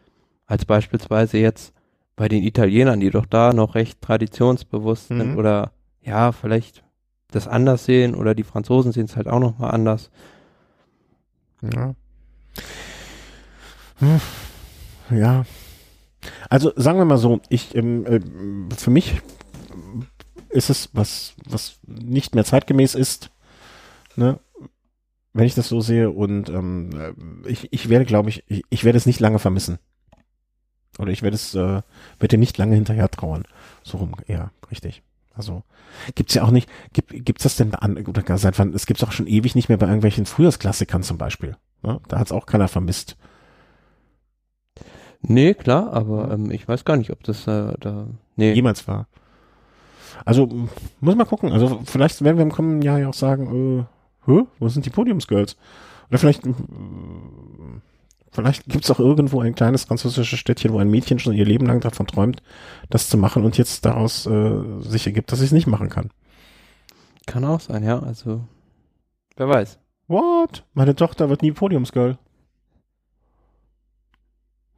S2: als beispielsweise jetzt bei den Italienern, die doch da noch recht traditionsbewusst mhm. sind oder ja, vielleicht das anders sehen oder die Franzosen sehen es halt auch nochmal anders.
S1: Ja. Hm. Ja. Also sagen wir mal so, ich ähm, äh, für mich ist es was was nicht mehr zeitgemäß ist, ne? Wenn ich das so sehe und ähm, ich, ich werde, glaube ich, ich, ich werde es nicht lange vermissen. Oder ich werde es, äh, werde nicht lange hinterher trauern. So rum, ja, richtig. Also gibt's ja auch nicht, gibt gibt's das denn an, oder seit wann, es gibt's auch schon ewig nicht mehr bei irgendwelchen Frühjahrsklassikern zum Beispiel. Ne? Da hat's auch keiner vermisst.
S2: Nee, klar, aber ähm, ich weiß gar nicht, ob das äh, da
S1: nee. jemals war. Also muss mal gucken. Also vielleicht werden wir im kommenden Jahr ja auch sagen, äh, hä, wo sind die Podiumsgirls? Oder vielleicht äh, Vielleicht gibt es auch irgendwo ein kleines französisches Städtchen, wo ein Mädchen schon ihr Leben lang davon träumt, das zu machen und jetzt daraus äh, sich ergibt, dass ich es nicht machen kann.
S2: Kann auch sein, ja. Also, wer weiß.
S1: What? Meine Tochter wird nie Podiumsgirl.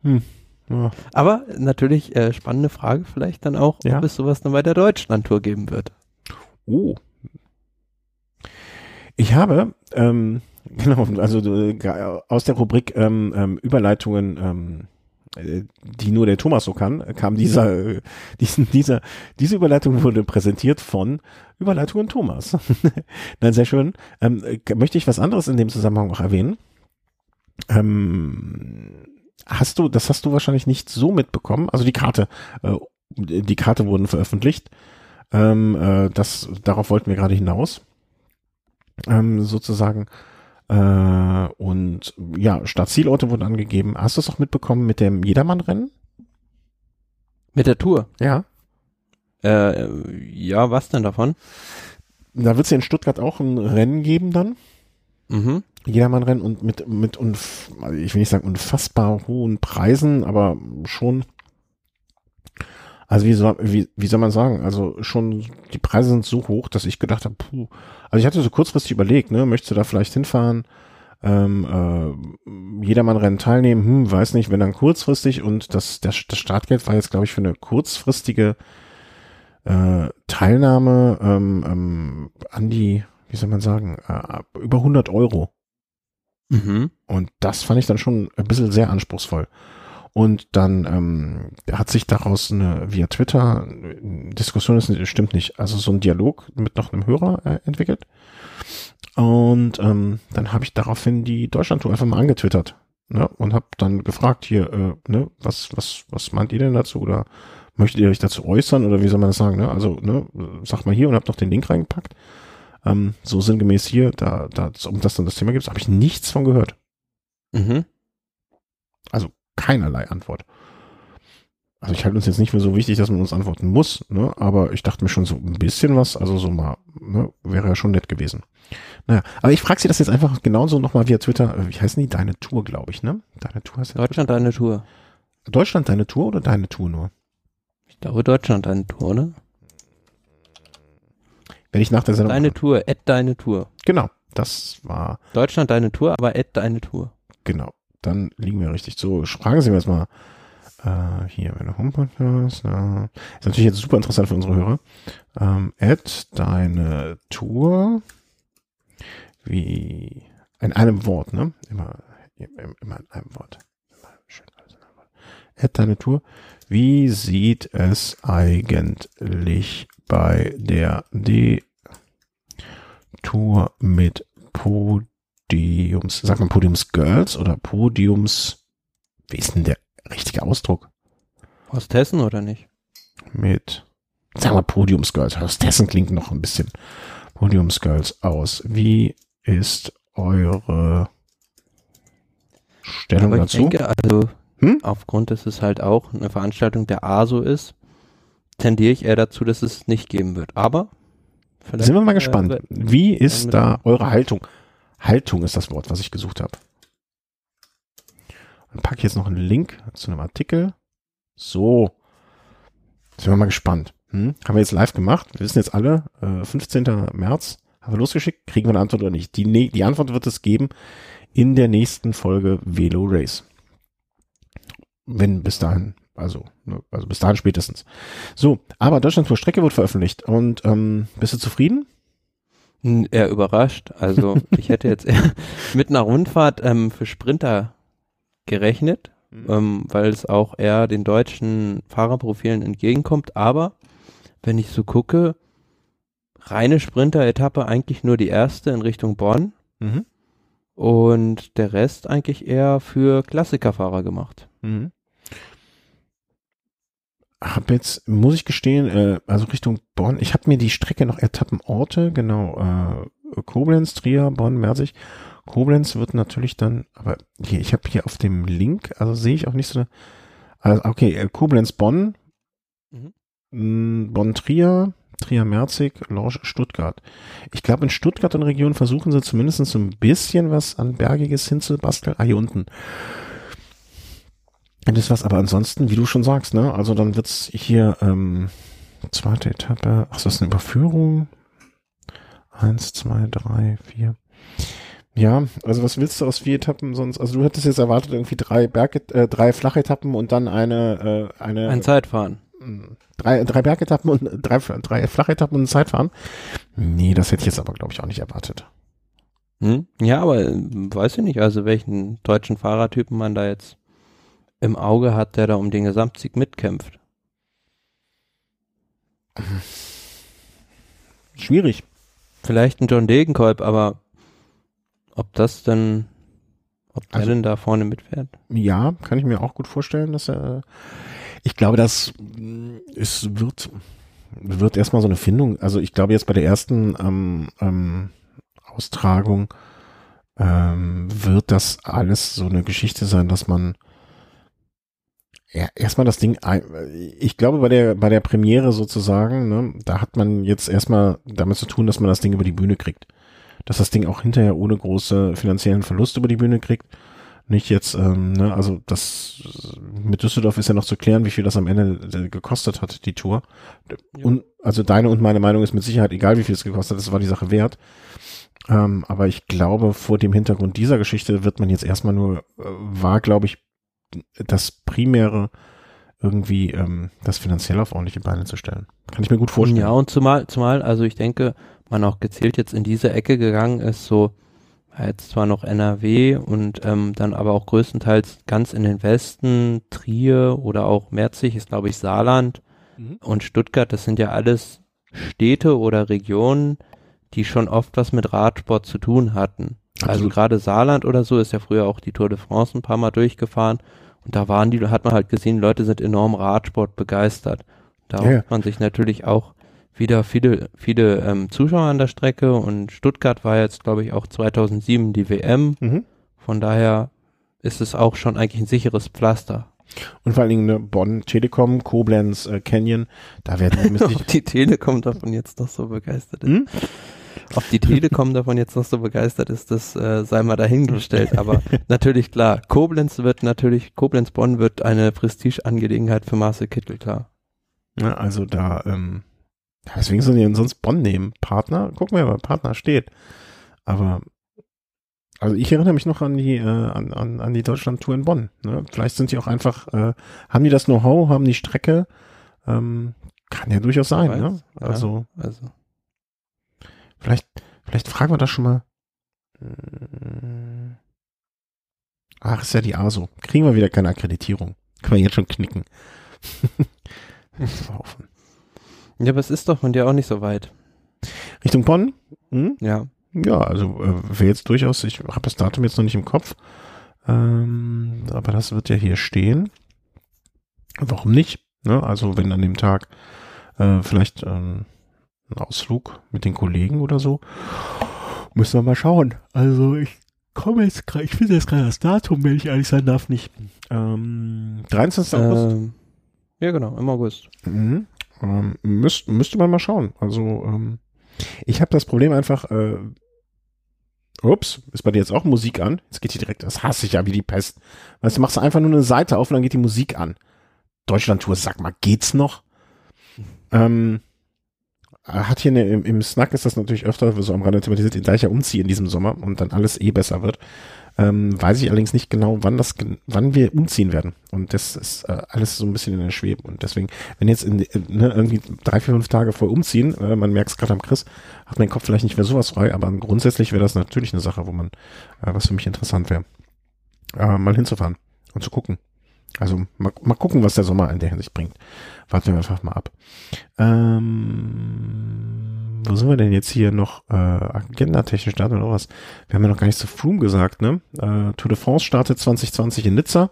S2: Hm. Ja. Aber natürlich äh, spannende Frage vielleicht dann auch, ja. ob es sowas dann bei der Deutschlandtour geben wird.
S1: Oh. Ich habe ähm, Genau, also äh, aus der Rubrik ähm, ähm, Überleitungen, ähm, äh, die nur der Thomas so kann, kam dieser, diesen, dieser, diese Überleitung wurde präsentiert von Überleitungen Thomas. Nein, sehr schön. Ähm, äh, möchte ich was anderes in dem Zusammenhang noch erwähnen? Ähm, hast du, das hast du wahrscheinlich nicht so mitbekommen. Also die Karte, äh, die Karte wurden veröffentlicht. Ähm, äh, das, darauf wollten wir gerade hinaus. Ähm, sozusagen. Äh, und ja, Startzielorte wurden angegeben. Hast du es auch mitbekommen mit dem Jedermann-Rennen?
S2: Mit der Tour?
S1: Ja.
S2: Äh, ja, was denn davon?
S1: Da wird es ja in Stuttgart auch ein Rennen geben dann.
S2: Mhm.
S1: Jedermann-Rennen und mit, mit unf ich will nicht sagen unfassbar hohen Preisen, aber schon, also wie soll, wie, wie soll man sagen, also schon, die Preise sind so hoch, dass ich gedacht habe, puh, also ich hatte so kurzfristig überlegt, ne, möchtest du da vielleicht hinfahren, ähm, äh, Jedermann-Rennen teilnehmen, hm, weiß nicht, wenn dann kurzfristig und das, das, das Startgeld war jetzt, glaube ich, für eine kurzfristige äh, Teilnahme ähm, ähm, an die, wie soll man sagen, äh, über 100 Euro.
S2: Mhm.
S1: Und das fand ich dann schon ein bisschen sehr anspruchsvoll. Und dann ähm, hat sich daraus eine via Twitter Diskussion ist stimmt nicht, also so ein Dialog mit noch einem Hörer äh, entwickelt. Und ähm, dann habe ich daraufhin die Deutschlandtour einfach mal angetwittert ne, und habe dann gefragt hier, äh, ne, was was was meint ihr denn dazu oder möchtet ihr euch dazu äußern oder wie soll man das sagen? Ne? Also ne, sag mal hier und habe noch den Link reingepackt ähm, so sinngemäß hier, da, da, um das dann das Thema gibt, habe ich nichts von gehört.
S2: Mhm.
S1: Also keinerlei Antwort. Also ich halte uns jetzt nicht für so wichtig, dass man uns antworten muss, ne? aber ich dachte mir schon so ein bisschen was, also so mal, ne? wäre ja schon nett gewesen. Naja, aber ich frage Sie das jetzt einfach genauso nochmal via Twitter, äh, wie heißen die? Deine Tour, glaube ich, ne? Deine Tour heißt
S2: Deutschland Twitter? deine Tour.
S1: Deutschland deine Tour oder deine Tour nur?
S2: Ich glaube Deutschland deine Tour, ne?
S1: Wenn ich nach der Sendung.
S2: Deine Tour, add deine Tour.
S1: Genau, das war.
S2: Deutschland deine Tour, aber add deine Tour.
S1: Genau, dann liegen wir richtig. So, fragen Sie mir jetzt mal. Äh, hier, meine Homepage. Ist natürlich jetzt super interessant für unsere Hörer. Ähm, add deine Tour. Wie. In einem Wort, ne? Immer, immer in einem Wort. Immer schön alles in einem Wort. Add deine Tour. Wie sieht es eigentlich bei der D-Tour mit Podiums, sagt man Podiums Girls oder Podiums, wie ist denn der richtige Ausdruck?
S2: Hostessen oder nicht?
S1: Mit, sagen wir Podiums Girls. Hostessen klingt noch ein bisschen Podiums Girls aus. Wie ist eure Stellung
S2: Aber ich
S1: dazu?
S2: denke, also hm? aufgrund, dass es halt auch eine Veranstaltung der ASO ist, tendiere ich eher dazu, dass es nicht geben wird. Aber
S1: vielleicht, sind wir mal gespannt. Äh, Wie ist da eure Haltung? Haltung ist das Wort, was ich gesucht habe. Dann packe ich jetzt noch einen Link zu einem Artikel. So. Sind wir mal gespannt. Hm? Haben wir jetzt live gemacht. Wir wissen jetzt alle, äh, 15. März haben wir losgeschickt. Kriegen wir eine Antwort oder nicht? Die, ne die Antwort wird es geben in der nächsten Folge Velo Race. Wenn bis dahin also, ne, also bis dahin spätestens. So, aber Deutschland Tour Strecke wird veröffentlicht und ähm, bist du zufrieden?
S2: Eher überrascht. Also ich hätte jetzt eher mit einer Rundfahrt ähm, für Sprinter gerechnet, mhm. ähm, weil es auch eher den deutschen Fahrerprofilen entgegenkommt. Aber wenn ich so gucke, reine Sprinter-Etappe eigentlich nur die erste in Richtung Bonn mhm. und der Rest eigentlich eher für Klassikerfahrer gemacht.
S1: Mhm habe jetzt, muss ich gestehen, äh, also Richtung Bonn, ich habe mir die Strecke noch Etappenorte, genau, äh, Koblenz, Trier, Bonn, Merzig. Koblenz wird natürlich dann, aber hier, ich habe hier auf dem Link, also sehe ich auch nicht so eine, also okay, äh, Koblenz, Bonn, mhm. Mm, Bonn, Trier, Trier, Merzig, Lorsch, Stuttgart. Ich glaube, in Stuttgart und Region versuchen sie zumindest so ein bisschen was an Bergiges hinzubasteln. Ah, hier unten. Das was, aber ansonsten, wie du schon sagst, ne, also dann wird's hier, ähm, zweite Etappe, ach, so ist eine Überführung. Eins, zwei, drei, vier. Ja, also was willst du aus vier Etappen sonst? Also du hättest jetzt erwartet irgendwie drei Berg, äh, drei Flachetappen und dann eine, äh, eine.
S2: Ein Zeitfahren.
S1: Hm, drei, drei Bergetappen und drei, drei Flachetappen und ein Zeitfahren. Nee, das hätte ich jetzt aber, glaube ich, auch nicht erwartet.
S2: Hm? Ja, aber äh, weiß ich nicht, also welchen deutschen Fahrertypen man da jetzt im Auge hat, der da um den Gesamtsieg mitkämpft.
S1: Schwierig.
S2: Vielleicht ein John Degenkolb, aber ob das denn, ob der
S1: Also-
S2: denn da vorne mitfährt?
S1: Ja, kann ich mir auch gut vorstellen, dass er. Ich glaube, mh, es wird wird erstmal so eine Findung. Also ich glaube jetzt bei der ersten ähm, ähm, Austragung ähm, wird das alles so eine Geschichte sein, dass man ja, erstmal das Ding. Ich glaube bei der bei der Premiere sozusagen, ne, da hat man jetzt erstmal damit zu tun, dass man das Ding über die Bühne kriegt, dass das Ding auch hinterher ohne große finanziellen Verlust über die Bühne kriegt. Nicht jetzt, ähm, ne, also das mit Düsseldorf ist ja noch zu klären, wie viel das am Ende äh, gekostet hat, die Tour.
S2: Ja.
S1: Und also deine und meine Meinung ist mit Sicherheit egal, wie viel es gekostet hat, das war die Sache wert. Ähm, aber ich glaube, vor dem Hintergrund dieser Geschichte wird man jetzt erstmal nur, äh, war, glaube ich, das Primäre irgendwie ähm, das finanziell auf ordentliche Beine zu stellen. Kann ich mir gut vorstellen.
S2: Ja, und zumal, zumal, also ich denke, man auch gezielt jetzt in diese Ecke gegangen ist, so jetzt zwar noch NRW und ähm, dann aber auch größtenteils ganz in den Westen, Trier oder auch Merzig ist glaube ich Saarland
S1: Mhm.
S2: und Stuttgart, das sind ja alles Städte oder Regionen, die schon oft was mit Radsport zu tun hatten. Also
S1: Absolut.
S2: gerade Saarland oder so ist ja früher auch die Tour de France ein paar Mal durchgefahren und da waren die, hat man halt gesehen, Leute sind enorm Radsport begeistert. Da
S1: Ja, ja.
S2: hofft man sich natürlich auch wieder viele, viele ähm, Zuschauer an der Strecke und Stuttgart war jetzt, glaube ich, auch 2007 die WM.
S1: Mhm.
S2: Von daher ist es auch schon eigentlich ein sicheres Pflaster.
S1: Und vor allen Dingen ne, Bonn, Telekom, Koblenz, äh, Canyon, da werden
S2: Ob die Telekom davon jetzt noch so begeistert ist.
S1: Hm?
S2: Ob die Telekom davon jetzt noch so begeistert ist, das äh, sei mal dahingestellt. Aber natürlich klar, Koblenz wird natürlich, Koblenz-Bonn wird eine Prestigeangelegenheit für Marcel Kittel, klar.
S1: Ja, also da, ähm, deswegen sollen die denn sonst Bonn nehmen. Partner, gucken wir mal, Partner steht. Aber, also ich erinnere mich noch an die, äh, an, an, an die Deutschland-Tour in Bonn. Ne? Vielleicht sind die auch einfach, äh, haben die das Know-how, haben die Strecke, ähm, kann ja durchaus sein,
S2: Wer
S1: ne?
S2: weiß, ja.
S1: Also,
S2: Also,
S1: vielleicht, vielleicht fragen wir das schon mal. Hm. Ach, ist ja die ASO. Kriegen wir wieder keine Akkreditierung. Können wir jetzt schon knicken.
S2: Ja, aber es ist doch von dir auch nicht so weit.
S1: Richtung Bonn? Hm?
S2: Ja.
S1: Ja, also äh, wäre jetzt durchaus, ich habe das Datum jetzt noch nicht im Kopf, ähm, aber das wird ja hier stehen. Warum nicht? Ne? Also wenn an dem Tag äh, vielleicht ähm, ein Ausflug mit den Kollegen oder so, müssen wir mal schauen. Also ich komme jetzt gerade, ich finde jetzt gerade das Datum, wenn ich ehrlich sein darf, nicht. Ähm, 23. August.
S2: Ähm, ja, genau, im August.
S1: Mhm. Ähm, müsst, müsste man mal schauen. Also ähm, ich habe das Problem einfach, äh, ups, ist bei dir jetzt auch Musik an? Jetzt geht die direkt, das hasse ich ja wie die Pest. Weißt du, machst du einfach nur eine Seite auf und dann geht die Musik an. Deutschlandtour, sag mal, geht's noch? Ähm, hat hier eine, im, im Snack ist das natürlich öfter so am Rande thematisiert, da ich ja umziehe in diesem Sommer und dann alles eh besser wird. Ähm, weiß ich allerdings nicht genau, wann das, wann wir umziehen werden. Und das ist äh, alles so ein bisschen in der Schwebe. Und deswegen, wenn jetzt in, in, ne, irgendwie drei, vier, fünf Tage vor umziehen, äh, man merkt es gerade am Chris, hat mein Kopf vielleicht nicht mehr sowas frei, aber grundsätzlich wäre das natürlich eine Sache, wo man, äh, was für mich interessant wäre, äh, mal hinzufahren und zu gucken. Also mal, mal gucken, was der Sommer in der Hinsicht bringt. Warten wir einfach mal ab. Ähm, wo sind wir denn jetzt hier noch äh, agendatechnisch da oder was? Wir haben ja noch gar nicht zu Froome gesagt, ne? Äh, Tour de France startet 2020 in Nizza.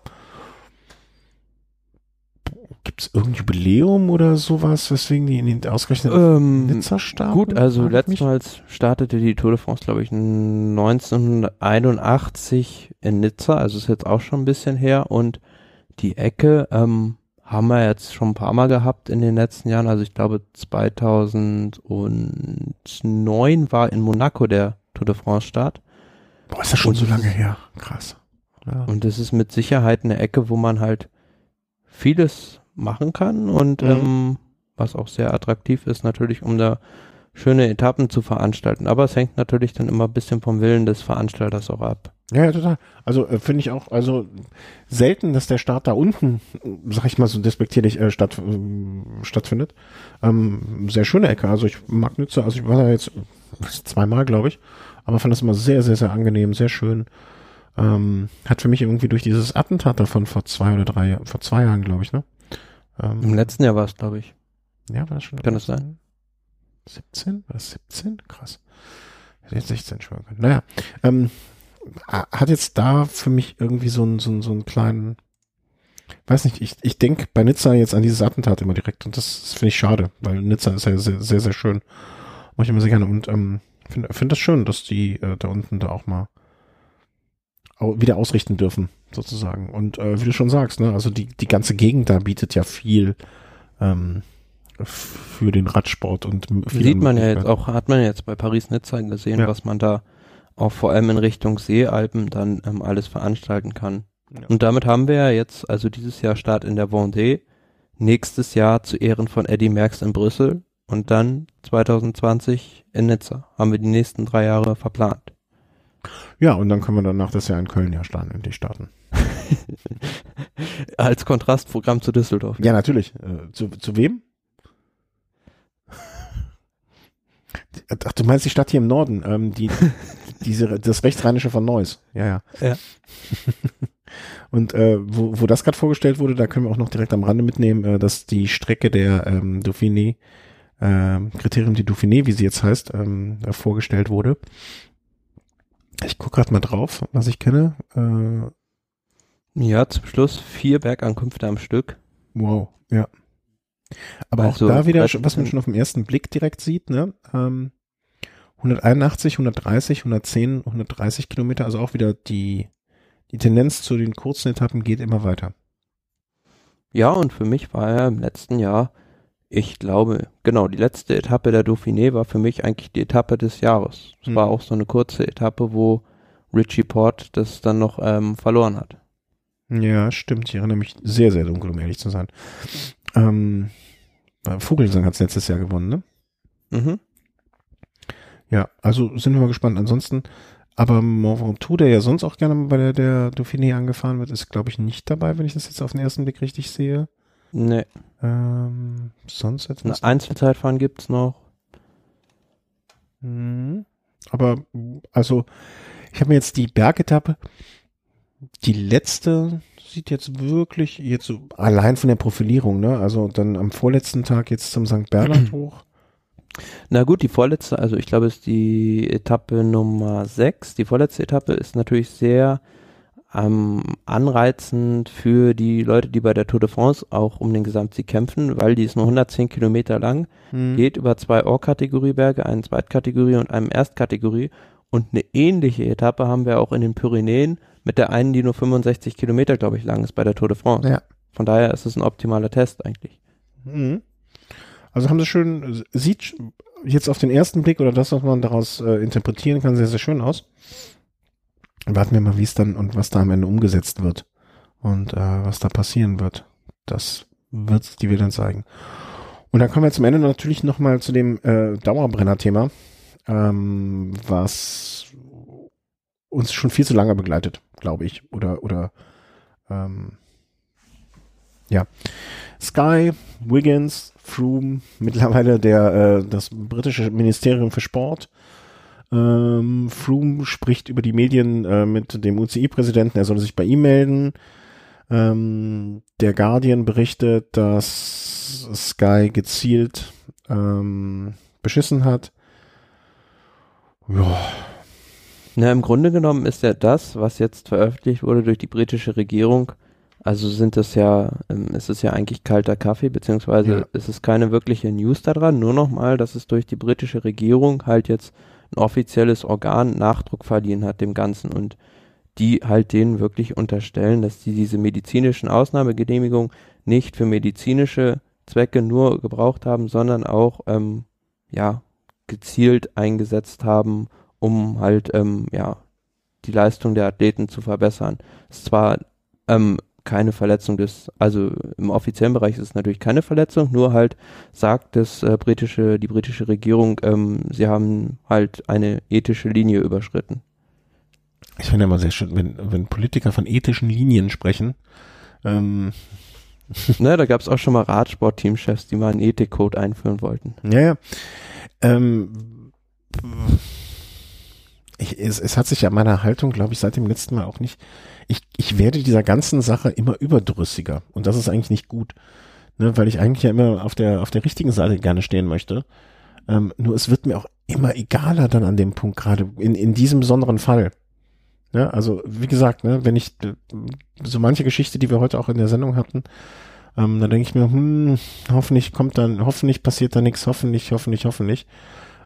S1: Gibt es irgendein Jubiläum oder sowas, weswegen die in den ausgerechnet
S2: Ähm,
S1: Nizza starten?
S2: gut, also letztmals startete die Tour de France, glaube ich, 1981 in Nizza, also ist jetzt auch schon ein bisschen her und die Ecke ähm, haben wir jetzt schon ein paar Mal gehabt in den letzten Jahren, also ich glaube 2009 war in Monaco der Tour de France Start
S1: Boah, ist das schon
S2: und
S1: so lange her. Krass. Ja.
S2: und das ist mit Sicherheit eine Ecke, wo man halt vieles machen kann und
S1: Mhm.
S2: ähm, was auch sehr attraktiv ist natürlich, um da schöne Etappen zu veranstalten. Aber es hängt natürlich dann immer ein bisschen vom Willen des Veranstalters auch ab.
S1: Ja, ja, total. Also äh, finde ich auch, also selten, dass der Start da unten, äh, sag ich mal so despektierlich, äh, statt, ähm, stattfindet. Ähm, sehr schöne Ecke. Also ich mag Nizza, also ich war da jetzt zweimal, glaube ich. aber fand das immer sehr, sehr, sehr angenehm, sehr schön. Ähm, hat für mich irgendwie durch dieses Attentat davon vor zwei oder drei Jahren, vor zwei Jahren, glaube ich, ne?
S2: Ähm, Im letzten Jahr war es, glaube ich.
S1: Ja, war das schon?
S2: Kann das sein?
S1: 17? War das 17? Krass. Hätte jetzt 16 schwören können. Naja, ähm, hat jetzt da für mich irgendwie so einen, so einen, so einen kleinen, weiß nicht, ich, ich denke bei Nizza jetzt an dieses Attentat immer direkt und das, das finde ich schade, weil Nizza ist ja sehr, sehr, sehr schön. Mach ich immer sehr gerne und ähm, finde find das schön, dass die äh, da unten da auch mal wieder ausrichten dürfen, sozusagen. Und äh, wie du schon sagst, ne, also die, die ganze Gegend da bietet ja viel ähm, für den Radsport und
S2: sieht man ja jetzt auch, hat man jetzt bei Paris-Nizza gesehen, ja. was man da auch vor allem in Richtung Seealpen dann ähm, alles veranstalten kann. Ja. Und damit haben wir ja jetzt, also dieses Jahr Start in der Vendée, nächstes Jahr zu Ehren von Eddie Merckx in Brüssel und dann 2020 in Nizza. Haben wir die nächsten drei Jahre verplant.
S1: Ja, und dann können wir danach das Jahr in Köln ja starten, endlich starten.
S2: Als Kontrastprogramm zu Düsseldorf.
S1: Ja, natürlich. Äh, zu, zu wem? Ach, du meinst die Stadt hier im Norden, ähm, die, diese, das Rechtsrheinische von Neuss. Ja, ja.
S2: ja.
S1: Und äh, wo, wo das gerade vorgestellt wurde, da können wir auch noch direkt am Rande mitnehmen, äh, dass die Strecke der ähm, Dauphiné, äh, Kriterium die Dauphiné, wie sie jetzt heißt, ähm, vorgestellt wurde. Ich gucke gerade mal drauf, was ich kenne. Äh,
S2: ja, zum Schluss vier Bergankünfte am Stück.
S1: Wow, ja. Aber also, auch da wieder, was man schon auf den ersten Blick direkt sieht, ne? Ähm, 181, 130, 110, 130 Kilometer, also auch wieder die, die Tendenz zu den kurzen Etappen geht immer weiter.
S2: Ja, und für mich war ja im letzten Jahr, ich glaube, genau, die letzte Etappe der Dauphiné war für mich eigentlich die Etappe des Jahres. Es hm. war auch so eine kurze Etappe, wo Richie Port das dann noch ähm, verloren hat.
S1: Ja, stimmt. Ich erinnere mich sehr, sehr dunkel, um ehrlich zu sein. Ähm, Vogelsang hat es letztes Jahr gewonnen, ne? Mhm. Ja, also sind wir mal gespannt. Ansonsten, aber Mont Ventoux, der ja sonst auch gerne bei der, der Dauphiné angefahren wird, ist, glaube ich, nicht dabei, wenn ich das jetzt auf den ersten Blick richtig sehe.
S2: Nee.
S1: Ähm, sonst
S2: etwas? Ein Einzelzeitfahren gibt's noch.
S1: Mhm. Aber, also, ich habe mir jetzt die Bergetappe, die letzte sieht jetzt wirklich, jetzt so allein von der Profilierung, ne? Also dann am vorletzten Tag jetzt zum St. Bernhard hoch.
S2: Na gut, die vorletzte, also ich glaube, es ist die Etappe Nummer 6. Die vorletzte Etappe ist natürlich sehr ähm, anreizend für die Leute, die bei der Tour de France auch um den Gesamtsieg kämpfen, weil die ist nur 110 Kilometer lang, mhm. geht über zwei Or-Kategorieberge, eine Zweitkategorie und eine Erstkategorie. Und eine ähnliche Etappe haben wir auch in den Pyrenäen mit der einen, die nur 65 Kilometer, glaube ich, lang ist bei der Tour de France. Ja. Von daher ist es ein optimaler Test eigentlich.
S1: Mhm. Also haben sie schön, sieht jetzt auf den ersten Blick oder das, was man daraus äh, interpretieren kann, sehr, sehr schön aus. Warten wir mal, wie es dann und was da am Ende umgesetzt wird und äh, was da passieren wird. Das wird die wir dann zeigen. Und dann kommen wir zum Ende natürlich nochmal zu dem äh, Dauerbrenner-Thema, ähm, was uns schon viel zu lange begleitet, glaube ich. Oder, oder ähm, ja. Sky, Wiggins, Froome, mittlerweile der, äh, das britische Ministerium für Sport. Ähm, Froome spricht über die Medien äh, mit dem UCI-Präsidenten, er solle sich bei ihm melden. Ähm, der Guardian berichtet, dass Sky gezielt ähm, beschissen hat.
S2: Ja. Na, im Grunde genommen ist ja das, was jetzt veröffentlicht wurde durch die britische Regierung, also sind das ja, ähm, ist es ja eigentlich kalter Kaffee, beziehungsweise ja. ist es keine wirkliche News daran, nur nochmal, dass es durch die britische Regierung halt jetzt ein offizielles Organ Nachdruck verliehen hat dem Ganzen und die halt denen wirklich unterstellen, dass die diese medizinischen Ausnahmegenehmigungen nicht für medizinische Zwecke nur gebraucht haben, sondern auch ähm, ja gezielt eingesetzt haben, um halt ähm, ja die Leistung der Athleten zu verbessern. Es ist zwar ähm, keine Verletzung des, also im offiziellen Bereich ist es natürlich keine Verletzung, nur halt sagt das äh, britische, die britische Regierung, ähm, sie haben halt eine ethische Linie überschritten.
S1: Ich finde immer sehr schön, wenn, wenn Politiker von ethischen Linien sprechen. Ähm.
S2: ne, da gab es auch schon mal Radsport-Teamchefs, die mal einen Ethikcode einführen wollten.
S1: Ja, ja. Ähm, ich, es, es hat sich ja meine Haltung, glaube ich, seit dem letzten Mal auch nicht. Ich, ich werde dieser ganzen Sache immer überdrüssiger und das ist eigentlich nicht gut, ne, weil ich eigentlich ja immer auf der auf der richtigen Seite gerne stehen möchte. Ähm, nur es wird mir auch immer egaler dann an dem Punkt gerade in in diesem besonderen Fall. Ja, also wie gesagt, ne, wenn ich so manche Geschichte, die wir heute auch in der Sendung hatten, ähm, dann denke ich mir, hm, hoffentlich kommt dann, hoffentlich passiert da nichts, hoffentlich, hoffentlich, hoffentlich.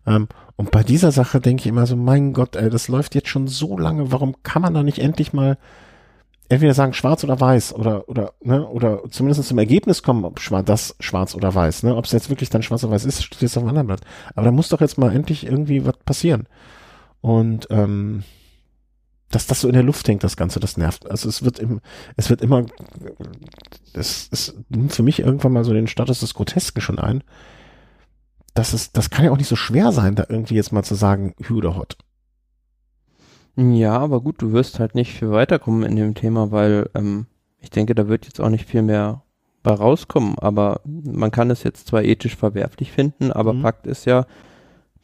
S1: Ähm, und bei dieser Sache denke ich immer so, mein Gott, ey, das läuft jetzt schon so lange, warum kann man da nicht endlich mal entweder sagen schwarz oder weiß oder oder ne oder zumindest zum Ergebnis kommen, ob schwarz, das schwarz oder weiß, ne? Ob es jetzt wirklich dann schwarz oder weiß ist, steht jetzt auf dem anderen Blatt. Aber da muss doch jetzt mal endlich irgendwie was passieren. Und ähm, dass das so in der Luft hängt, das Ganze, das nervt. Also es wird im, es wird immer, es, es nimmt für mich irgendwann mal so den Status des Grotesken schon ein das ist, das kann ja auch nicht so schwer sein, da irgendwie jetzt mal zu sagen, Hü oder Hot.
S2: Ja, aber gut, du wirst halt nicht viel weiterkommen in dem Thema, weil ähm, ich denke, da wird jetzt auch nicht viel mehr bei rauskommen. Aber man kann es jetzt zwar ethisch verwerflich finden, aber mhm. Fakt ist ja,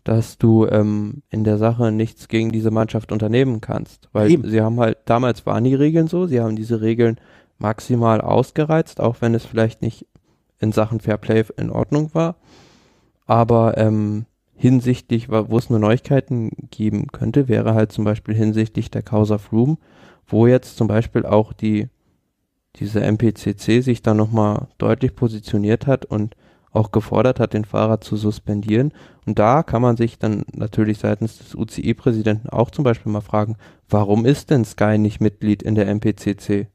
S2: dass du ähm, in der Sache nichts gegen diese Mannschaft unternehmen kannst. Weil Eben. sie haben halt, damals waren die Regeln so, sie haben diese Regeln maximal ausgereizt, auch wenn es vielleicht nicht in Sachen Fairplay in Ordnung war. Aber ähm, hinsichtlich, wo es nur Neuigkeiten geben könnte, wäre halt zum Beispiel hinsichtlich der Causa Froome, wo jetzt zum Beispiel auch die diese MPCC sich da nochmal deutlich positioniert hat und auch gefordert hat, den Fahrer zu suspendieren. Und da kann man sich dann natürlich seitens des UCI-Präsidenten auch zum Beispiel mal fragen, warum ist denn Sky nicht Mitglied in der MPCC?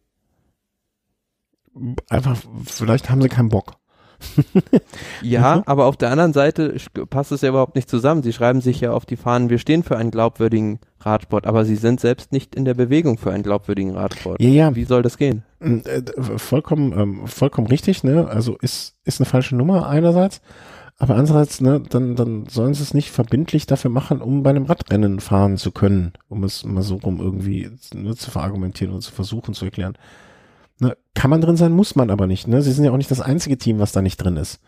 S1: Einfach, vielleicht haben sie keinen Bock.
S2: ja, mhm. aber auf der anderen Seite passt es ja überhaupt nicht zusammen. Sie schreiben sich ja auf die Fahnen, wir stehen für einen glaubwürdigen Radsport, aber sie sind selbst nicht in der Bewegung für einen glaubwürdigen Radsport.
S1: Ja, ja.
S2: Wie soll das gehen?
S1: Mm, äh, vollkommen, ähm, vollkommen richtig, ne? Also ist, ist eine falsche Nummer einerseits, aber andererseits, ne, dann, dann sollen sie es nicht verbindlich dafür machen, um bei einem Radrennen fahren zu können, um es mal so rum irgendwie ne, zu verargumentieren und zu versuchen zu erklären. Ne, kann man drin sein, muss man aber nicht. Ne? Sie sind ja auch nicht das einzige Team, was da nicht drin ist.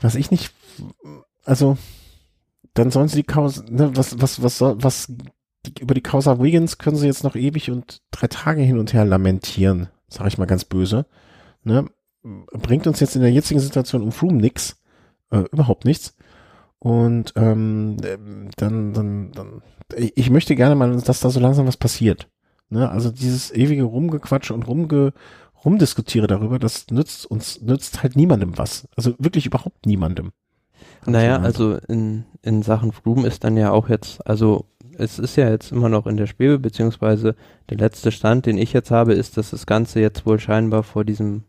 S1: Was ich nicht, also, dann sollen sie die Causa, ne, was, was, was, was, die, über die Causa Wiggins können sie jetzt noch ewig und drei Tage hin und her lamentieren, sage ich mal ganz böse. Ne? Bringt uns jetzt in der jetzigen Situation um Froome nix, äh, überhaupt nichts. Und ähm, dann, dann, dann, ich möchte gerne mal, dass da so langsam was passiert. Ne? Also dieses ewige Rumgequatsche und rumge rumdiskutiere darüber, das nützt uns, nützt halt niemandem was. Also wirklich überhaupt niemandem.
S2: Naja, also in, in Sachen Froome ist dann ja auch jetzt, also es ist ja jetzt immer noch in der Schwebe, beziehungsweise der letzte Stand, den ich jetzt habe, ist, dass das Ganze jetzt wohl scheinbar vor diesem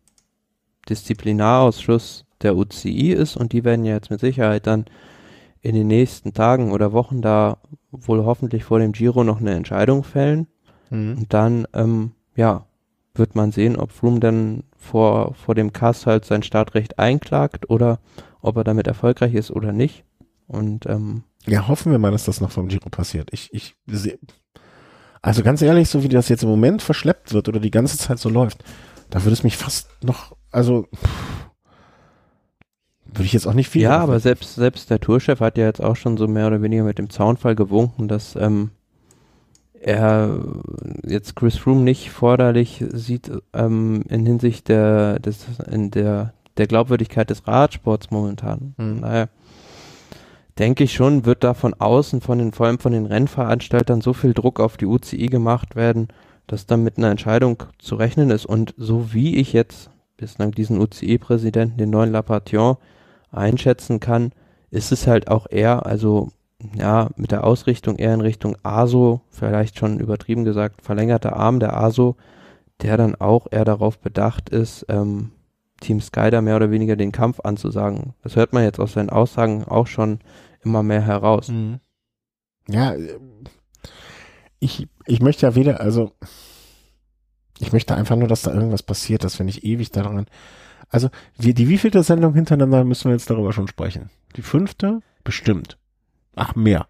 S2: Disziplinarausschuss der UCI ist und die werden ja jetzt mit Sicherheit dann in den nächsten Tagen oder Wochen da wohl hoffentlich vor dem Giro noch eine Entscheidung fällen. Mhm. Und dann, ähm, ja, wird man sehen, ob Froome dann vor, vor dem Cast halt sein Startrecht einklagt oder ob er damit erfolgreich ist oder nicht. Und ähm,
S1: ja, hoffen wir mal, dass das noch vom Giro passiert. Ich, ich sehe, also ganz ehrlich, so wie das jetzt im Moment verschleppt wird oder die ganze Zeit so läuft, da würde es mich fast noch, also würde ich jetzt auch nicht viel.
S2: Ja, aber selbst selbst der Tourchef hat ja jetzt auch schon so mehr oder weniger mit dem Zaunfall gewunken, dass ähm, er jetzt Chris Froome nicht forderlich sieht ähm, in Hinsicht der, des, in der, der Glaubwürdigkeit des Radsports momentan. Mhm. Naja, denke ich schon, wird da von außen, von den, vor allem von den Rennveranstaltern so viel Druck auf die UCI gemacht werden, dass dann mit einer Entscheidung zu rechnen ist. Und so wie ich jetzt bislang diesen UCI-Präsidenten, den neuen Lapation, einschätzen kann, ist es halt auch eher, also ja, mit der Ausrichtung eher in Richtung ASO, vielleicht schon übertrieben gesagt, verlängerter Arm der ASO, der dann auch eher darauf bedacht ist, ähm, Team Sky da mehr oder weniger den Kampf anzusagen. Das hört man jetzt aus seinen Aussagen auch schon immer mehr heraus. Mhm.
S1: Ja, ich, ich möchte ja weder, also ich möchte einfach nur, dass da irgendwas passiert, dass wir nicht ewig daran. Also, wir, die wievielte Sendung hintereinander müssen wir jetzt darüber schon sprechen? Die fünfte? Bestimmt. Ach, mehr.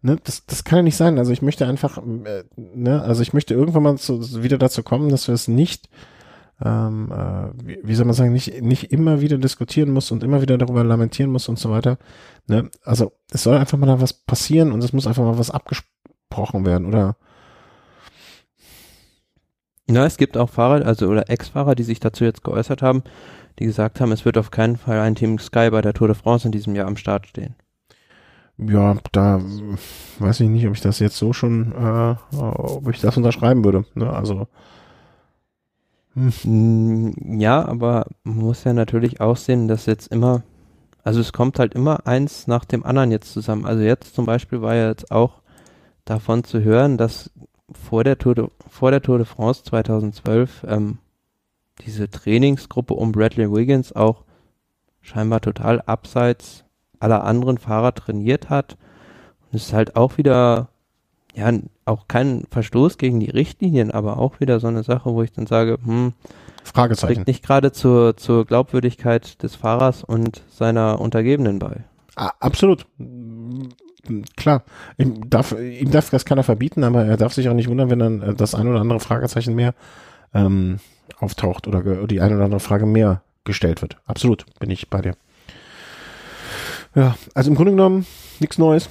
S1: Ne, das, das kann ja nicht sein. Also ich möchte einfach, äh, ne, also ich möchte irgendwann mal zu, wieder dazu kommen, dass wir es nicht ähm, äh, wie, wie soll man sagen, nicht, nicht immer wieder diskutieren muss und immer wieder darüber lamentieren muss und so weiter. Ne? Also es soll einfach mal da was passieren und es muss einfach mal was abgesprochen werden, oder?
S2: Ja, es gibt auch Fahrer, also oder Ex-Fahrer, die sich dazu jetzt geäußert haben, die gesagt haben, es wird auf keinen Fall ein Team Sky bei der Tour de France in diesem Jahr am Start stehen.
S1: Ja, da weiß ich nicht, ob ich das jetzt so schon, äh, ob ich das unterschreiben würde. Ne? Also
S2: hm. Ja, aber man muss ja natürlich auch sehen, dass jetzt immer, also es kommt halt immer eins nach dem anderen jetzt zusammen. Also jetzt zum Beispiel war ja jetzt auch davon zu hören, dass vor der Tour de, vor der Tour de France 2012 ähm, diese Trainingsgruppe um Bradley Wiggins auch scheinbar total abseits aller anderen Fahrer trainiert hat. Und es ist halt auch wieder, ja, auch kein Verstoß gegen die Richtlinien, aber auch wieder so eine Sache, wo ich dann sage, hm,
S1: Fragezeichen.
S2: trägt nicht gerade zur, zur Glaubwürdigkeit des Fahrers und seiner Untergebenen bei.
S1: Ah, absolut. Klar, ihm darf, ihm darf das keiner verbieten, aber er darf sich auch nicht wundern, wenn dann äh, das ein oder andere Fragezeichen mehr ähm, auftaucht oder die eine oder andere Frage mehr gestellt wird. Absolut, bin ich bei dir. Ja, also im Grunde genommen nichts Neues.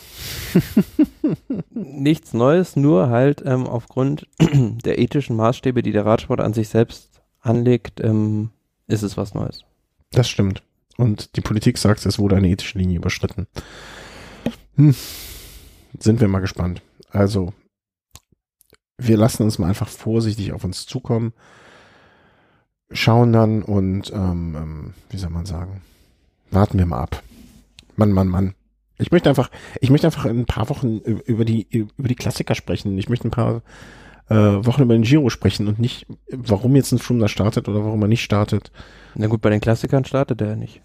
S2: nichts Neues, nur halt ähm, aufgrund der ethischen Maßstäbe, die der Radsport an sich selbst anlegt, ähm, ist es was Neues.
S1: Das stimmt. Und die Politik sagt, es wurde eine ethische Linie überschritten. Hm. Sind wir mal gespannt. Also, wir lassen uns mal einfach vorsichtig auf uns zukommen, schauen dann und, ähm, ähm, wie soll man sagen, warten wir mal ab. Mann, Mann, Mann. Ich möchte einfach, ich möchte einfach in ein paar Wochen über die, über die Klassiker sprechen. Ich möchte ein paar äh, Wochen über den Giro sprechen und nicht, warum jetzt ein Froome da startet oder warum er nicht startet.
S2: Na gut, bei den Klassikern startet er ja nicht.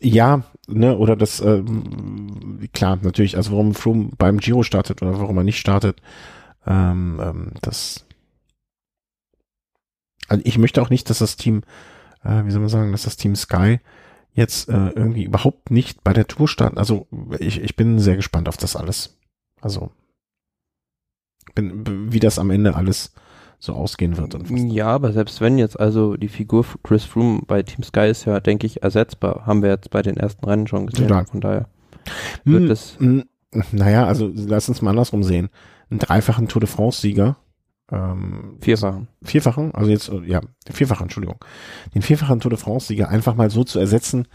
S1: Ja, ne, oder das, äh, klar, natürlich, also warum Froome beim Giro startet oder warum er nicht startet, ähm, ähm, das, also ich möchte auch nicht, dass das Team, äh, wie soll man sagen, dass das Team Sky jetzt äh, irgendwie überhaupt nicht bei der Tour starten. Also ich, ich bin sehr gespannt auf das alles. Also bin, wie das am Ende alles so ausgehen wird.
S2: ja, aber selbst wenn jetzt also die Figur Chris Froome bei Team Sky ist ja, denke ich, ersetzbar. Haben wir jetzt bei den ersten Rennen schon gesehen. Total. Von daher wird hm, es. Hm,
S1: naja, also lass uns mal andersrum sehen. Einen dreifachen Tour de France-Sieger
S2: ähm, vierfachen.
S1: Vierfachen, also jetzt, ja, vierfachen, Entschuldigung. Den vierfachen Tour de France-Sieger einfach mal so zu ersetzen,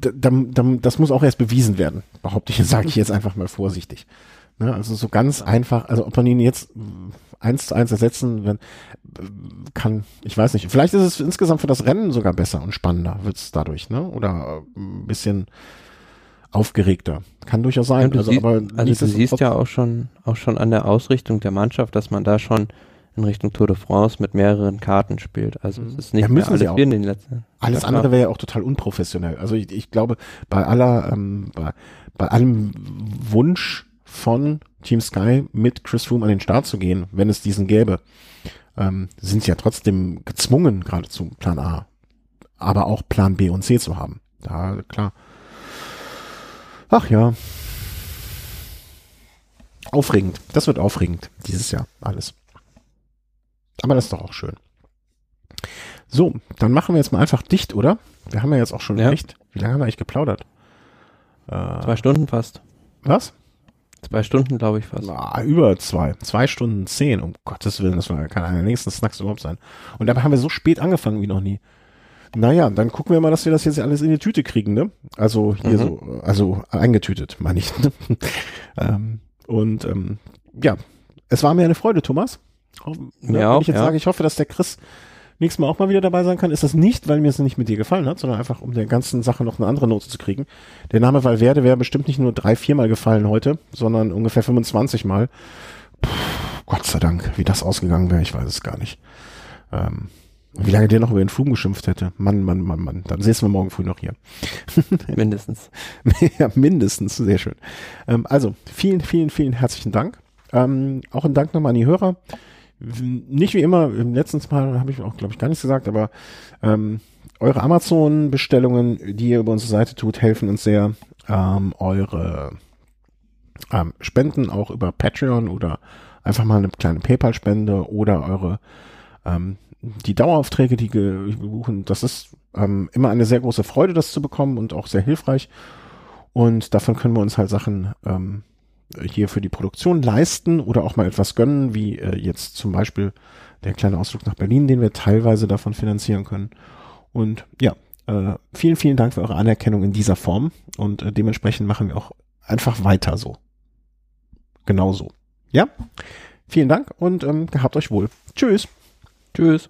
S1: da, das muss auch erst bewiesen werden, behaupte ich, sage ich jetzt einfach mal vorsichtig. Ne, also so ganz einfach, also ob man ihn jetzt eins zu eins ersetzen kann, ich weiß nicht. Vielleicht ist es insgesamt für das Rennen sogar besser und spannender, wird es dadurch, ne? Oder ein bisschen aufgeregter. Kann durchaus sein.
S2: Ja, also, siehst, aber also du siehst ja auch schon, auch schon an der Ausrichtung der Mannschaft, dass man da schon in Richtung Tour de France mit mehreren Karten spielt. Also es ist nicht ja,
S1: mehr alles wir in den letzten. Alles ja, andere wäre ja auch total unprofessionell. Also ich, ich glaube, bei aller, ähm, bei, bei allem Wunsch von Team Sky mit Chris Froome an den Start zu gehen, wenn es diesen gäbe, ähm, sind sie ja trotzdem gezwungen, geradezu Plan A, aber auch Plan B und C zu haben. Da, klar. Ach ja. Aufregend. Das wird aufregend dieses Jahr alles. Aber das ist doch auch schön. So, dann machen wir jetzt mal einfach dicht, oder? Wir haben ja jetzt auch schon ja. echt. Wie lange haben wir eigentlich geplaudert?
S2: Äh, zwei Stunden fast.
S1: Was?
S2: Zwei Stunden, glaube ich fast.
S1: Na, über zwei. Zwei Stunden zehn, um Gottes Willen. Das war, kann einer der nächsten Snacks überhaupt sein. Und dabei haben wir so spät angefangen wie noch nie. Naja, dann gucken wir mal, dass wir das jetzt alles in die Tüte kriegen, ne? Also hier mhm. so, also eingetütet, meine ich. Ne? ähm, und ähm, ja, es war mir eine Freude, Thomas.
S2: Ne, ja,
S1: wenn ich jetzt ja. sage, ich hoffe, dass der Chris nächstes Mal auch mal wieder dabei sein kann, ist das nicht, weil mir es nicht mit dir gefallen hat, sondern einfach, um der ganzen Sache noch eine andere Note zu kriegen. Der Name Valverde wäre bestimmt nicht nur drei, viermal gefallen heute, sondern ungefähr 25 Mal. Puh, Gott sei Dank, wie das ausgegangen wäre, ich weiß es gar nicht. Ähm, wie lange der noch über den Flum geschimpft hätte. Mann, Mann, Mann, Mann. Dann sehen wir morgen früh noch hier.
S2: mindestens.
S1: ja, mindestens. Sehr schön. Ähm, also, vielen, vielen, vielen herzlichen Dank. Ähm, auch ein Dank nochmal an die Hörer. Nicht wie immer, im letzten Mal habe ich auch, glaube ich, gar nichts gesagt, aber ähm, eure Amazon-Bestellungen, die ihr über unsere Seite tut, helfen uns sehr. Ähm, eure ähm, Spenden auch über Patreon oder einfach mal eine kleine PayPal-Spende oder eure ähm, die Daueraufträge, die wir buchen, das ist ähm, immer eine sehr große Freude, das zu bekommen und auch sehr hilfreich. Und davon können wir uns halt Sachen ähm, hier für die Produktion leisten oder auch mal etwas gönnen, wie äh, jetzt zum Beispiel der kleine Ausflug nach Berlin, den wir teilweise davon finanzieren können. Und ja, äh, vielen, vielen Dank für eure Anerkennung in dieser Form und äh, dementsprechend machen wir auch einfach weiter so. Genauso. Ja? Vielen Dank und ähm, gehabt euch wohl. Tschüss.
S2: Tschüss.